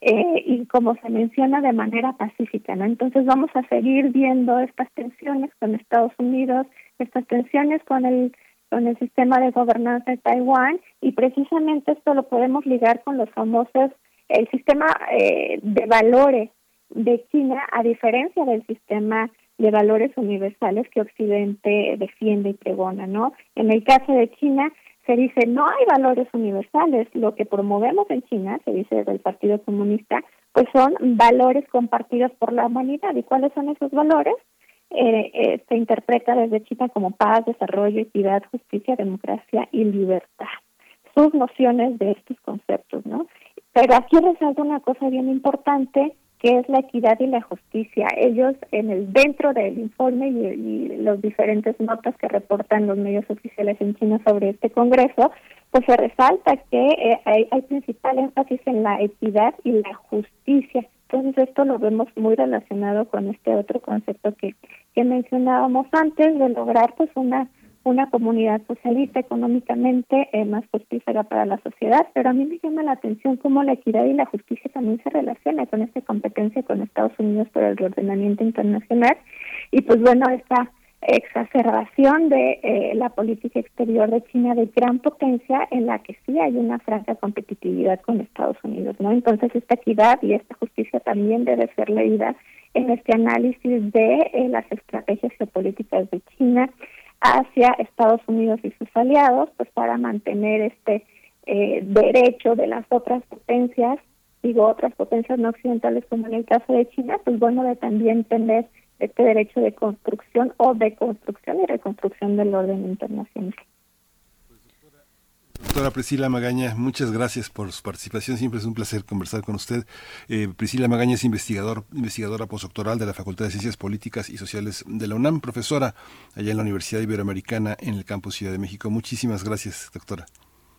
Eh, y como se menciona de manera pacífica, ¿no? Entonces vamos a seguir viendo estas tensiones con Estados Unidos, estas tensiones con el con el sistema de gobernanza de Taiwán y precisamente esto lo podemos ligar con los famosos el sistema eh, de valores de China a diferencia del sistema de valores universales que Occidente defiende y pregona, ¿no? En el caso de China se dice no hay valores universales, lo que promovemos en China, se dice desde el Partido Comunista, pues son valores compartidos por la humanidad. ¿Y cuáles son esos valores? Eh, eh, se interpreta desde China como paz, desarrollo, equidad, justicia, democracia y libertad. Sus nociones de estos conceptos, ¿no? Pero aquí resalta una cosa bien importante que es la equidad y la justicia. Ellos en el dentro del informe y, y los diferentes notas que reportan los medios oficiales en China sobre este Congreso, pues se resalta que eh, hay, hay principal énfasis en la equidad y la justicia. Entonces esto lo vemos muy relacionado con este otro concepto que, que mencionábamos antes de lograr pues una una comunidad socialista económicamente eh, más fructífera para la sociedad, pero a mí me llama la atención cómo la equidad y la justicia también se relaciona con esta competencia con Estados Unidos por el reordenamiento internacional. Y pues bueno, esta exacerbación de eh, la política exterior de China de gran potencia en la que sí hay una franca competitividad con Estados Unidos, ¿no? Entonces esta equidad y esta justicia también debe ser leída en este análisis de eh, las estrategias geopolíticas de China hacia Estados Unidos y sus aliados, pues para mantener este eh, derecho de las otras potencias, digo otras potencias no occidentales como en el caso de China, pues bueno, de también tener este derecho de construcción o de construcción y reconstrucción del orden internacional. Doctora Priscila Magaña, muchas gracias por su participación. Siempre es un placer conversar con usted. Eh, Priscila Magaña es investigador, investigadora postdoctoral de la Facultad de Ciencias Políticas y Sociales de la UNAM, profesora allá en la Universidad Iberoamericana en el campus Ciudad de México. Muchísimas gracias, doctora.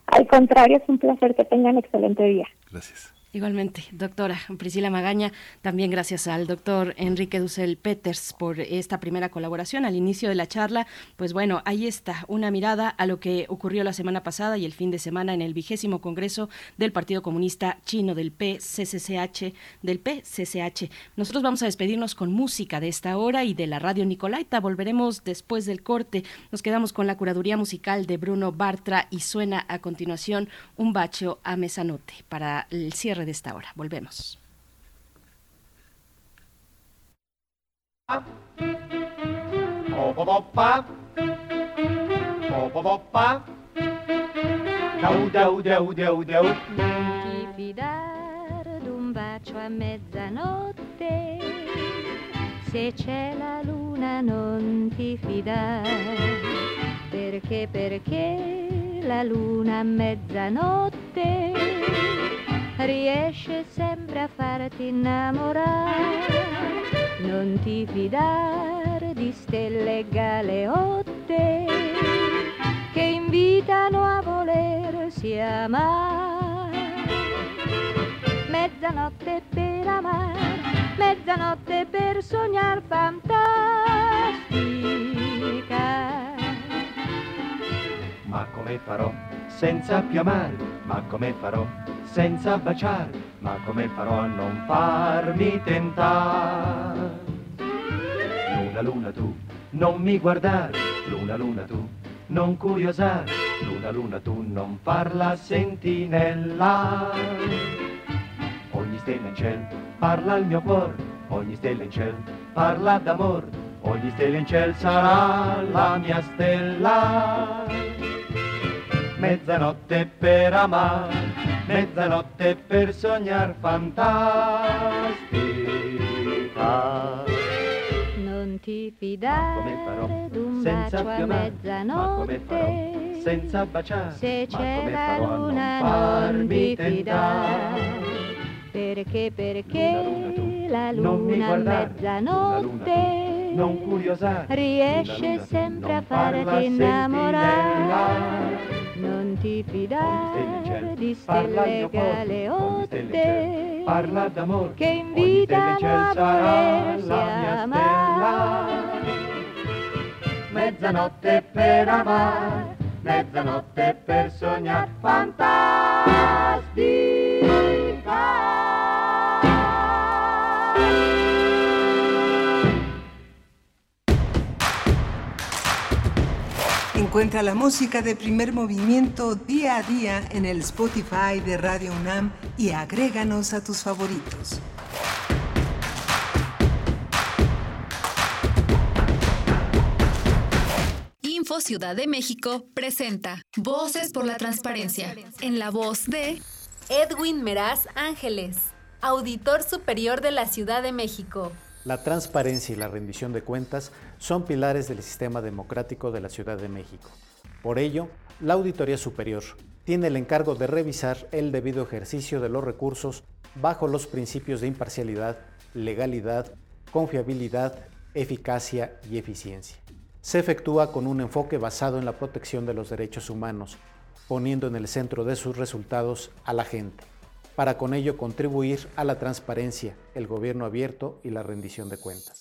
Al contrario, es un placer que tengan excelente día. Gracias. Igualmente, doctora Priscila Magaña, también gracias al doctor Enrique Dussel Peters por esta primera colaboración al inicio de la charla. Pues bueno, ahí está una mirada a lo que ocurrió la semana pasada y el fin de semana en el vigésimo Congreso del Partido Comunista Chino del PCCH, del PCCH. Nosotros vamos a despedirnos con música de esta hora y de la radio Nicolaita. Volveremos después del corte. Nos quedamos con la curaduría musical de Bruno Bartra y suena a continuación un bacho a mesanote para el cierre de esta hora. Volvemos. Ti fidare d'un bacio a mezzanotte, se c'è la luna non ti fidare, perché perché la luna a mezzanotte riesce sempre a farti innamorare, non ti fidare di stelle galeotte che invitano a volersi amare. Mezzanotte per amare, mezzanotte per sognar fantastica. Ma come farò senza più amare? Ma come farò senza baciare? Ma come farò a non farmi tentare? Luna, luna tu, non mi guardare, luna, luna tu, non curiosare, luna, luna tu, non farla sentinella. Ogni stella in ciel parla al mio cuore, ogni stella in ciel parla d'amor, ogni stella in ciel sarà la mia stella. Mezzanotte per amare, mezzanotte per sognar fantastica. Non ti fidare Ma come d'un bacio a mezzanotte, senza baciare, se c'è la luna non ti fidare. Perché, perché la luna, a mezzanotte non curiosare, riesce sempre a farti innamorare. Non ti fidare di stelle galeotte, parla d'amor, che invitano a volersi amare. Mezzanotte per amare, mezzanotte per sognare, fantastica. Encuentra la música de primer movimiento día a día en el Spotify de Radio UNAM y agréganos a tus favoritos. Info Ciudad de México presenta Voces por la Transparencia, en la voz de Edwin Meraz Ángeles, Auditor Superior de la Ciudad de México. La transparencia y la rendición de cuentas son pilares del sistema democrático de la Ciudad de México. Por ello, la Auditoría Superior tiene el encargo de revisar el debido ejercicio de los recursos bajo los principios de imparcialidad, legalidad, confiabilidad, eficacia y eficiencia. Se efectúa con un enfoque basado en la protección de los derechos humanos, poniendo en el centro de sus resultados a la gente para con ello contribuir a la transparencia, el gobierno abierto y la rendición de cuentas.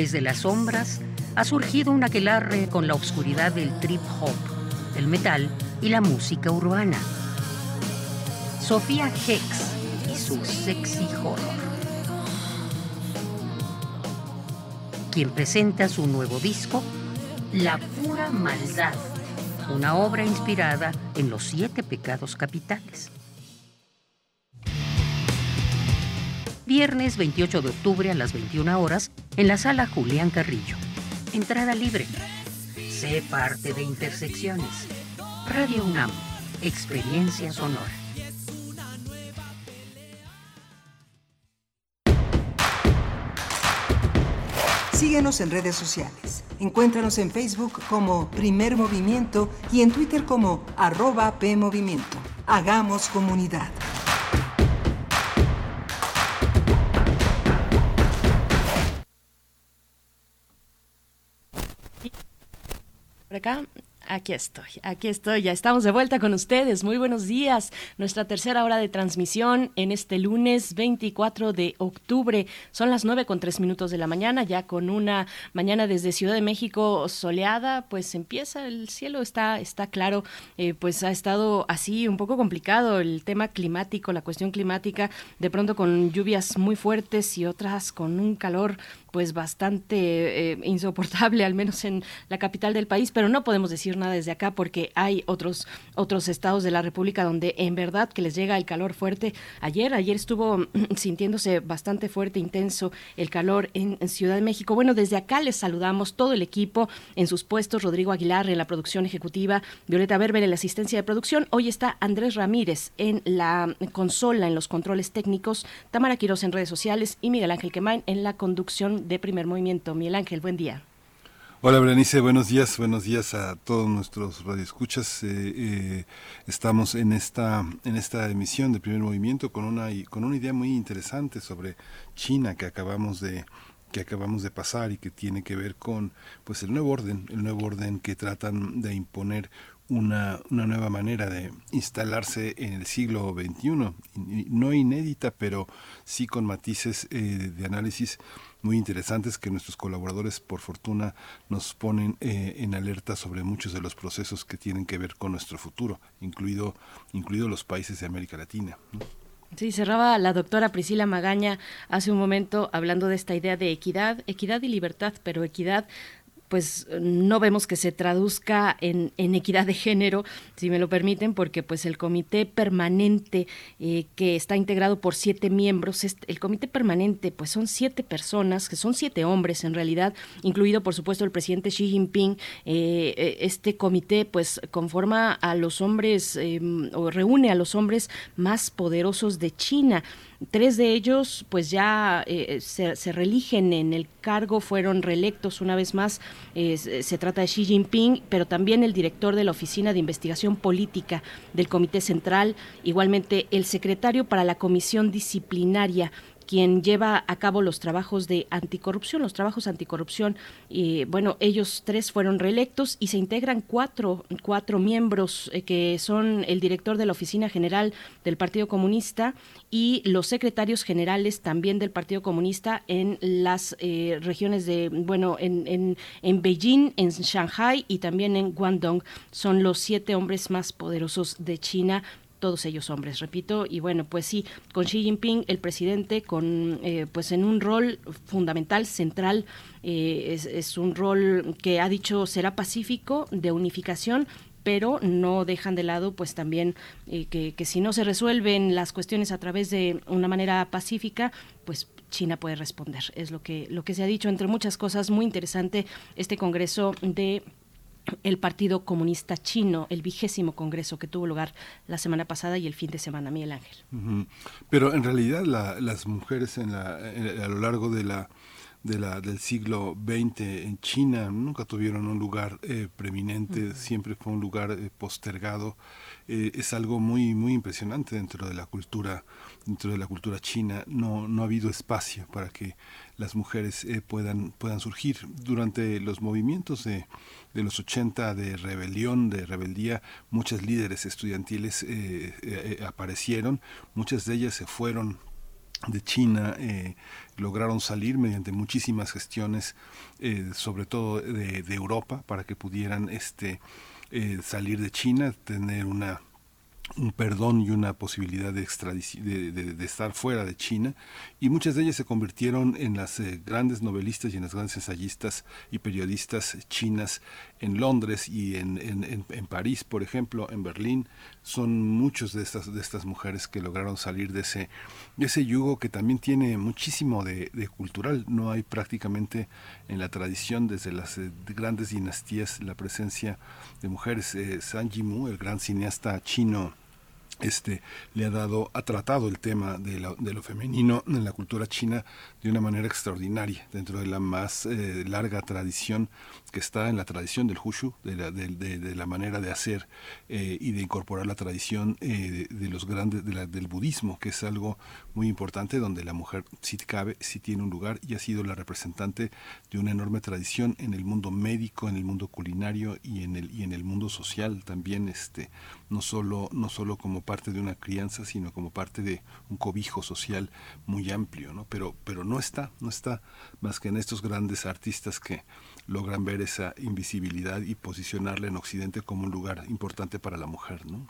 Desde las sombras ha surgido un aquelarre con la oscuridad del trip hop, el metal y la música urbana. Sofía Hex y su sexy horror. Quien presenta su nuevo disco, La pura maldad, una obra inspirada en los siete pecados capitales. Viernes 28 de octubre a las 21 horas en la sala Julián Carrillo. Entrada libre. Sé parte de Intersecciones. Radio UNAM. Experiencia sonora. Síguenos en redes sociales. Encuéntranos en Facebook como Primer Movimiento y en Twitter como arroba PMovimiento. Hagamos comunidad. Por acá, aquí estoy, aquí estoy, ya estamos de vuelta con ustedes. Muy buenos días. Nuestra tercera hora de transmisión en este lunes 24 de octubre. Son las 9 con 3 minutos de la mañana, ya con una mañana desde Ciudad de México soleada, pues empieza, el cielo está, está claro, eh, pues ha estado así un poco complicado el tema climático, la cuestión climática, de pronto con lluvias muy fuertes y otras con un calor pues bastante eh, insoportable, al menos en la capital del país, pero no podemos decir nada desde acá porque hay otros, otros estados de la República donde en verdad que les llega el calor fuerte. Ayer, ayer estuvo sintiéndose bastante fuerte, intenso el calor en, en Ciudad de México. Bueno, desde acá les saludamos todo el equipo en sus puestos, Rodrigo Aguilar en la producción ejecutiva, Violeta Berber en la asistencia de producción. Hoy está Andrés Ramírez en la consola, en los controles técnicos, Tamara Quiroz en redes sociales y Miguel Ángel Quemain en la conducción de primer movimiento. Miguel Ángel, buen día. Hola Berenice, buenos días, buenos días a todos nuestros radioescuchas. Eh, eh, estamos en esta en esta emisión de Primer Movimiento con una con una idea muy interesante sobre China que acabamos de que acabamos de pasar y que tiene que ver con pues el nuevo orden, el nuevo orden que tratan de imponer una, una nueva manera de instalarse en el siglo XXI, no inédita, pero sí con matices eh, de análisis muy interesantes que nuestros colaboradores, por fortuna, nos ponen eh, en alerta sobre muchos de los procesos que tienen que ver con nuestro futuro, incluido, incluido los países de América Latina. Sí, cerraba la doctora Priscila Magaña hace un momento hablando de esta idea de equidad, equidad y libertad, pero equidad pues no vemos que se traduzca en, en, equidad de género, si me lo permiten, porque pues el comité permanente eh, que está integrado por siete miembros, el comité permanente pues son siete personas, que son siete hombres en realidad, incluido por supuesto el presidente Xi Jinping. Eh, eh este comité pues conforma a los hombres eh, o reúne a los hombres más poderosos de China. Tres de ellos pues ya eh, se, se, religen en el cargo, fueron reelectos una vez más. Eh, se trata de Xi Jinping, pero también el director de la Oficina de Investigación Política del Comité Central, igualmente el secretario para la Comisión Disciplinaria quien lleva a cabo los trabajos de anticorrupción, los trabajos anticorrupción. Y bueno, ellos tres fueron reelectos y se integran cuatro, cuatro miembros eh, que son el director de la Oficina General del Partido Comunista y los secretarios generales también del Partido Comunista en las eh, regiones de, bueno, en, en, en Beijing, en Shanghai y también en Guangdong. Son los siete hombres más poderosos de China todos ellos hombres, repito, y bueno, pues sí, con Xi Jinping, el presidente, con eh, pues en un rol fundamental, central, eh, es, un rol que ha dicho será pacífico, de unificación, pero no dejan de lado pues también eh, que, que si no se resuelven las cuestiones a través de una manera pacífica, pues China puede responder. Es lo que, lo que se ha dicho, entre muchas cosas, muy interesante este Congreso de el Partido Comunista Chino, el vigésimo congreso que tuvo lugar la semana pasada y el fin de semana, Miguel Ángel. Uh -huh. Pero en realidad la, las mujeres en la, en, a lo largo de la, de la, del siglo XX en China nunca tuvieron un lugar eh, preeminente, uh -huh. siempre fue un lugar eh, postergado. Eh, es algo muy, muy impresionante dentro de la cultura dentro de la cultura china no, no ha habido espacio para que las mujeres eh, puedan, puedan surgir. Durante los movimientos de, de, los 80 de rebelión, de rebeldía, muchas líderes estudiantiles eh, eh, aparecieron, muchas de ellas se fueron de China eh, lograron salir mediante muchísimas gestiones, eh, sobre todo de, de, Europa, para que pudieran este, eh, salir de China, tener una un perdón y una posibilidad de, de, de, de, estar fuera de China y muchas de ellas se convirtieron en las eh, grandes novelistas y en las grandes ensayistas y periodistas chinas en Londres y en, en, en, en, París, por ejemplo, en Berlín. Son muchos de estas, de estas mujeres que lograron salir de ese, ese yugo que también tiene muchísimo de, cultural. No hay prácticamente en la tradición desde las eh, grandes dinastías la presencia de mujeres. Eh, Zhang Yimou, el gran cineasta chino, este le ha dado ha tratado el tema de, la, de, lo femenino en la cultura china de una manera extraordinaria dentro de la más eh, larga tradición que está en la tradición del Hushu de la, de, la manera de hacer eh, y de incorporar la tradición eh, de, los grandes la, del budismo que es algo muy importante donde la mujer si cabe si tiene un lugar y ha sido la representante de una enorme tradición en el mundo médico en el mundo culinario y en el y en el mundo social también este no solo no solo como parte de una crianza, sino como parte de un cobijo social muy amplio, ¿no? Pero, pero no está, no está más que en estos grandes artistas que logran ver esa invisibilidad y posicionarla en Occidente como un lugar importante para la mujer, ¿no?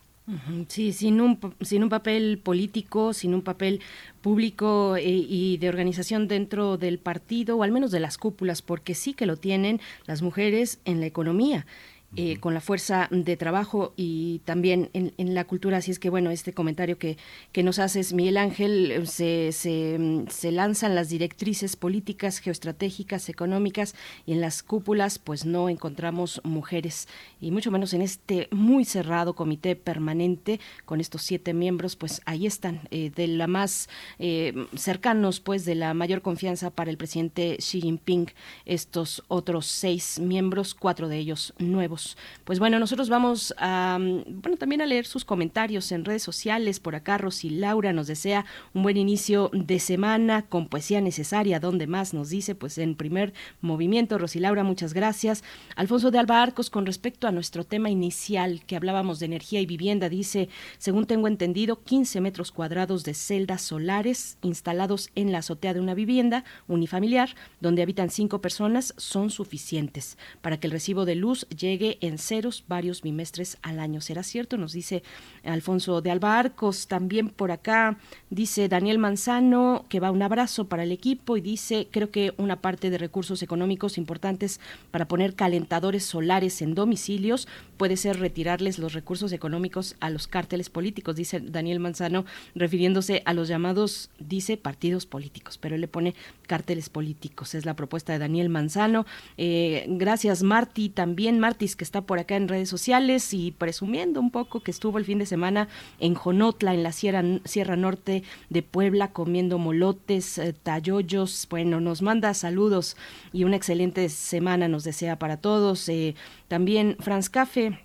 Sí, sin un, sin un papel político, sin un papel público eh, y de organización dentro del partido, o al menos de las cúpulas, porque sí que lo tienen las mujeres en la economía eh, con la fuerza de trabajo y también en, en, la cultura. Así es que, bueno, este comentario que, que nos haces, Miguel Ángel, se, se, se, lanzan las directrices políticas, geoestratégicas, económicas y en las cúpulas, pues no encontramos mujeres. Y mucho menos en este muy cerrado comité permanente con estos siete miembros, pues ahí están, eh, de la más eh, cercanos, pues de la mayor confianza para el presidente Xi Jinping, estos otros seis miembros, cuatro de ellos nuevos pues bueno, nosotros vamos a, bueno, también a leer sus comentarios en redes sociales. Por acá Rosy Laura nos desea un buen inicio de semana con poesía necesaria. donde más nos dice? Pues en primer movimiento. Rosy Laura, muchas gracias. Alfonso de Alba Arcos, con respecto a nuestro tema inicial que hablábamos de energía y vivienda, dice, según tengo entendido, 15 metros cuadrados de celdas solares instalados en la azotea de una vivienda unifamiliar donde habitan cinco personas son suficientes para que el recibo de luz llegue en ceros varios bimestres al año. ¿Será cierto? Nos dice Alfonso de Alba Arcos. También por acá dice Daniel Manzano que va un abrazo para el equipo y dice, creo que una parte de recursos económicos importantes para poner calentadores solares en domicilios puede ser retirarles los recursos económicos a los cárteles políticos, dice Daniel Manzano, refiriéndose a los llamados, dice, partidos políticos, pero él le pone cárteles políticos. Es la propuesta de Daniel Manzano. Eh, gracias, Marti. También Martis, que está por acá en redes sociales y presumiendo un poco que estuvo el fin de semana en Jonotla, en la Sierra, Sierra Norte de Puebla, comiendo molotes, eh, talloyos. Bueno, nos manda saludos y una excelente semana nos desea para todos. Eh, también Franz Cafe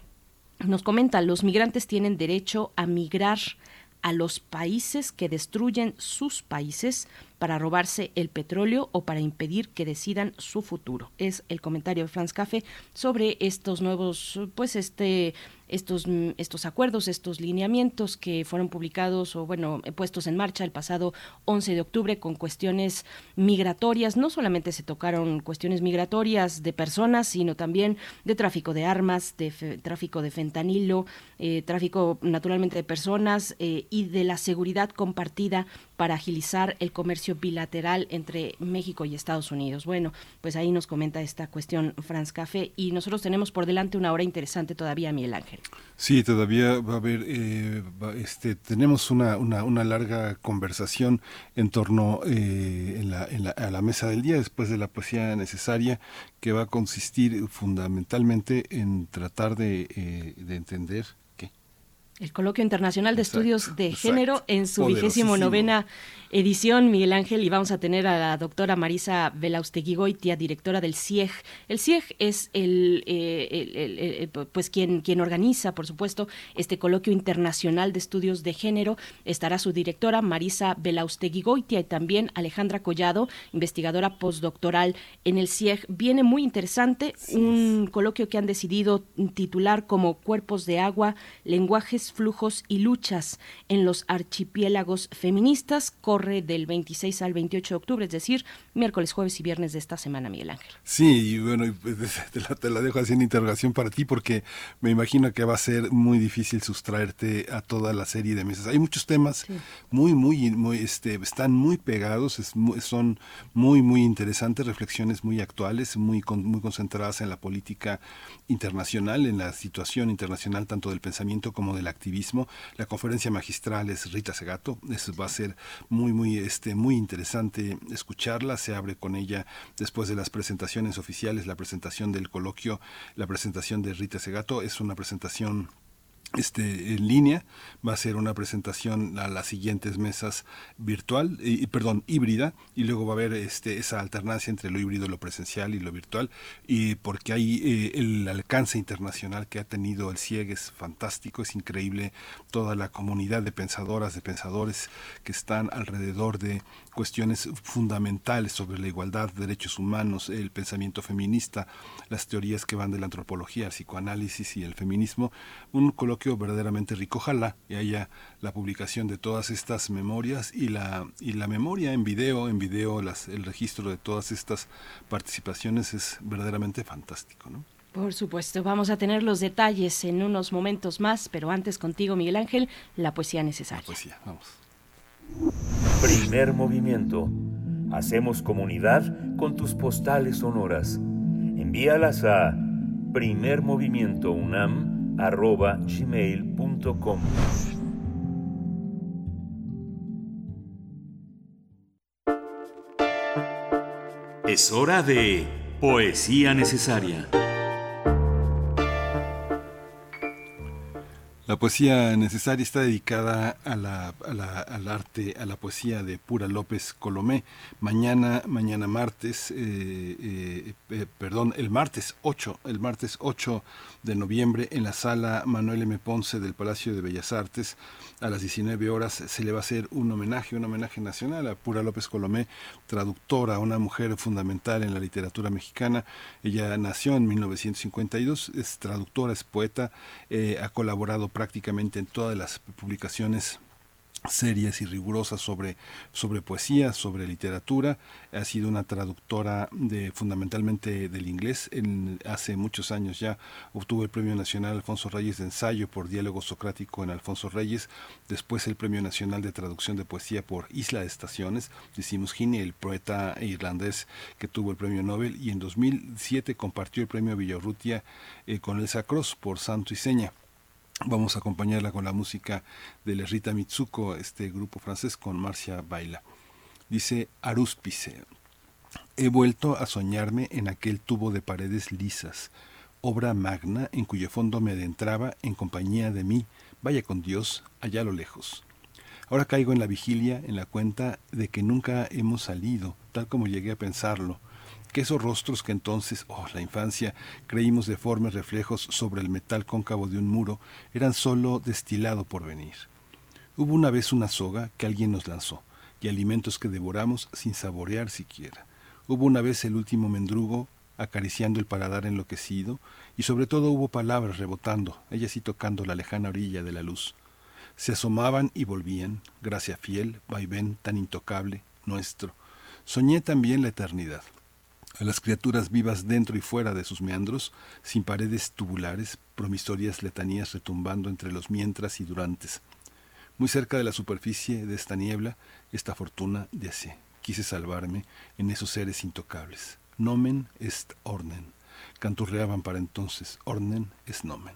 nos comenta, los migrantes tienen derecho a migrar a los países que destruyen sus países para robarse el petróleo o para impedir que decidan su futuro. Es el comentario de Franz Café sobre estos nuevos, pues este estos, estos acuerdos, estos lineamientos que fueron publicados o, bueno, puestos en marcha el pasado 11 de octubre con cuestiones migratorias. No solamente se tocaron cuestiones migratorias de personas, sino también de tráfico de armas, de tráfico de fentanilo, eh, tráfico naturalmente de personas eh, y de la seguridad compartida para agilizar el comercio bilateral entre México y Estados Unidos. Bueno, pues ahí nos comenta esta cuestión Franz Café y nosotros tenemos por delante una hora interesante todavía, Miguel Ángel. Sí, todavía va a haber, eh, este, tenemos una, una, una, larga conversación en torno eh, en la, a la mesa del día después de la poesía necesaria que va a consistir fundamentalmente en tratar de, eh, de entender el Coloquio Internacional de Estudios de Género en su vigésimo novena edición, Miguel Ángel, y vamos a tener a la doctora Marisa Belausteguigoitia, directora del CIEG. El CIEG es el, eh, el, el, el, pues quien, quien organiza, por supuesto, este Coloquio Internacional de Estudios de Género. Estará su directora Marisa Belausteguigoitia y también Alejandra Collado, investigadora postdoctoral en el CIEG. Viene muy interesante, sí. un coloquio que han decidido titular como Cuerpos de Agua, Lenguajes flujos y luchas en los archipiélagos feministas. Corre del 26 al 28 de octubre, es decir, miércoles, jueves y viernes de esta semana, Miguel Ángel. Sí, y bueno, te la, te la dejo así en interrogación para ti porque me imagino que va a ser muy difícil sustraerte a toda la serie de mesas. Hay muchos temas sí. muy, muy, muy, este, están muy pegados, es, son muy, muy interesantes, reflexiones muy actuales, muy, muy concentradas en la política internacional, en la situación internacional tanto del pensamiento como del activismo. La conferencia magistral es Rita Segato, eso va a ser muy, muy, este, muy interesante escucharla. Se abre con ella después de las presentaciones oficiales, la presentación del coloquio, la presentación de Rita Segato. Es una presentación este, en línea, va a ser una presentación a las siguientes mesas virtual, perdón, híbrida, y luego va a haber este, esa alternancia entre lo híbrido, lo presencial y lo virtual, y porque hay eh, el alcance internacional que ha tenido el CIEG es fantástico, es increíble. Toda la comunidad de pensadoras, de pensadores que están alrededor de cuestiones fundamentales sobre la igualdad, derechos humanos, el pensamiento feminista, las teorías que van de la antropología, el psicoanálisis y el feminismo, un coloquio verdaderamente rico. Ojalá y haya la publicación de todas estas memorias y la, y la memoria en video, en video las, el registro de todas estas participaciones es verdaderamente fantástico. ¿no? Por supuesto, vamos a tener los detalles en unos momentos más, pero antes contigo, Miguel Ángel, la poesía necesaria. La poesía, vamos. Primer movimiento. Hacemos comunidad con tus postales sonoras. Envíalas a primermovimientounam.gmail.com Es hora de Poesía Necesaria. La poesía necesaria está dedicada a la, a la- al arte, a la poesía de Pura López Colomé. Mañana, mañana martes, eh, eh, eh, perdón, el martes 8, el martes 8 de noviembre en la sala Manuel M. Ponce del Palacio de Bellas Artes a las 19 horas se le va a hacer un homenaje, un homenaje nacional a Pura López Colomé, traductora, una mujer fundamental en la literatura mexicana. Ella nació en 1952, es traductora, es poeta, eh, ha colaborado prácticamente en todas las publicaciones serias y rigurosas sobre, sobre poesía, sobre literatura. Ha sido una traductora de fundamentalmente del inglés. En, hace muchos años ya obtuvo el Premio Nacional Alfonso Reyes de Ensayo por Diálogo Socrático en Alfonso Reyes. Después el Premio Nacional de Traducción de Poesía por Isla de Estaciones. Decimos Gini, el poeta irlandés que tuvo el Premio Nobel. Y en 2007 compartió el Premio Villarrutia eh, con Elsa Cross por Santo y Seña. Vamos a acompañarla con la música de la Rita Mitsuko, este grupo francés con Marcia Baila. Dice Arúspice. He vuelto a soñarme en aquel tubo de paredes lisas, obra magna en cuyo fondo me adentraba en compañía de mí, vaya con Dios, allá a lo lejos. Ahora caigo en la vigilia, en la cuenta de que nunca hemos salido, tal como llegué a pensarlo, que esos rostros que entonces, oh, la infancia, creímos deformes reflejos sobre el metal cóncavo de un muro, eran sólo destilado por venir. Hubo una vez una soga que alguien nos lanzó, y alimentos que devoramos sin saborear siquiera. Hubo una vez el último mendrugo acariciando el paladar enloquecido, y sobre todo hubo palabras rebotando, ellas sí tocando la lejana orilla de la luz. Se asomaban y volvían, gracia fiel, vaivén tan intocable, nuestro. Soñé también la eternidad a las criaturas vivas dentro y fuera de sus meandros, sin paredes tubulares, promisorias letanías retumbando entre los mientras y durantes. Muy cerca de la superficie de esta niebla, esta fortuna yace. Quise salvarme en esos seres intocables. Nomen est ornen. Canturreaban para entonces. Ornen es nomen.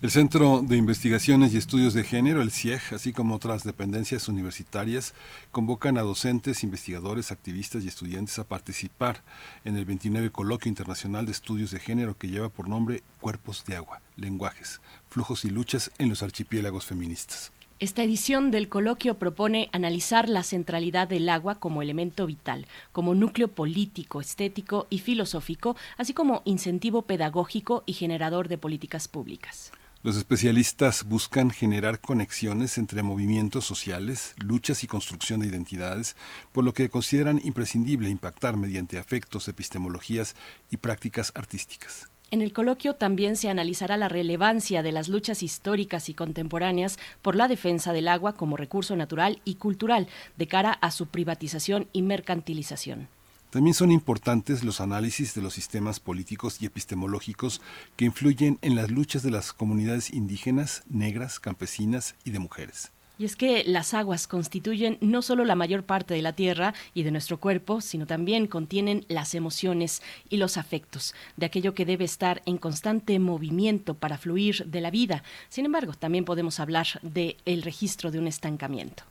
El Centro de Investigaciones y Estudios de Género, el CIEG, así como otras dependencias universitarias, convocan a docentes, investigadores, activistas y estudiantes a participar en el 29 Coloquio Internacional de Estudios de Género que lleva por nombre Cuerpos de Agua, Lenguajes, Flujos y Luchas en los Archipiélagos Feministas. Esta edición del coloquio propone analizar la centralidad del agua como elemento vital, como núcleo político, estético y filosófico, así como incentivo pedagógico y generador de políticas públicas. Los especialistas buscan generar conexiones entre movimientos sociales, luchas y construcción de identidades, por lo que consideran imprescindible impactar mediante afectos, epistemologías y prácticas artísticas. En el coloquio también se analizará la relevancia de las luchas históricas y contemporáneas por la defensa del agua como recurso natural y cultural de cara a su privatización y mercantilización. También son importantes los análisis de los sistemas políticos y epistemológicos que influyen en las luchas de las comunidades indígenas, negras, campesinas y de mujeres. Y es que las aguas constituyen no solo la mayor parte de la tierra y de nuestro cuerpo, sino también contienen las emociones y los afectos, de aquello que debe estar en constante movimiento para fluir de la vida. Sin embargo, también podemos hablar del el registro de un estancamiento.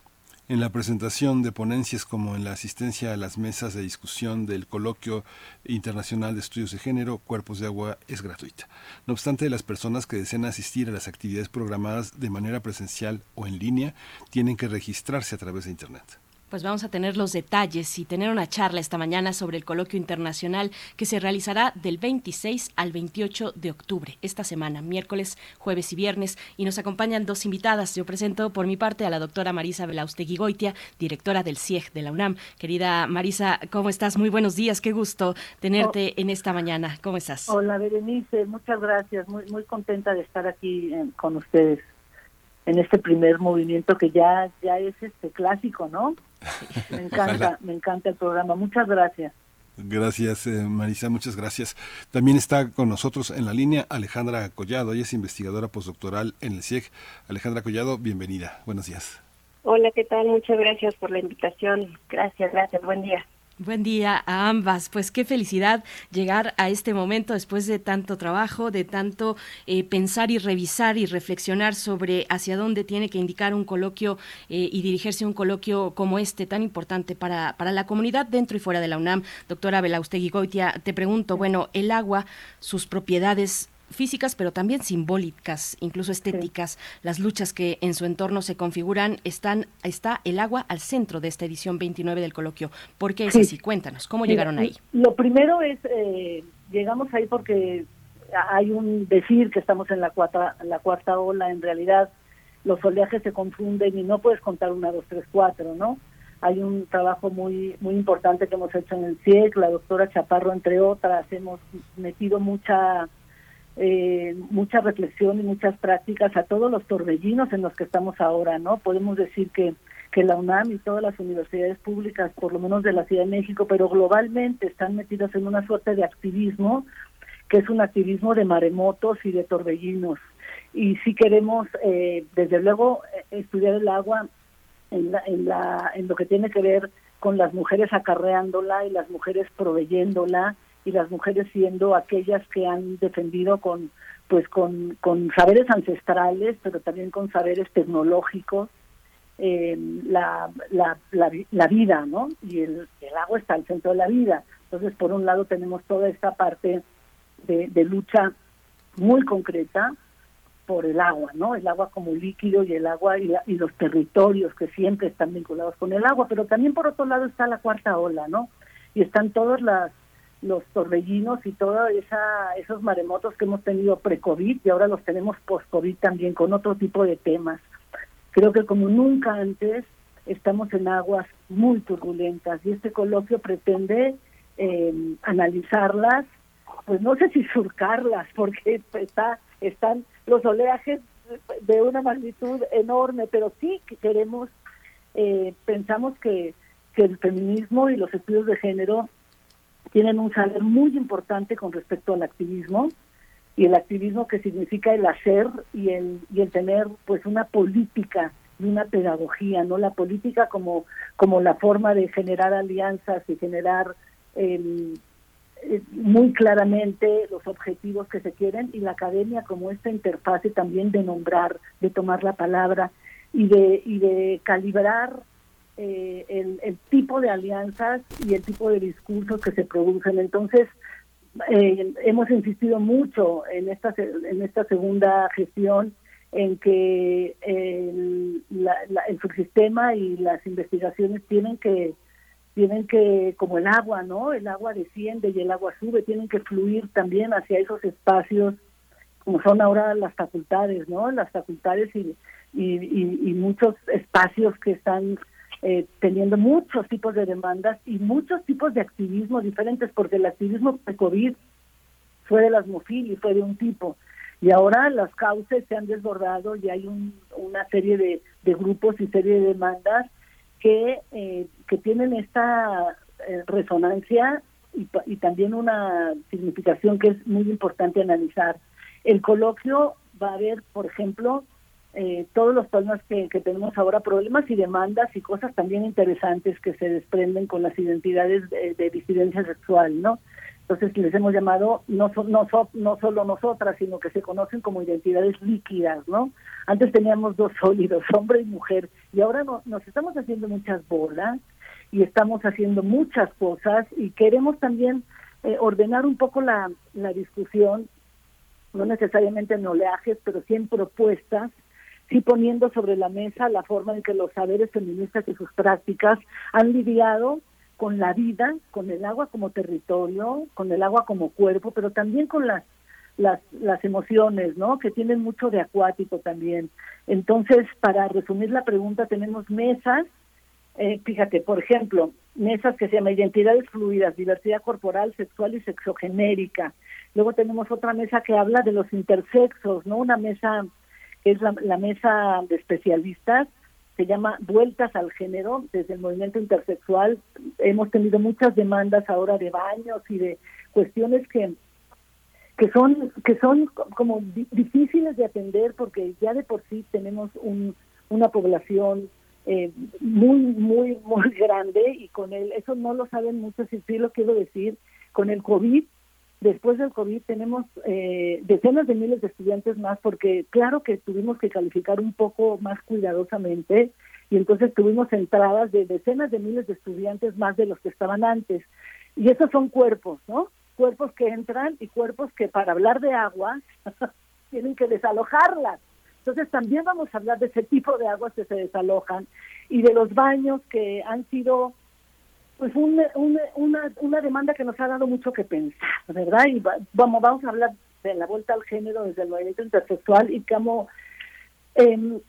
En la presentación de ponencias como en la asistencia a las mesas de discusión del Coloquio Internacional de Estudios de Género, Cuerpos de Agua es gratuita. No obstante, las personas que deseen asistir a las actividades programadas de manera presencial o en línea tienen que registrarse a través de Internet. Pues vamos a tener los detalles y tener una charla esta mañana sobre el coloquio internacional que se realizará del 26 al 28 de octubre, esta semana, miércoles, jueves y viernes. Y nos acompañan dos invitadas. Yo presento por mi parte a la doctora Marisa Belaustegui Goitia, directora del CIEG de la UNAM. Querida Marisa, ¿cómo estás? Muy buenos días, qué gusto tenerte oh. en esta mañana. ¿Cómo estás? Hola, Berenice, muchas gracias. Muy, muy contenta de estar aquí eh, con ustedes en este primer movimiento que ya ya es este clásico, ¿no? Me encanta, me encanta el programa. Muchas gracias. Gracias, eh, Marisa, muchas gracias. También está con nosotros en la línea Alejandra Collado, ella es investigadora postdoctoral en el CIEG. Alejandra Collado, bienvenida. Buenos días. Hola, ¿qué tal? Muchas gracias por la invitación. Gracias, gracias. Buen día. Buen día a ambas. Pues qué felicidad llegar a este momento después de tanto trabajo, de tanto eh, pensar y revisar y reflexionar sobre hacia dónde tiene que indicar un coloquio eh, y dirigirse un coloquio como este tan importante para, para la comunidad dentro y fuera de la UNAM. Doctora Belaustegui Goitia, te pregunto, bueno, el agua, sus propiedades físicas, pero también simbólicas, incluso estéticas. Sí. Las luchas que en su entorno se configuran, están, está el agua al centro de esta edición 29 del coloquio. ¿Por qué es sí. así? Cuéntanos, ¿cómo llegaron ahí? Lo primero es, eh, llegamos ahí porque hay un decir que estamos en la cuarta, la cuarta ola, en realidad los oleajes se confunden y no puedes contar una, dos, tres, cuatro, ¿no? Hay un trabajo muy muy importante que hemos hecho en el CIEC, la doctora Chaparro, entre otras, hemos metido mucha eh, mucha reflexión y muchas prácticas a todos los torbellinos en los que estamos ahora, ¿no? Podemos decir que, que la UNAM y todas las universidades públicas, por lo menos de la Ciudad de México, pero globalmente están metidas en una suerte de activismo, que es un activismo de maremotos y de torbellinos. y si queremos, eh, desde luego, eh, estudiar el agua en, la, en, la, en lo que tiene que ver con las mujeres acarreándola y las mujeres proveyéndola y las mujeres siendo aquellas que han defendido con pues con, con saberes ancestrales pero también con saberes tecnológicos eh, la, la, la, vida no y el, el agua está al centro de la vida entonces por un lado tenemos toda esta parte de, de lucha muy concreta por el agua, ¿no? El agua como líquido y el agua y, la- y los territorios que siempre están vinculados con el agua, pero también por otro lado está la cuarta ola, ¿no? Y están todos las, los torbellinos y todos esos maremotos que hemos tenido pre-COVID y ahora los tenemos post-COVID también con otro tipo de temas. Creo que como nunca antes estamos en aguas muy turbulentas y este coloquio pretende eh, analizarlas, pues no sé si surcarlas, porque está, están los oleajes de una magnitud enorme, pero sí que queremos, eh, pensamos que, que el feminismo y los estudios de género tienen un saber muy importante con respecto al activismo y el activismo que significa el hacer y el y el tener pues una política y una pedagogía no la política como como la forma de generar alianzas y generar eh, eh, muy claramente los objetivos que se quieren y la academia como esta interfase también de nombrar de tomar la palabra y de y de calibrar eh, el, tipo de alianzas y el tipo de discursos que se producen. Entonces, eh, hemos insistido mucho en esta, en esta segunda gestión en que el, la- la- subsistema y las investigaciones tienen que tienen que como el agua no el agua desciende y el agua sube tienen que fluir también hacia esos espacios como son ahora las facultades no las facultades y muchos espacios que están eh, teniendo muchos tipos de demandas y muchos tipos de activismo diferentes, porque el activismo de COVID fue de las MOFIL y fue de un tipo. Y ahora las causas se han desbordado y hay un- una serie de, grupos y serie de demandas que, eh, que tienen esta eh, resonancia y, y también una significación que es muy importante analizar. El coloquio va a haber, por ejemplo, eh, todos los problemas que, que tenemos ahora, problemas y demandas y cosas también interesantes que se desprenden con las identidades de, de disidencia sexual, ¿no? Entonces les hemos llamado no, so- no, so- no solo nosotras, sino que se conocen como identidades líquidas, ¿no? Antes teníamos dos sólidos, hombre y mujer, y ahora no- nos estamos haciendo muchas bolas y estamos haciendo muchas cosas y queremos también eh, ordenar un poco la discusión, no necesariamente en oleajes, pero sí en propuestas sí poniendo sobre la mesa la forma en que los saberes feministas y sus prácticas han lidiado con la vida, con el agua como territorio, con el agua como cuerpo, pero también con las las, las emociones, ¿no? Que tienen mucho de acuático también. Entonces, para resumir la pregunta, tenemos mesas, eh, fíjate, por ejemplo, mesas que se llaman identidades fluidas, diversidad corporal, sexual y sexogenérica. Luego tenemos otra mesa que habla de los intersexos, ¿no? Una mesa es la, mesa de especialistas, se llama Vueltas al Género, desde el movimiento intersexual. Hemos tenido muchas demandas ahora de baños y de cuestiones que que son que son como di- difíciles de atender porque ya de por sí tenemos un, una población eh, muy muy muy grande y con el eso no lo saben muchos y sí lo quiero decir con el covid después del covid tenemos eh, decenas de miles de estudiantes más porque claro que tuvimos que calificar un poco más cuidadosamente y entonces tuvimos entradas de decenas de miles de estudiantes más de los que estaban antes y esos son cuerpos no cuerpos que entran y cuerpos que para hablar de agua tienen que desalojarlas. Entonces también vamos a hablar de ese tipo de aguas que se desalojan y de los baños que han sido pues un- un- una, una demanda que nos ha dado mucho que pensar, ¿verdad? Y va- vamos, vamos a hablar de la vuelta al género desde el movimiento intersexual y cómo em,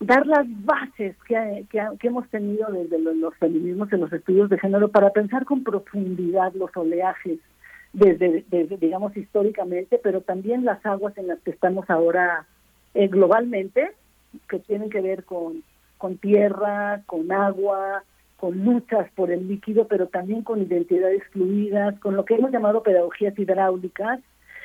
dar las bases que, que, que hemos tenido desde los, feminismos en los estudios de género para pensar con profundidad los oleajes desde, desde, digamos históricamente, pero también las aguas en las que estamos ahora eh, globalmente, que tienen que ver con, con tierra, con agua, con luchas por el líquido, pero también con identidades fluidas, con lo que hemos llamado pedagogías hidráulicas.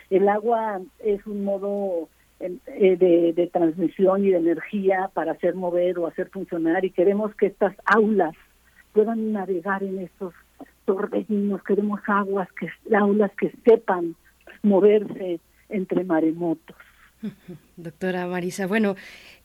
El agua es un modo en- eh, de, de transmisión y de energía para hacer mover o hacer funcionar y queremos que estas aulas puedan navegar en estos torbellinos, queremos aguas, que aulas que sepan moverse entre maremotos. Doctora Marisa, bueno,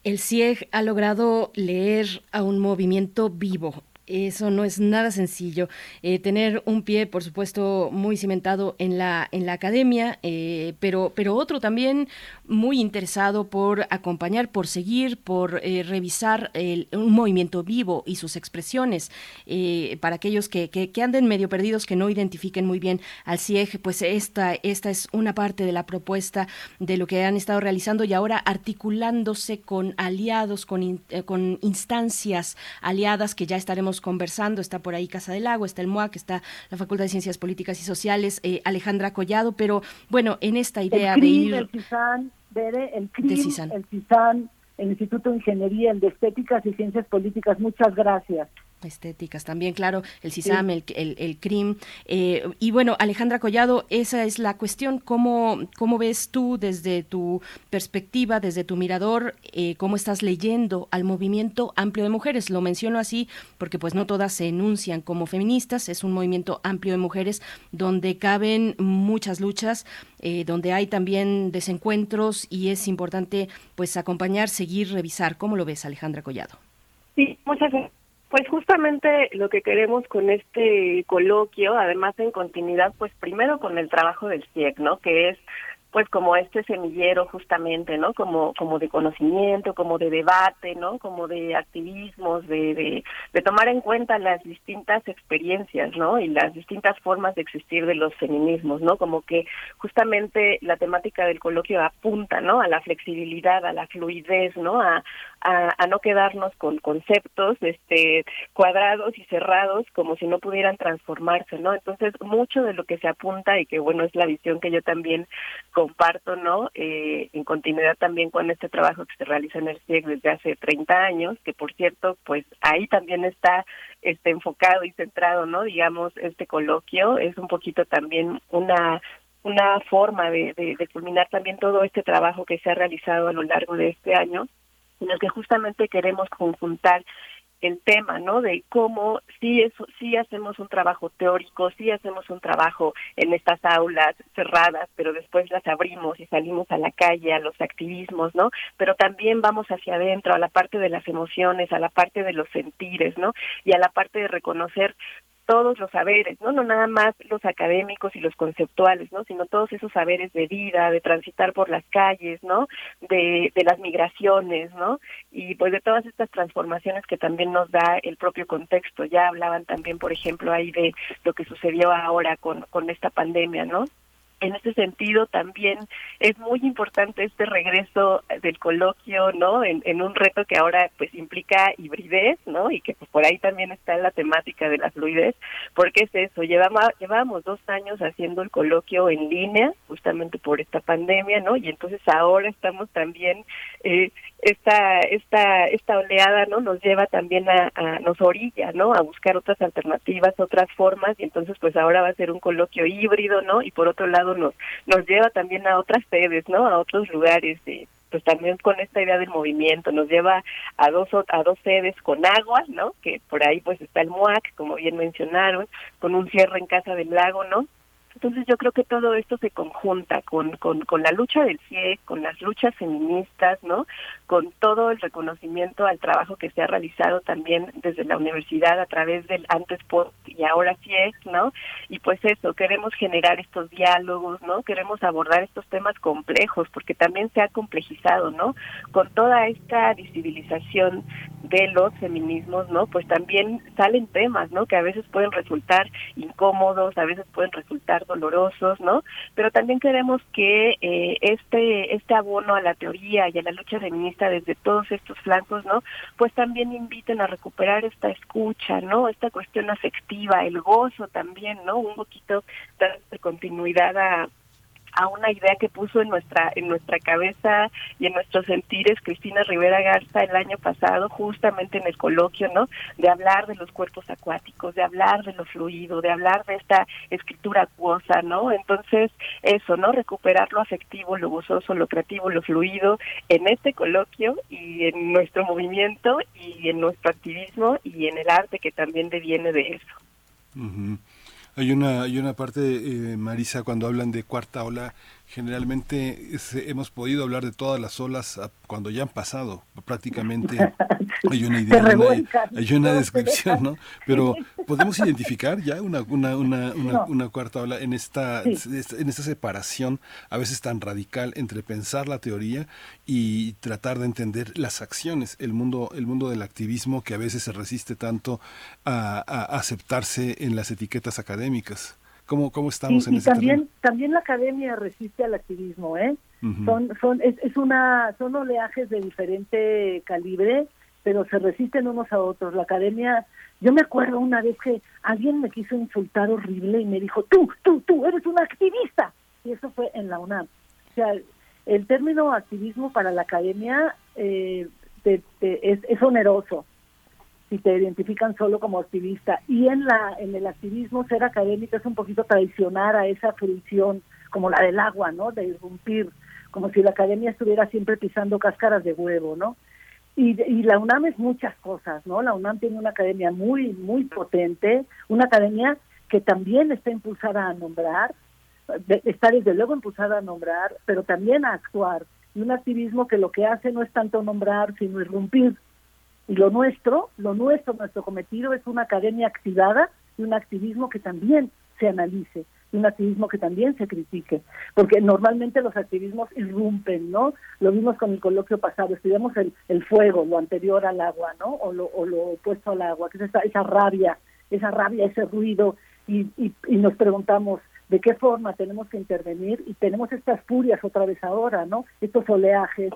el CIEG ha logrado leer a un movimiento vivo. Eso no es nada sencillo. Eh, tener un pie, por supuesto, muy cimentado en la, en la academia, eh, pero, pero otro también muy interesado por acompañar, por seguir, por eh, revisar el- un movimiento vivo y sus expresiones. Eh, para aquellos que, que, anden medio perdidos, que no identifiquen muy bien al CIEG, pues esta, esta es una parte de la propuesta de lo que han estado realizando y ahora articulándose con aliados, con, in- con instancias aliadas que ya estaremos conversando. Está por ahí Casa del Lago, está el MUAC, está la Facultad de Ciencias Políticas y Sociales, eh, Alejandra Collado, pero bueno, en esta idea el de ir... el CISAN, Bere, el CRIM, CISAN. el CISAN, el Instituto de Ingeniería, el de Estéticas y Ciencias Políticas, muchas gracias. Estéticas también, claro, el CISAM, el, el, el CRIM. eh, y bueno, Alejandra Collado, esa es la cuestión. ¿Cómo, cómo ves tú desde tu perspectiva, desde tu mirador, eh, cómo estás leyendo al movimiento amplio de mujeres? Lo menciono así porque pues no todas se enuncian como feministas, es un movimiento amplio de mujeres donde caben muchas luchas, eh, donde hay también desencuentros y es importante pues acompañar, seguir, revisar. ¿Cómo lo ves, Alejandra Collado? Sí, muchas gracias. Pues justamente lo que queremos con este coloquio, además en continuidad, pues primero con el trabajo del CIEC, ¿no? Que es pues como este semillero justamente, ¿no? Como como de conocimiento, como de debate, ¿no? Como de activismos, de, de, de tomar en cuenta las distintas experiencias, ¿no? Y las distintas formas de existir de los feminismos, ¿no? Como que justamente la temática del coloquio apunta, ¿no? A la flexibilidad, a la fluidez, ¿no? A, a, a no quedarnos con conceptos este cuadrados y cerrados como si no pudieran transformarse, ¿no? Entonces, mucho de lo que se apunta y que bueno, es la visión que yo también comparto, ¿no? Eh, en continuidad también con este trabajo que se realiza en el CIEC desde hace 30 años, que por cierto, pues ahí también está este enfocado y centrado, ¿no? Digamos, este coloquio es un poquito también una una forma de, de culminar también todo este trabajo que se ha realizado a lo largo de este año, en que justamente queremos conjuntar el tema, ¿no? De cómo sí eso sí hacemos un trabajo teórico, sí hacemos un trabajo en estas aulas cerradas, pero después las abrimos y salimos a la calle a los activismos, ¿no? Pero también vamos hacia adentro a la parte de las emociones, a la parte de los sentires, ¿no? Y a la parte de reconocer todos los saberes, ¿no? No nada más los académicos y los conceptuales, ¿no? Sino todos esos saberes de vida, de transitar por las calles, ¿no? De, de las migraciones, ¿no? Y pues de todas estas transformaciones que también nos da el propio contexto. Ya hablaban también, por ejemplo, ahí de lo que sucedió ahora con, con esta pandemia, ¿no? En ese sentido también es muy importante este regreso del coloquio, ¿no? En, un reto que ahora pues implica hibridez, ¿no? Y que pues, por ahí también está la temática de la fluidez, porque es eso, llevamos, llevamos dos años haciendo el coloquio en línea, justamente por esta pandemia, ¿no? Y entonces ahora estamos también, eh, esta, esta, esta oleada, ¿no? Nos lleva también a, nos orilla, ¿no? A buscar otras alternativas, otras formas, y entonces pues ahora va a ser un coloquio híbrido, ¿no? Y por otro lado nos, nos lleva también a otras sedes, ¿no? A otros lugares, pues también con esta idea del movimiento, nos lleva a dos a dos sedes con agua, ¿no? Que por ahí pues está el MUAC, como bien mencionaron, con un cierre en Casa del Lago, ¿no? Entonces yo creo que todo esto se conjunta con, con, con la lucha del CIE, con las luchas feministas, ¿no? Con todo el reconocimiento al trabajo que se ha realizado también desde la universidad a través del antes, post y ahora CIE, ¿no? Y pues eso, queremos generar estos diálogos, ¿no? Queremos abordar estos temas complejos porque también se ha complejizado, ¿no? Con toda esta visibilización de los feminismos, ¿no? Pues también salen temas, ¿no? Que a veces pueden resultar incómodos, a veces pueden resultar dolorosos, ¿no? Pero también queremos que eh, este este abono a la teoría y a la lucha feminista desde todos estos flancos, ¿no? Pues también inviten a recuperar esta escucha, ¿no? Esta cuestión afectiva, el gozo también, ¿no? Un poquito de continuidad a a una idea que puso en nuestra en nuestra cabeza y en nuestros sentires Cristina Rivera Garza el año pasado, justamente en el coloquio, ¿no? De hablar de los cuerpos acuáticos, de hablar de lo fluido, de hablar de esta escritura acuosa, ¿no? Entonces, eso, ¿no? Recuperar lo afectivo, lo gozoso, lo creativo, lo fluido en este coloquio y en nuestro movimiento y en nuestro activismo y en el arte que también deviene de eso. Hay una, hay una parte, eh, Marisa, cuando hablan de cuarta ola, generalmente es- hemos podido hablar de todas las olas cuando ya han pasado. Prácticamente hay una idea, revuelcan, hay una descripción. ¿no? Pero podemos identificar ya una, una, una, una, No. una cuarta ola en esta, Sí. en esta separación a veces tan radical entre pensar la teoría y tratar de entender las acciones, el mundo, el mundo del activismo que a veces se resiste tanto a, a aceptarse en las etiquetas académicas. ¿Cómo, cómo estamos y, en y ese también también la academia resiste al activismo eh son son es, es una son oleajes de diferente calibre pero se resisten unos a otros la academia yo me acuerdo una vez que alguien me quiso insultar horrible y me dijo tú tú tú eres una activista y eso fue en la UNAM o sea el término activismo para la academia eh, te- te- es, es oneroso si te identifican solo como activista. Y en la en el activismo ser académico es un poquito traicionar a esa fruición como la del agua, ¿no? De irrumpir, como si la academia estuviera siempre pisando cáscaras de huevo, ¿no? Y, y la UNAM es muchas cosas, ¿no? La UNAM tiene una academia muy, muy potente, una academia que también está impulsada a nombrar, está desde luego impulsada a nombrar, pero también a actuar. Y un activismo que lo que hace no es tanto nombrar, sino irrumpir. Y lo nuestro, lo nuestro, nuestro cometido es una academia activada y un activismo que también se analice, un activismo que también se critique, porque normalmente los activismos irrumpen, ¿no? Lo vimos con el coloquio pasado, estudiamos el, el fuego, lo anterior al agua, ¿no? O lo, o lo opuesto al agua, que es esa, esa rabia, esa rabia, ese ruido, y, y, nos preguntamos de qué forma tenemos que intervenir, y tenemos estas furias otra vez ahora, ¿no? Estos oleajes,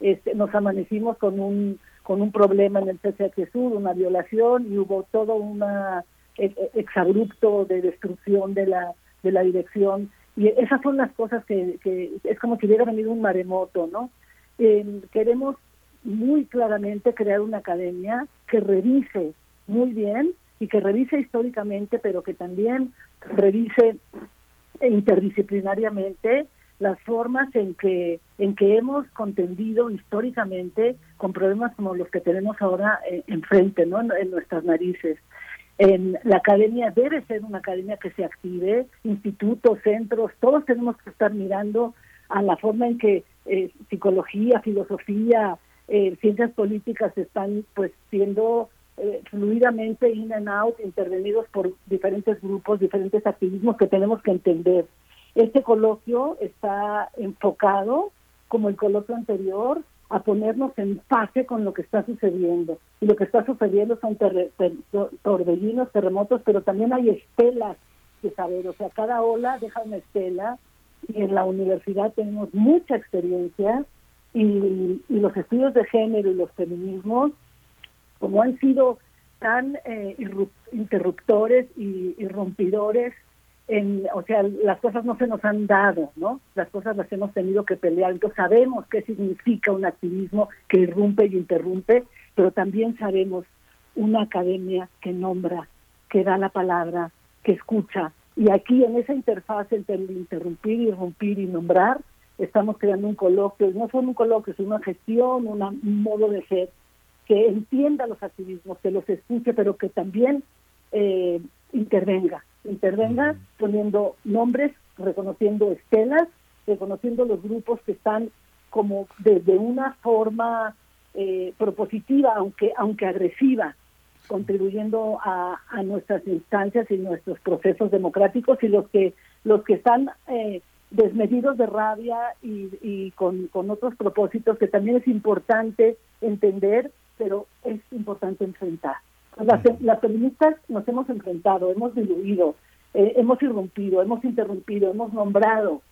este, nos amanecimos con un con un problema en el CCH Sur, una violación y hubo todo una e- e- exabrupto de destrucción de la de la dirección y esas son las cosas que, que es como si hubiera venido un maremoto, ¿no? Eh, queremos muy claramente crear una academia que revise muy bien y que revise históricamente, pero que también revise interdisciplinariamente las formas en que en que hemos contendido históricamente con problemas como los que tenemos ahora eh, enfrente, ¿no? En, en nuestras narices. En la academia debe ser una academia que se active, institutos, centros, todos tenemos que estar mirando a la forma en que eh, psicología, filosofía, eh, ciencias políticas están pues siendo eh, fluidamente in and out, intervenidos por diferentes grupos, diferentes activismos que tenemos que entender. Este coloquio está enfocado, como el coloquio anterior, a ponernos en fase con lo que está sucediendo. Y lo que está sucediendo son ter- torbellinos, terremotos, pero también hay estelas de saber. O sea, cada ola deja una estela y en la universidad tenemos mucha experiencia y, y los estudios de género y los feminismos, como han sido tan eh, interruptores y irrumpidores, en, o sea, las cosas no se nos han dado, ¿no? Las cosas las hemos tenido que pelear. Entonces sabemos qué significa un activismo que irrumpe y interrumpe, pero también sabemos una academia que nombra, que da la palabra, que escucha. Y aquí en esa interfaz entre interrumpir, irrumpir y nombrar, estamos creando un coloquio, no solo un coloquio, sino una gestión, un modo de ser que entienda los activismos, que los escuche, pero que también eh, intervenga, intervenga poniendo nombres, reconociendo estelas, reconociendo los grupos que están como desde una forma eh, propositiva, aunque aunque agresiva, contribuyendo a, a nuestras instancias y nuestros procesos democráticos y los que los que están eh, desmedidos de rabia y, y con, con otros propósitos que también es importante entender, pero es importante enfrentar. Las, las feministas nos hemos enfrentado, hemos diluido, eh, hemos irrumpido, hemos interrumpido, hemos nombrado,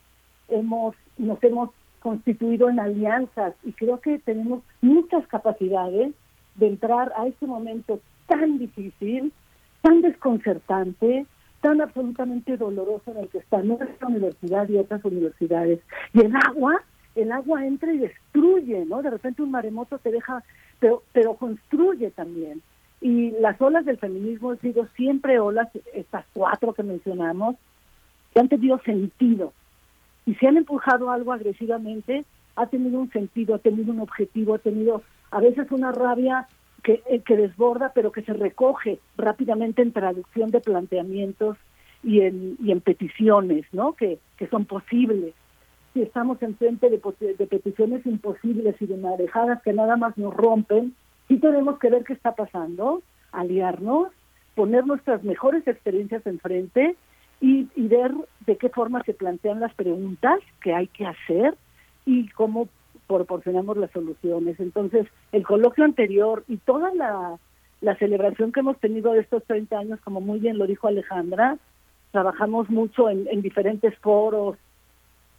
hemos nos hemos constituido en alianzas y creo que tenemos muchas capacidades de entrar a este momento tan difícil, tan desconcertante, tan absolutamente doloroso en el que está nuestra universidad y otras universidades. Y el agua, el agua entra y destruye, ¿no? De repente un maremoto te deja, pero, pero construye también. Y las olas del feminismo han sido siempre olas, estas cuatro que mencionamos, que han tenido sentido. Y si han empujado algo agresivamente, ha tenido un sentido, ha tenido un objetivo, ha tenido a veces una rabia que, eh, que desborda, pero que se recoge rápidamente en traducción de planteamientos y en, y en peticiones, ¿no? Que, que son posibles. Si estamos enfrente de, de peticiones imposibles y de marejadas que nada más nos rompen, sí tenemos que ver qué está pasando, aliarnos, poner nuestras mejores experiencias enfrente y, ver de qué forma se plantean las preguntas que hay que hacer y cómo proporcionamos las soluciones. Entonces, el coloquio anterior y toda la, celebración que hemos tenido de estos 30 años, como muy bien lo dijo Alejandra, trabajamos mucho en diferentes foros,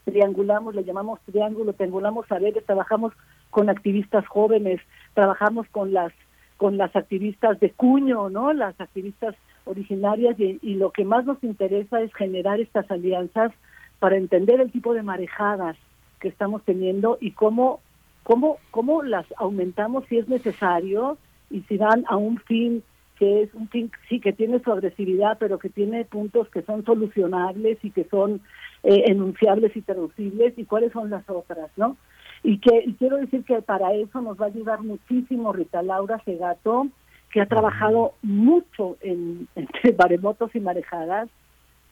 triangulamos, le llamamos triángulo, triangulamos saberes, trabajamos con activistas jóvenes, trabajamos con las con las activistas de cuño, ¿no? Las activistas originarias y, y lo que más nos interesa es generar estas alianzas para entender el tipo de marejadas que estamos teniendo y cómo cómo cómo las aumentamos si es necesario y si van a un fin que es un fin sí que tiene su agresividad pero que tiene puntos que son solucionables y que son eh, enunciables y traducibles y cuáles son las otras no y que y quiero decir que para eso nos va a ayudar muchísimo Rita Laura Segato que ha trabajado mucho en entre maremotos y marejadas.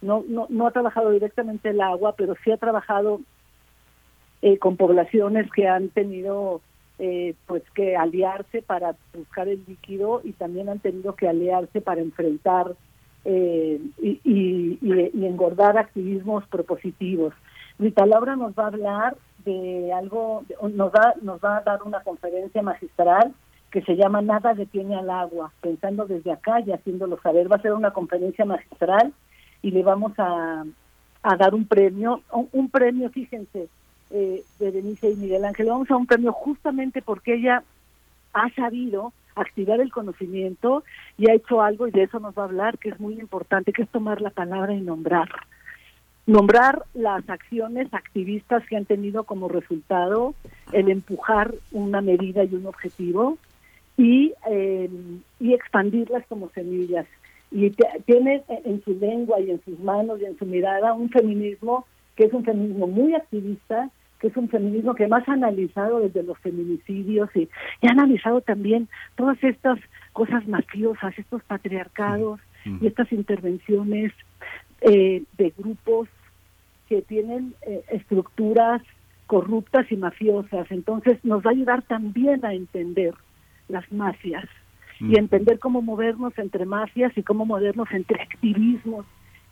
No no no ha trabajado directamente el agua pero sí ha trabajado eh, con poblaciones que han tenido eh, pues que aliarse para buscar el líquido y también han tenido que aliarse para enfrentar eh, y, y, y- engordar activismos propositivos. Rita Laura nos va a hablar de algo, nos va, nos va a dar una conferencia magistral que se llama Nada detiene al agua, pensando desde acá y haciéndolo saber. Va a ser una conferencia magistral y le vamos a, a dar un premio, un premio, fíjense, eh, de Denise y Miguel Ángel. Vamos a un premio justamente porque ella ha sabido activar el conocimiento y ha hecho algo, y de eso nos va a hablar, que es muy importante, que es tomar la palabra y nombrar. Nombrar las acciones activistas que han tenido como resultado el empujar una medida y un objetivo y, eh, y expandirlas como semillas. Y tiene en su lengua y en sus manos y en su mirada un feminismo que es un feminismo muy activista, que es un feminismo que más ha analizado desde los feminicidios y, y ha analizado también todas estas cosas mafiosas, estos patriarcados y estas intervenciones eh, de grupos que tienen eh, estructuras corruptas y mafiosas. Entonces nos va a ayudar también a entender las mafias y entender cómo movernos entre mafias y cómo movernos entre activismos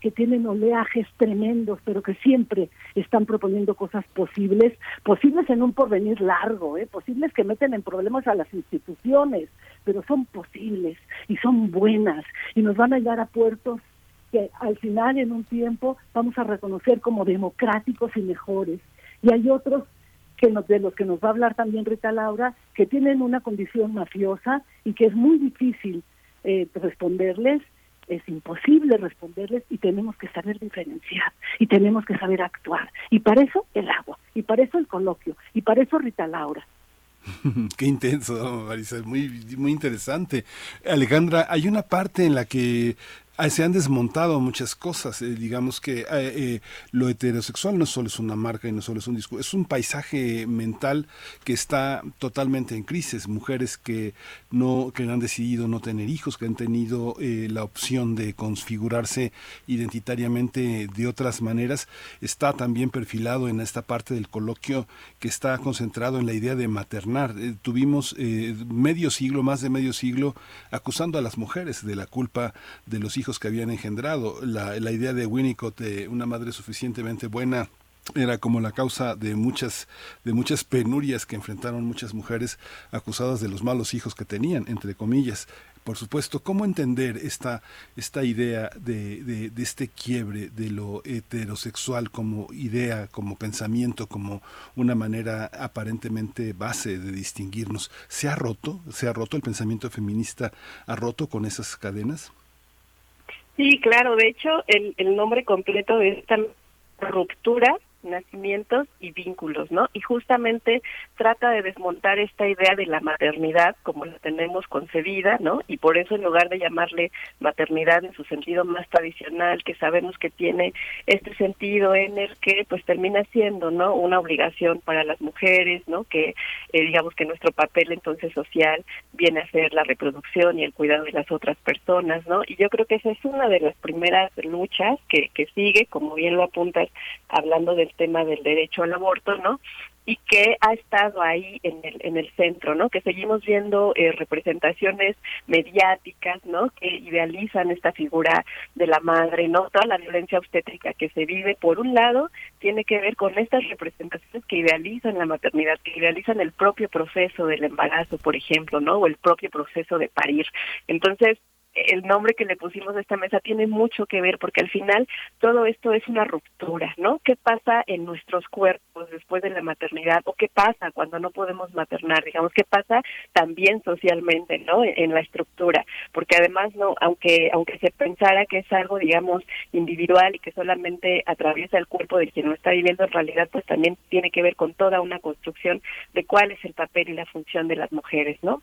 que tienen oleajes tremendos, pero que siempre están proponiendo cosas posibles, posibles en un porvenir largo, ¿eh? posibles que meten en problemas a las instituciones, pero son posibles y son buenas y nos van a llegar a puertos que al final en un tiempo vamos a reconocer como democráticos y mejores. Y hay otros que nos, de los que nos va a hablar también Rita Laura, que tienen una condición mafiosa y que es muy difícil eh, responderles, es imposible responderles y tenemos que saber diferenciar y tenemos que saber actuar. Y para eso el agua, y para eso el coloquio, y para eso Rita Laura. Qué intenso, Marisa, muy, muy interesante. Alejandra, hay una parte en la que se han desmontado muchas cosas. eh, digamos que eh, eh, lo heterosexual no solo es una marca y no solo es un discurso, es un paisaje mental que está totalmente en crisis. Mujeres que no que han decidido no tener hijos, que han tenido la opción de configurarse identitariamente de otras maneras, está también perfilado en esta parte del coloquio que está concentrado en la idea de maternar. Tuvimos medio siglo, más de medio siglo, acusando a las mujeres de la culpa de los hijos que habían engendrado. La, idea de Winnicott, de una madre suficientemente buena, era como la causa de muchas de muchas penurias que enfrentaron muchas mujeres acusadas de los malos hijos que tenían entre comillas. Por supuesto cómo entender esta esta idea de, de, de este quiebre de lo heterosexual como idea como pensamiento como una manera aparentemente base de distinguirnos se ha roto se ha roto el pensamiento feminista ha roto con esas cadenas Sí, claro. De hecho, el, el nombre completo de esta ruptura nacimientos y vínculos, ¿no? Y justamente trata de desmontar esta idea de la maternidad como la tenemos concebida, ¿no? Y por eso en lugar de llamarle maternidad en su sentido más tradicional, que sabemos que tiene este sentido en el que pues termina siendo, ¿no? Una obligación para las mujeres, ¿no? Que eh, digamos que nuestro papel entonces social viene a ser la reproducción y el cuidado de las otras personas, ¿no? Y yo creo que esa es una de las primeras luchas que, que sigue, como bien lo apuntas, hablando del tema del derecho al aborto, ¿no? y que ha estado ahí en el en el centro, ¿no? Que seguimos viendo eh, representaciones mediáticas, ¿no? Que idealizan esta figura de la madre, ¿no? Toda la violencia obstétrica que se vive, por un lado, tiene que ver con estas representaciones que idealizan la maternidad, que idealizan el propio proceso del embarazo, por ejemplo, ¿no? O el propio proceso de parir. Entonces, el nombre que le pusimos a esta mesa tiene mucho que ver porque al final todo esto es una ruptura, ¿no? ¿Qué pasa en nuestros cuerpos después de la maternidad o qué pasa cuando no podemos maternar? Digamos, ¿qué pasa también socialmente, ¿no? En la estructura, porque además no aunque aunque se pensara que es algo digamos individual y que solamente atraviesa el cuerpo de quien lo está viviendo en realidad pues también tiene que ver con toda una construcción de cuál es el papel y la función de las mujeres, ¿no?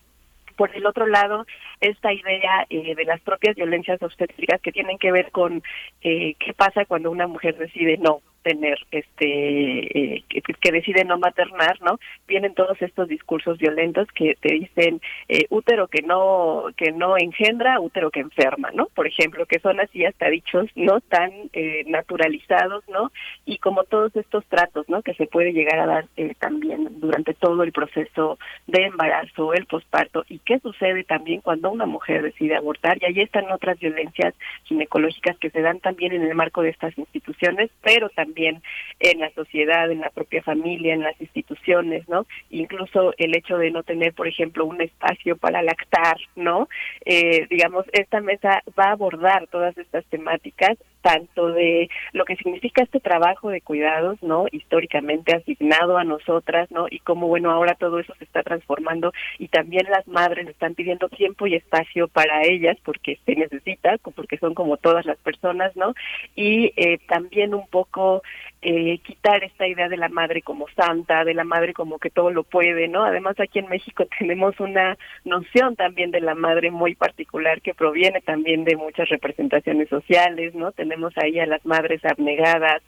Por el otro lado esta idea eh, de las propias violencias obstétricas que tienen que ver con eh, qué pasa cuando una mujer decide no tener este eh, que, decide no maternar no vienen todos estos discursos violentos que te dicen eh, útero que no que no engendra útero que enferma no por ejemplo que son así hasta dichos no tan eh, naturalizados no y como todos estos tratos no que se puede llegar a dar eh, también durante todo el proceso de embarazo el posparto y qué sucede también cuando una mujer decide abortar. Y ahí están otras violencias ginecológicas que se dan también en el marco de estas instituciones pero también también en la sociedad, en la propia familia, en las instituciones, ¿no? Incluso el hecho de no tener, por ejemplo, un espacio para lactar, ¿no? Eh, digamos, esta mesa va a abordar todas estas temáticas, tanto de lo que significa este trabajo de cuidados, ¿no? Históricamente asignado a nosotras, ¿no? Y cómo, bueno, ahora todo eso se está transformando y también las madres están pidiendo tiempo y espacio para ellas porque se necesita, porque son como todas las personas, ¿no? Y eh, también un poco eh, quitar esta idea de la madre como santa, de la madre como que todo lo puede, ¿no? Además aquí en México tenemos una noción también de la madre muy particular que proviene también de muchas representaciones sociales, ¿no? Tenemos ahí a las madres abnegadas,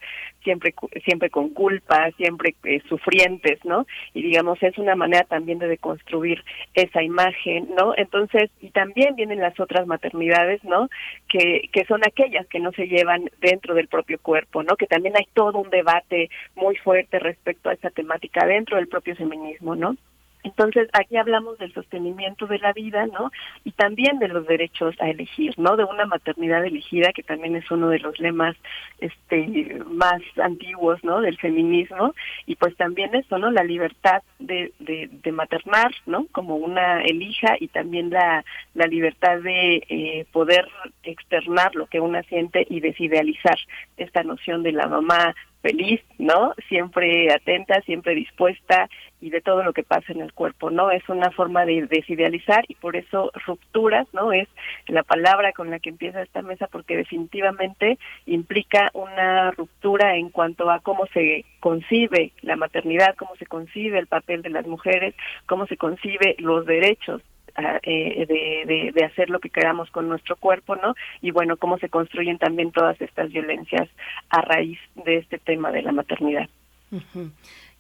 siempre siempre con culpa, siempre eh, sufrientes, ¿no? Y digamos es una manera también de deconstruir esa imagen, ¿no? Entonces, y también vienen las otras maternidades, ¿no? Que que son aquellas que no se llevan dentro del propio cuerpo, ¿no? Que también hay todo un debate muy fuerte respecto a esa temática dentro del propio feminismo, ¿no? Entonces, aquí hablamos del sostenimiento de la vida, ¿no? Y también de los derechos a elegir, ¿no? De una maternidad elegida, que también es uno de los lemas este más antiguos, ¿no? Del feminismo. Y pues también eso, ¿no? La libertad de, de, maternar, ¿no? Como una elija y también la, la libertad de eh, poder externar lo que una siente y desidealizar esta noción de la mamá feliz, ¿no? Siempre atenta, siempre dispuesta y de todo lo que pasa en el cuerpo, ¿no? Es una forma de desidealizar y por eso rupturas, ¿no? Es la palabra con la que empieza esta mesa porque definitivamente implica una ruptura en cuanto a cómo se concibe la maternidad, cómo se concibe el papel de las mujeres, cómo se concibe los derechos eh, de, de, de, hacer lo que queramos con nuestro cuerpo, ¿no? Y bueno, cómo se construyen también todas estas violencias a raíz de este tema de la maternidad.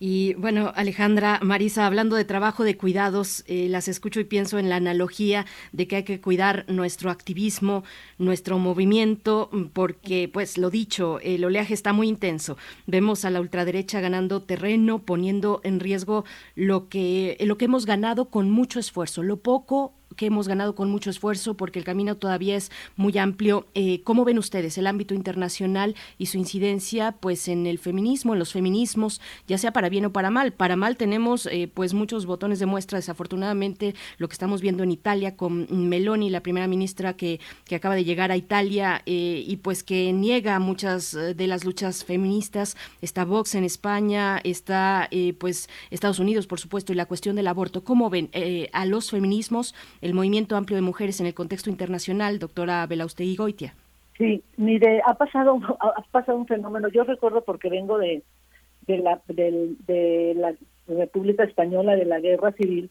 Y bueno, Alejandra, Marisa, hablando de trabajo de cuidados, eh, las escucho y pienso en la analogía de que hay que cuidar nuestro activismo, nuestro movimiento, porque, pues, lo dicho, el oleaje está muy intenso. Vemos a la ultraderecha ganando terreno, poniendo en riesgo lo que, lo que hemos ganado con mucho esfuerzo, lo poco que hemos ganado con mucho esfuerzo porque el camino todavía es muy amplio. Eh, ¿Cómo ven ustedes el ámbito internacional y su incidencia pues en el feminismo, en los feminismos, ya sea para bien o para mal? Para mal tenemos eh, pues muchos botones de muestra, desafortunadamente lo que estamos viendo en Italia con Meloni, la primera ministra que, que acaba de llegar a Italia eh, y pues que niega muchas de las luchas feministas. Está Vox en España, está pues Estados Unidos, por supuesto, y la cuestión del aborto. ¿Cómo ven a los feminismos? El movimiento amplio de mujeres en el contexto internacional, doctora Belaustegui Goitia. Sí, mire, ha pasado, ha pasado un fenómeno. Yo recuerdo porque vengo de, de la, del- de la República Española, de la Guerra Civil,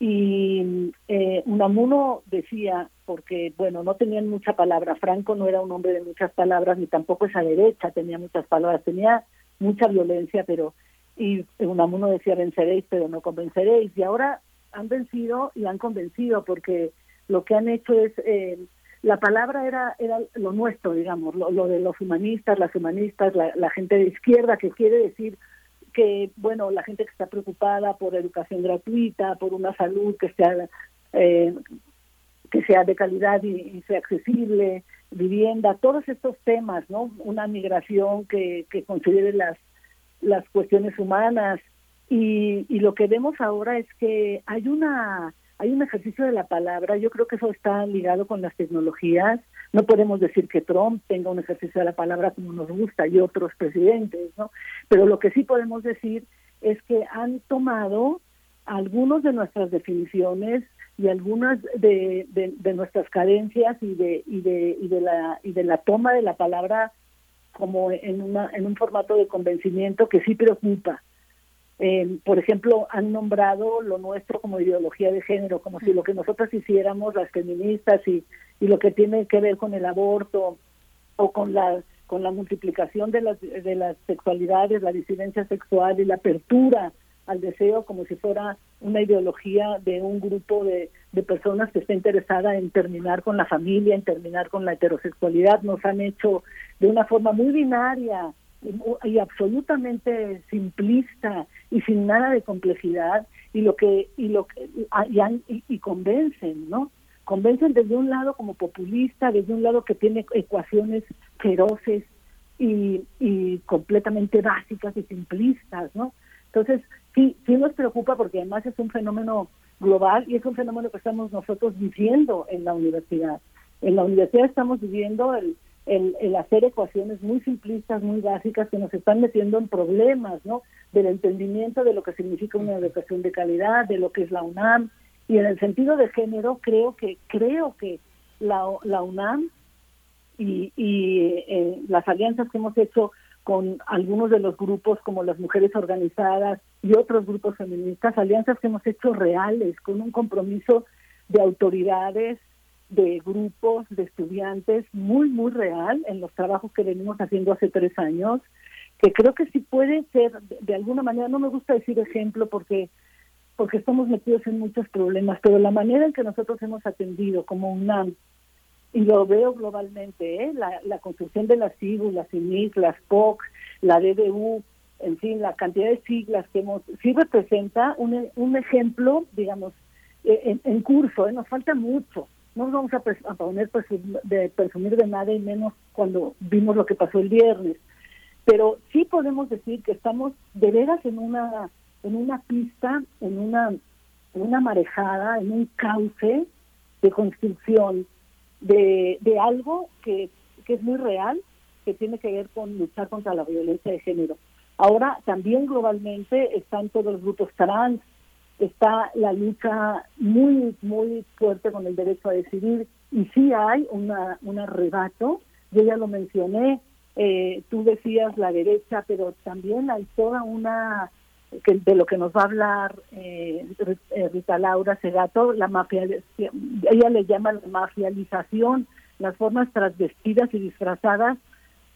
y eh, Unamuno decía, porque, bueno, no tenían mucha palabra, Franco no era un hombre de muchas palabras, ni tampoco esa derecha tenía muchas palabras, tenía mucha violencia, pero, y Unamuno decía, venceréis, pero no convenceréis, y ahora han vencido y han convencido, porque lo que han hecho es, eh, la palabra era, era lo nuestro, digamos, lo, lo de los humanistas, las humanistas, la, gente de izquierda, que quiere decir que, bueno, la gente que está preocupada por educación gratuita, por una salud que sea, eh, que sea de calidad y, y sea accesible, vivienda, todos estos temas, ¿no? Una migración que, que considere las, las cuestiones humanas. Y, lo que vemos ahora es que hay una hay un ejercicio de la palabra, yo creo que eso está ligado con las tecnologías, no podemos decir que Trump tenga un ejercicio de la palabra como nos gusta y otros presidentes, ¿no? Pero lo que sí podemos decir es que han tomado algunos de nuestras definiciones y algunas de nuestras carencias y de, y de y de la y de la toma de la palabra como en una en un formato de convencimiento que sí preocupa. Eh, por ejemplo, han nombrado lo nuestro como ideología de género, como si lo que nosotros hiciéramos, las feministas, y, y lo que tiene que ver con el aborto o con la con la multiplicación de las de las sexualidades, la disidencia sexual y la apertura al deseo como si fuera una ideología de un grupo de, de personas que está interesada en terminar con la familia, en terminar con la heterosexualidad, nos han hecho de una forma muy binaria y, absolutamente simplista y sin nada de complejidad y lo que y lo que ah, y convencen, ¿no? Convencen desde un lado como populista, desde un lado que tiene ecuaciones feroces y, y completamente básicas y simplistas, ¿no? Entonces, sí, sí nos preocupa porque además es un fenómeno global y es un fenómeno que estamos nosotros viviendo en la universidad. En la universidad estamos viviendo el, el, el hacer ecuaciones muy simplistas, muy básicas, que nos están metiendo en problemas, ¿no? Del entendimiento de lo que significa una educación de calidad, de lo que es la UNAM. Y en el sentido de género, creo que creo que la, la UNAM y, y eh, las alianzas que hemos hecho con algunos de los grupos como las mujeres organizadas y otros grupos feministas, alianzas que hemos hecho reales, con un compromiso de autoridades, de grupos, de estudiantes, muy, muy real en los trabajos que venimos haciendo hace tres años, que creo que sí puede ser, de, alguna manera, no me gusta decir ejemplo porque porque estamos metidos en muchos problemas, pero la manera en que nosotros hemos atendido como UNAM y lo veo globalmente, ¿eh? la, la construcción de las CIBU, las CIMIC, las POC, la DDU, en fin, la cantidad de siglas que hemos, sí representa un, un ejemplo, digamos, eh, en, en curso, ¿eh? nos falta mucho. No nos vamos a, pres- poner presum- de presumir de nada y menos cuando vimos lo que pasó el viernes. Pero sí podemos decir que estamos de veras en una en una pista, en una una marejada, en un cauce de construcción de, de algo que, que es muy real, que tiene que ver con luchar contra la violencia de género. Ahora también globalmente están todos los grupos trans, está la lucha muy, muy fuerte con el derecho a decidir y sí hay una, un arrebato, yo ya lo mencioné, eh, tú decías la derecha, pero también hay toda una que de lo que nos va a hablar eh, Ri- Rita Laura Segato, la mafia, ella le llama la mafialización, las formas transvestidas y disfrazadas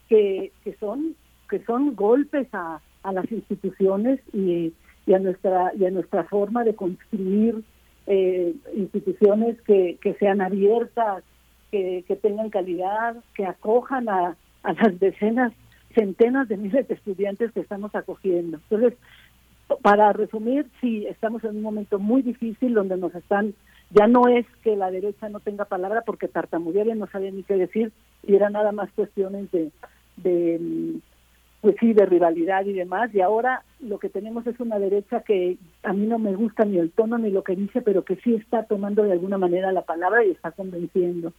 que, que son que son golpes a, a las instituciones y, y a nuestra y a nuestra forma de construir eh, instituciones que, que sean abiertas, que, que tengan calidad, que acojan a, a las decenas, centenas de miles de estudiantes que estamos acogiendo. Entonces, para resumir, sí, estamos en un momento muy difícil donde nos están, ya no es que la derecha no tenga palabra porque tartamudeaban no sabía ni qué decir y eran nada más cuestiones de, de, pues sí, de rivalidad y demás. Y ahora lo que tenemos es una derecha que a mí no me gusta ni el tono ni lo que dice, pero que sí está tomando de alguna manera la palabra y está convenciendo.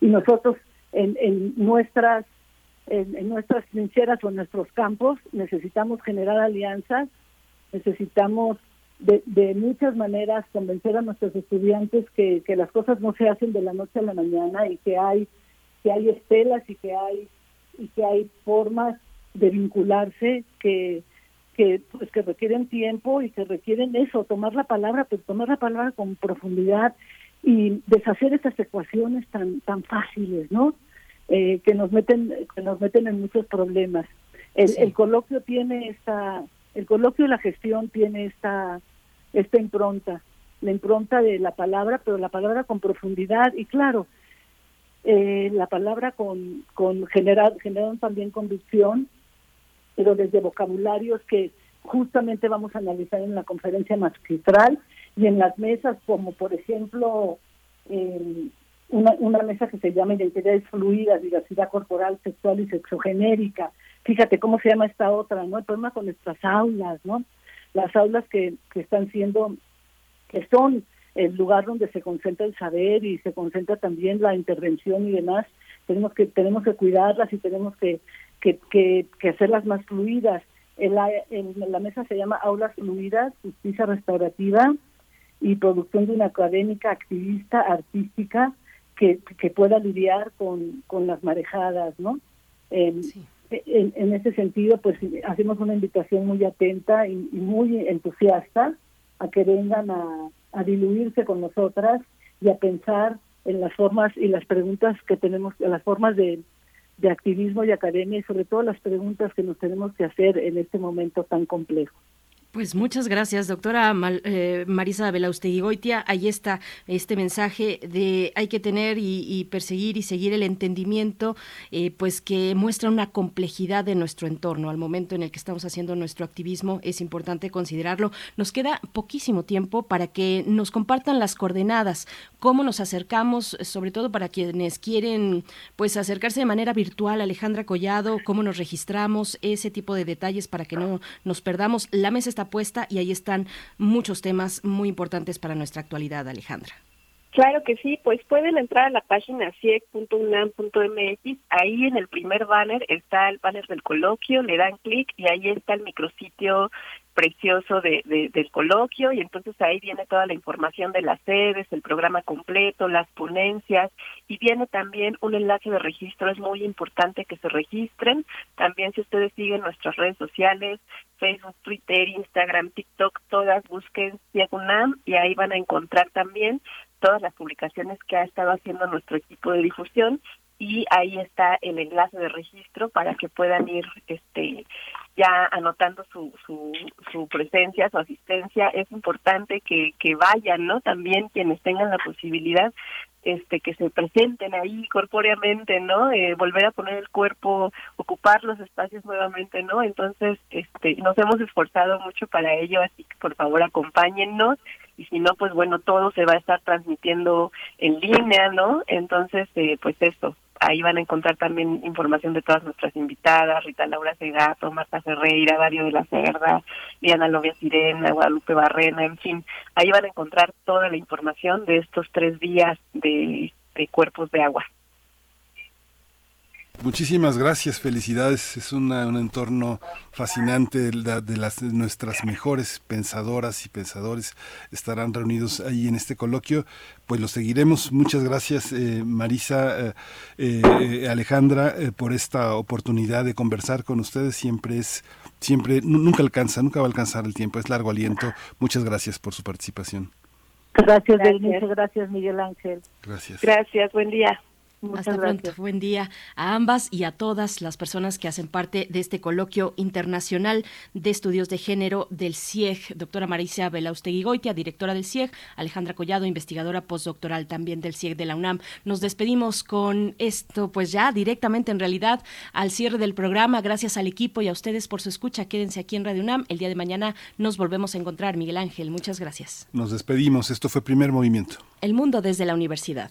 Y nosotros en, en nuestras en, nuestras trincheras o en nuestros campos necesitamos generar alianzas necesitamos de, de muchas maneras convencer a nuestros estudiantes que, que las cosas no se hacen de la noche a la mañana y que hay que hay estelas y que hay y que hay formas de vincularse que que pues que requieren tiempo y que requieren eso tomar la palabra pero tomar la palabra con profundidad y deshacer esas ecuaciones tan tan fáciles no eh, que nos meten que nos meten en muchos problemas. El, el coloquio tiene esta el coloquio y la gestión tiene esta esta impronta la impronta de la palabra pero la palabra con profundidad y claro eh, la palabra con con generar generan también convicción pero desde vocabularios que justamente vamos a analizar en la conferencia magistral y en las mesas como por ejemplo eh, una, una mesa que se llama Identidades Fluidas, Diversidad Corporal, Sexual y Sexogenérica. Fíjate cómo se llama esta otra, ¿no? El problema con nuestras aulas, ¿no? Las aulas que, que están siendo, que son el lugar donde se concentra el saber y se concentra también la intervención y demás, tenemos que tenemos que cuidarlas y tenemos que, que, que, que hacerlas más fluidas. En la, en la mesa se llama Aulas Fluidas, Justicia Restaurativa y Producción de una Académica Activista Artística que, que pueda lidiar con, con las marejadas, ¿no? En, en, en ese sentido, pues hacemos una invitación muy atenta y, y muy entusiasta a que vengan a, a diluirse con nosotras y a pensar en las formas y las preguntas que tenemos, en las formas de, de activismo y academia y sobre todo las preguntas que nos tenemos que hacer en este momento tan complejo. Pues muchas gracias, doctora Mal- eh, Marisa Belausteguigoitia. Ahí está este mensaje de hay que tener y, perseguir y seguir el entendimiento, eh, pues que muestra una complejidad de nuestro entorno. Al momento en el que estamos haciendo nuestro activismo es importante considerarlo. Nos queda poquísimo tiempo para que nos compartan las coordenadas, cómo nos acercamos, sobre todo para quienes quieren pues acercarse de manera virtual. Alejandra Collado, cómo nos registramos, ese tipo de detalles para que no nos perdamos. La mesa está y ahí están muchos temas muy importantes para nuestra actualidad, Alejandra. Claro que sí, pues pueden entrar a la página ciec.unam.mx, ahí en el primer banner está el banner del coloquio, le dan clic y ahí está el micrositio precioso de, de- del coloquio y entonces ahí viene toda la información de las sedes, el programa completo, las ponencias y viene también un enlace de registro, es muy importante que se registren, también si ustedes siguen nuestras redes sociales, Facebook, Twitter, Instagram, TikTok, todas busquen CIECUNAM y ahí van a encontrar también todas las publicaciones que ha estado haciendo nuestro equipo de difusión y ahí está el enlace de registro para que puedan ir este ya anotando su, su, su presencia, su asistencia. Es importante que, que vayan, ¿no? También quienes tengan la posibilidad este que se presenten ahí corpóreamente, ¿no? Eh, volver a poner el cuerpo, ocupar los espacios nuevamente, ¿no? Entonces, este nos hemos esforzado mucho para ello, así que por favor acompáñennos y si no, pues bueno, todo se va a estar transmitiendo en línea, ¿no? Entonces, eh, pues eso, ahí van a encontrar también información de todas nuestras invitadas, Rita Laura Segato, Marta Ferreira, Dario de la Cerda, Diana Lovia Sirena, Guadalupe Barrena, en fin, ahí van a encontrar toda la información de estos tres días de, de cuerpos de agua. Muchísimas gracias, felicidades. Es una- un entorno fascinante. de la- de las de nuestras mejores pensadoras y pensadores estarán reunidos ahí en este coloquio. Pues lo seguiremos. Muchas gracias, eh, Marisa, eh, eh, Alejandra, eh, por esta oportunidad de conversar con ustedes. Siempre es, siempre, nu- nunca alcanza, nunca va a alcanzar el tiempo. Es largo aliento. Muchas gracias por su participación. Gracias, Gracias. Gracias, Miguel Ángel. Gracias. Gracias, buen día. Muchas Hasta gracias. pronto. Buen día a ambas y a todas las personas que hacen parte de este coloquio internacional de estudios de género del CIEG. Doctora Marisa Belausteguigoitia, directora del CIEG. Alejandra Collado, investigadora postdoctoral también del CIEG de la UNAM. Nos despedimos con esto, pues ya directamente en realidad al cierre del programa. Gracias al equipo y a ustedes por su escucha. Quédense aquí en Radio UNAM. El día de mañana nos volvemos a encontrar. Miguel Ángel, muchas gracias. Nos despedimos. Esto fue Primer Movimiento. El mundo desde la universidad.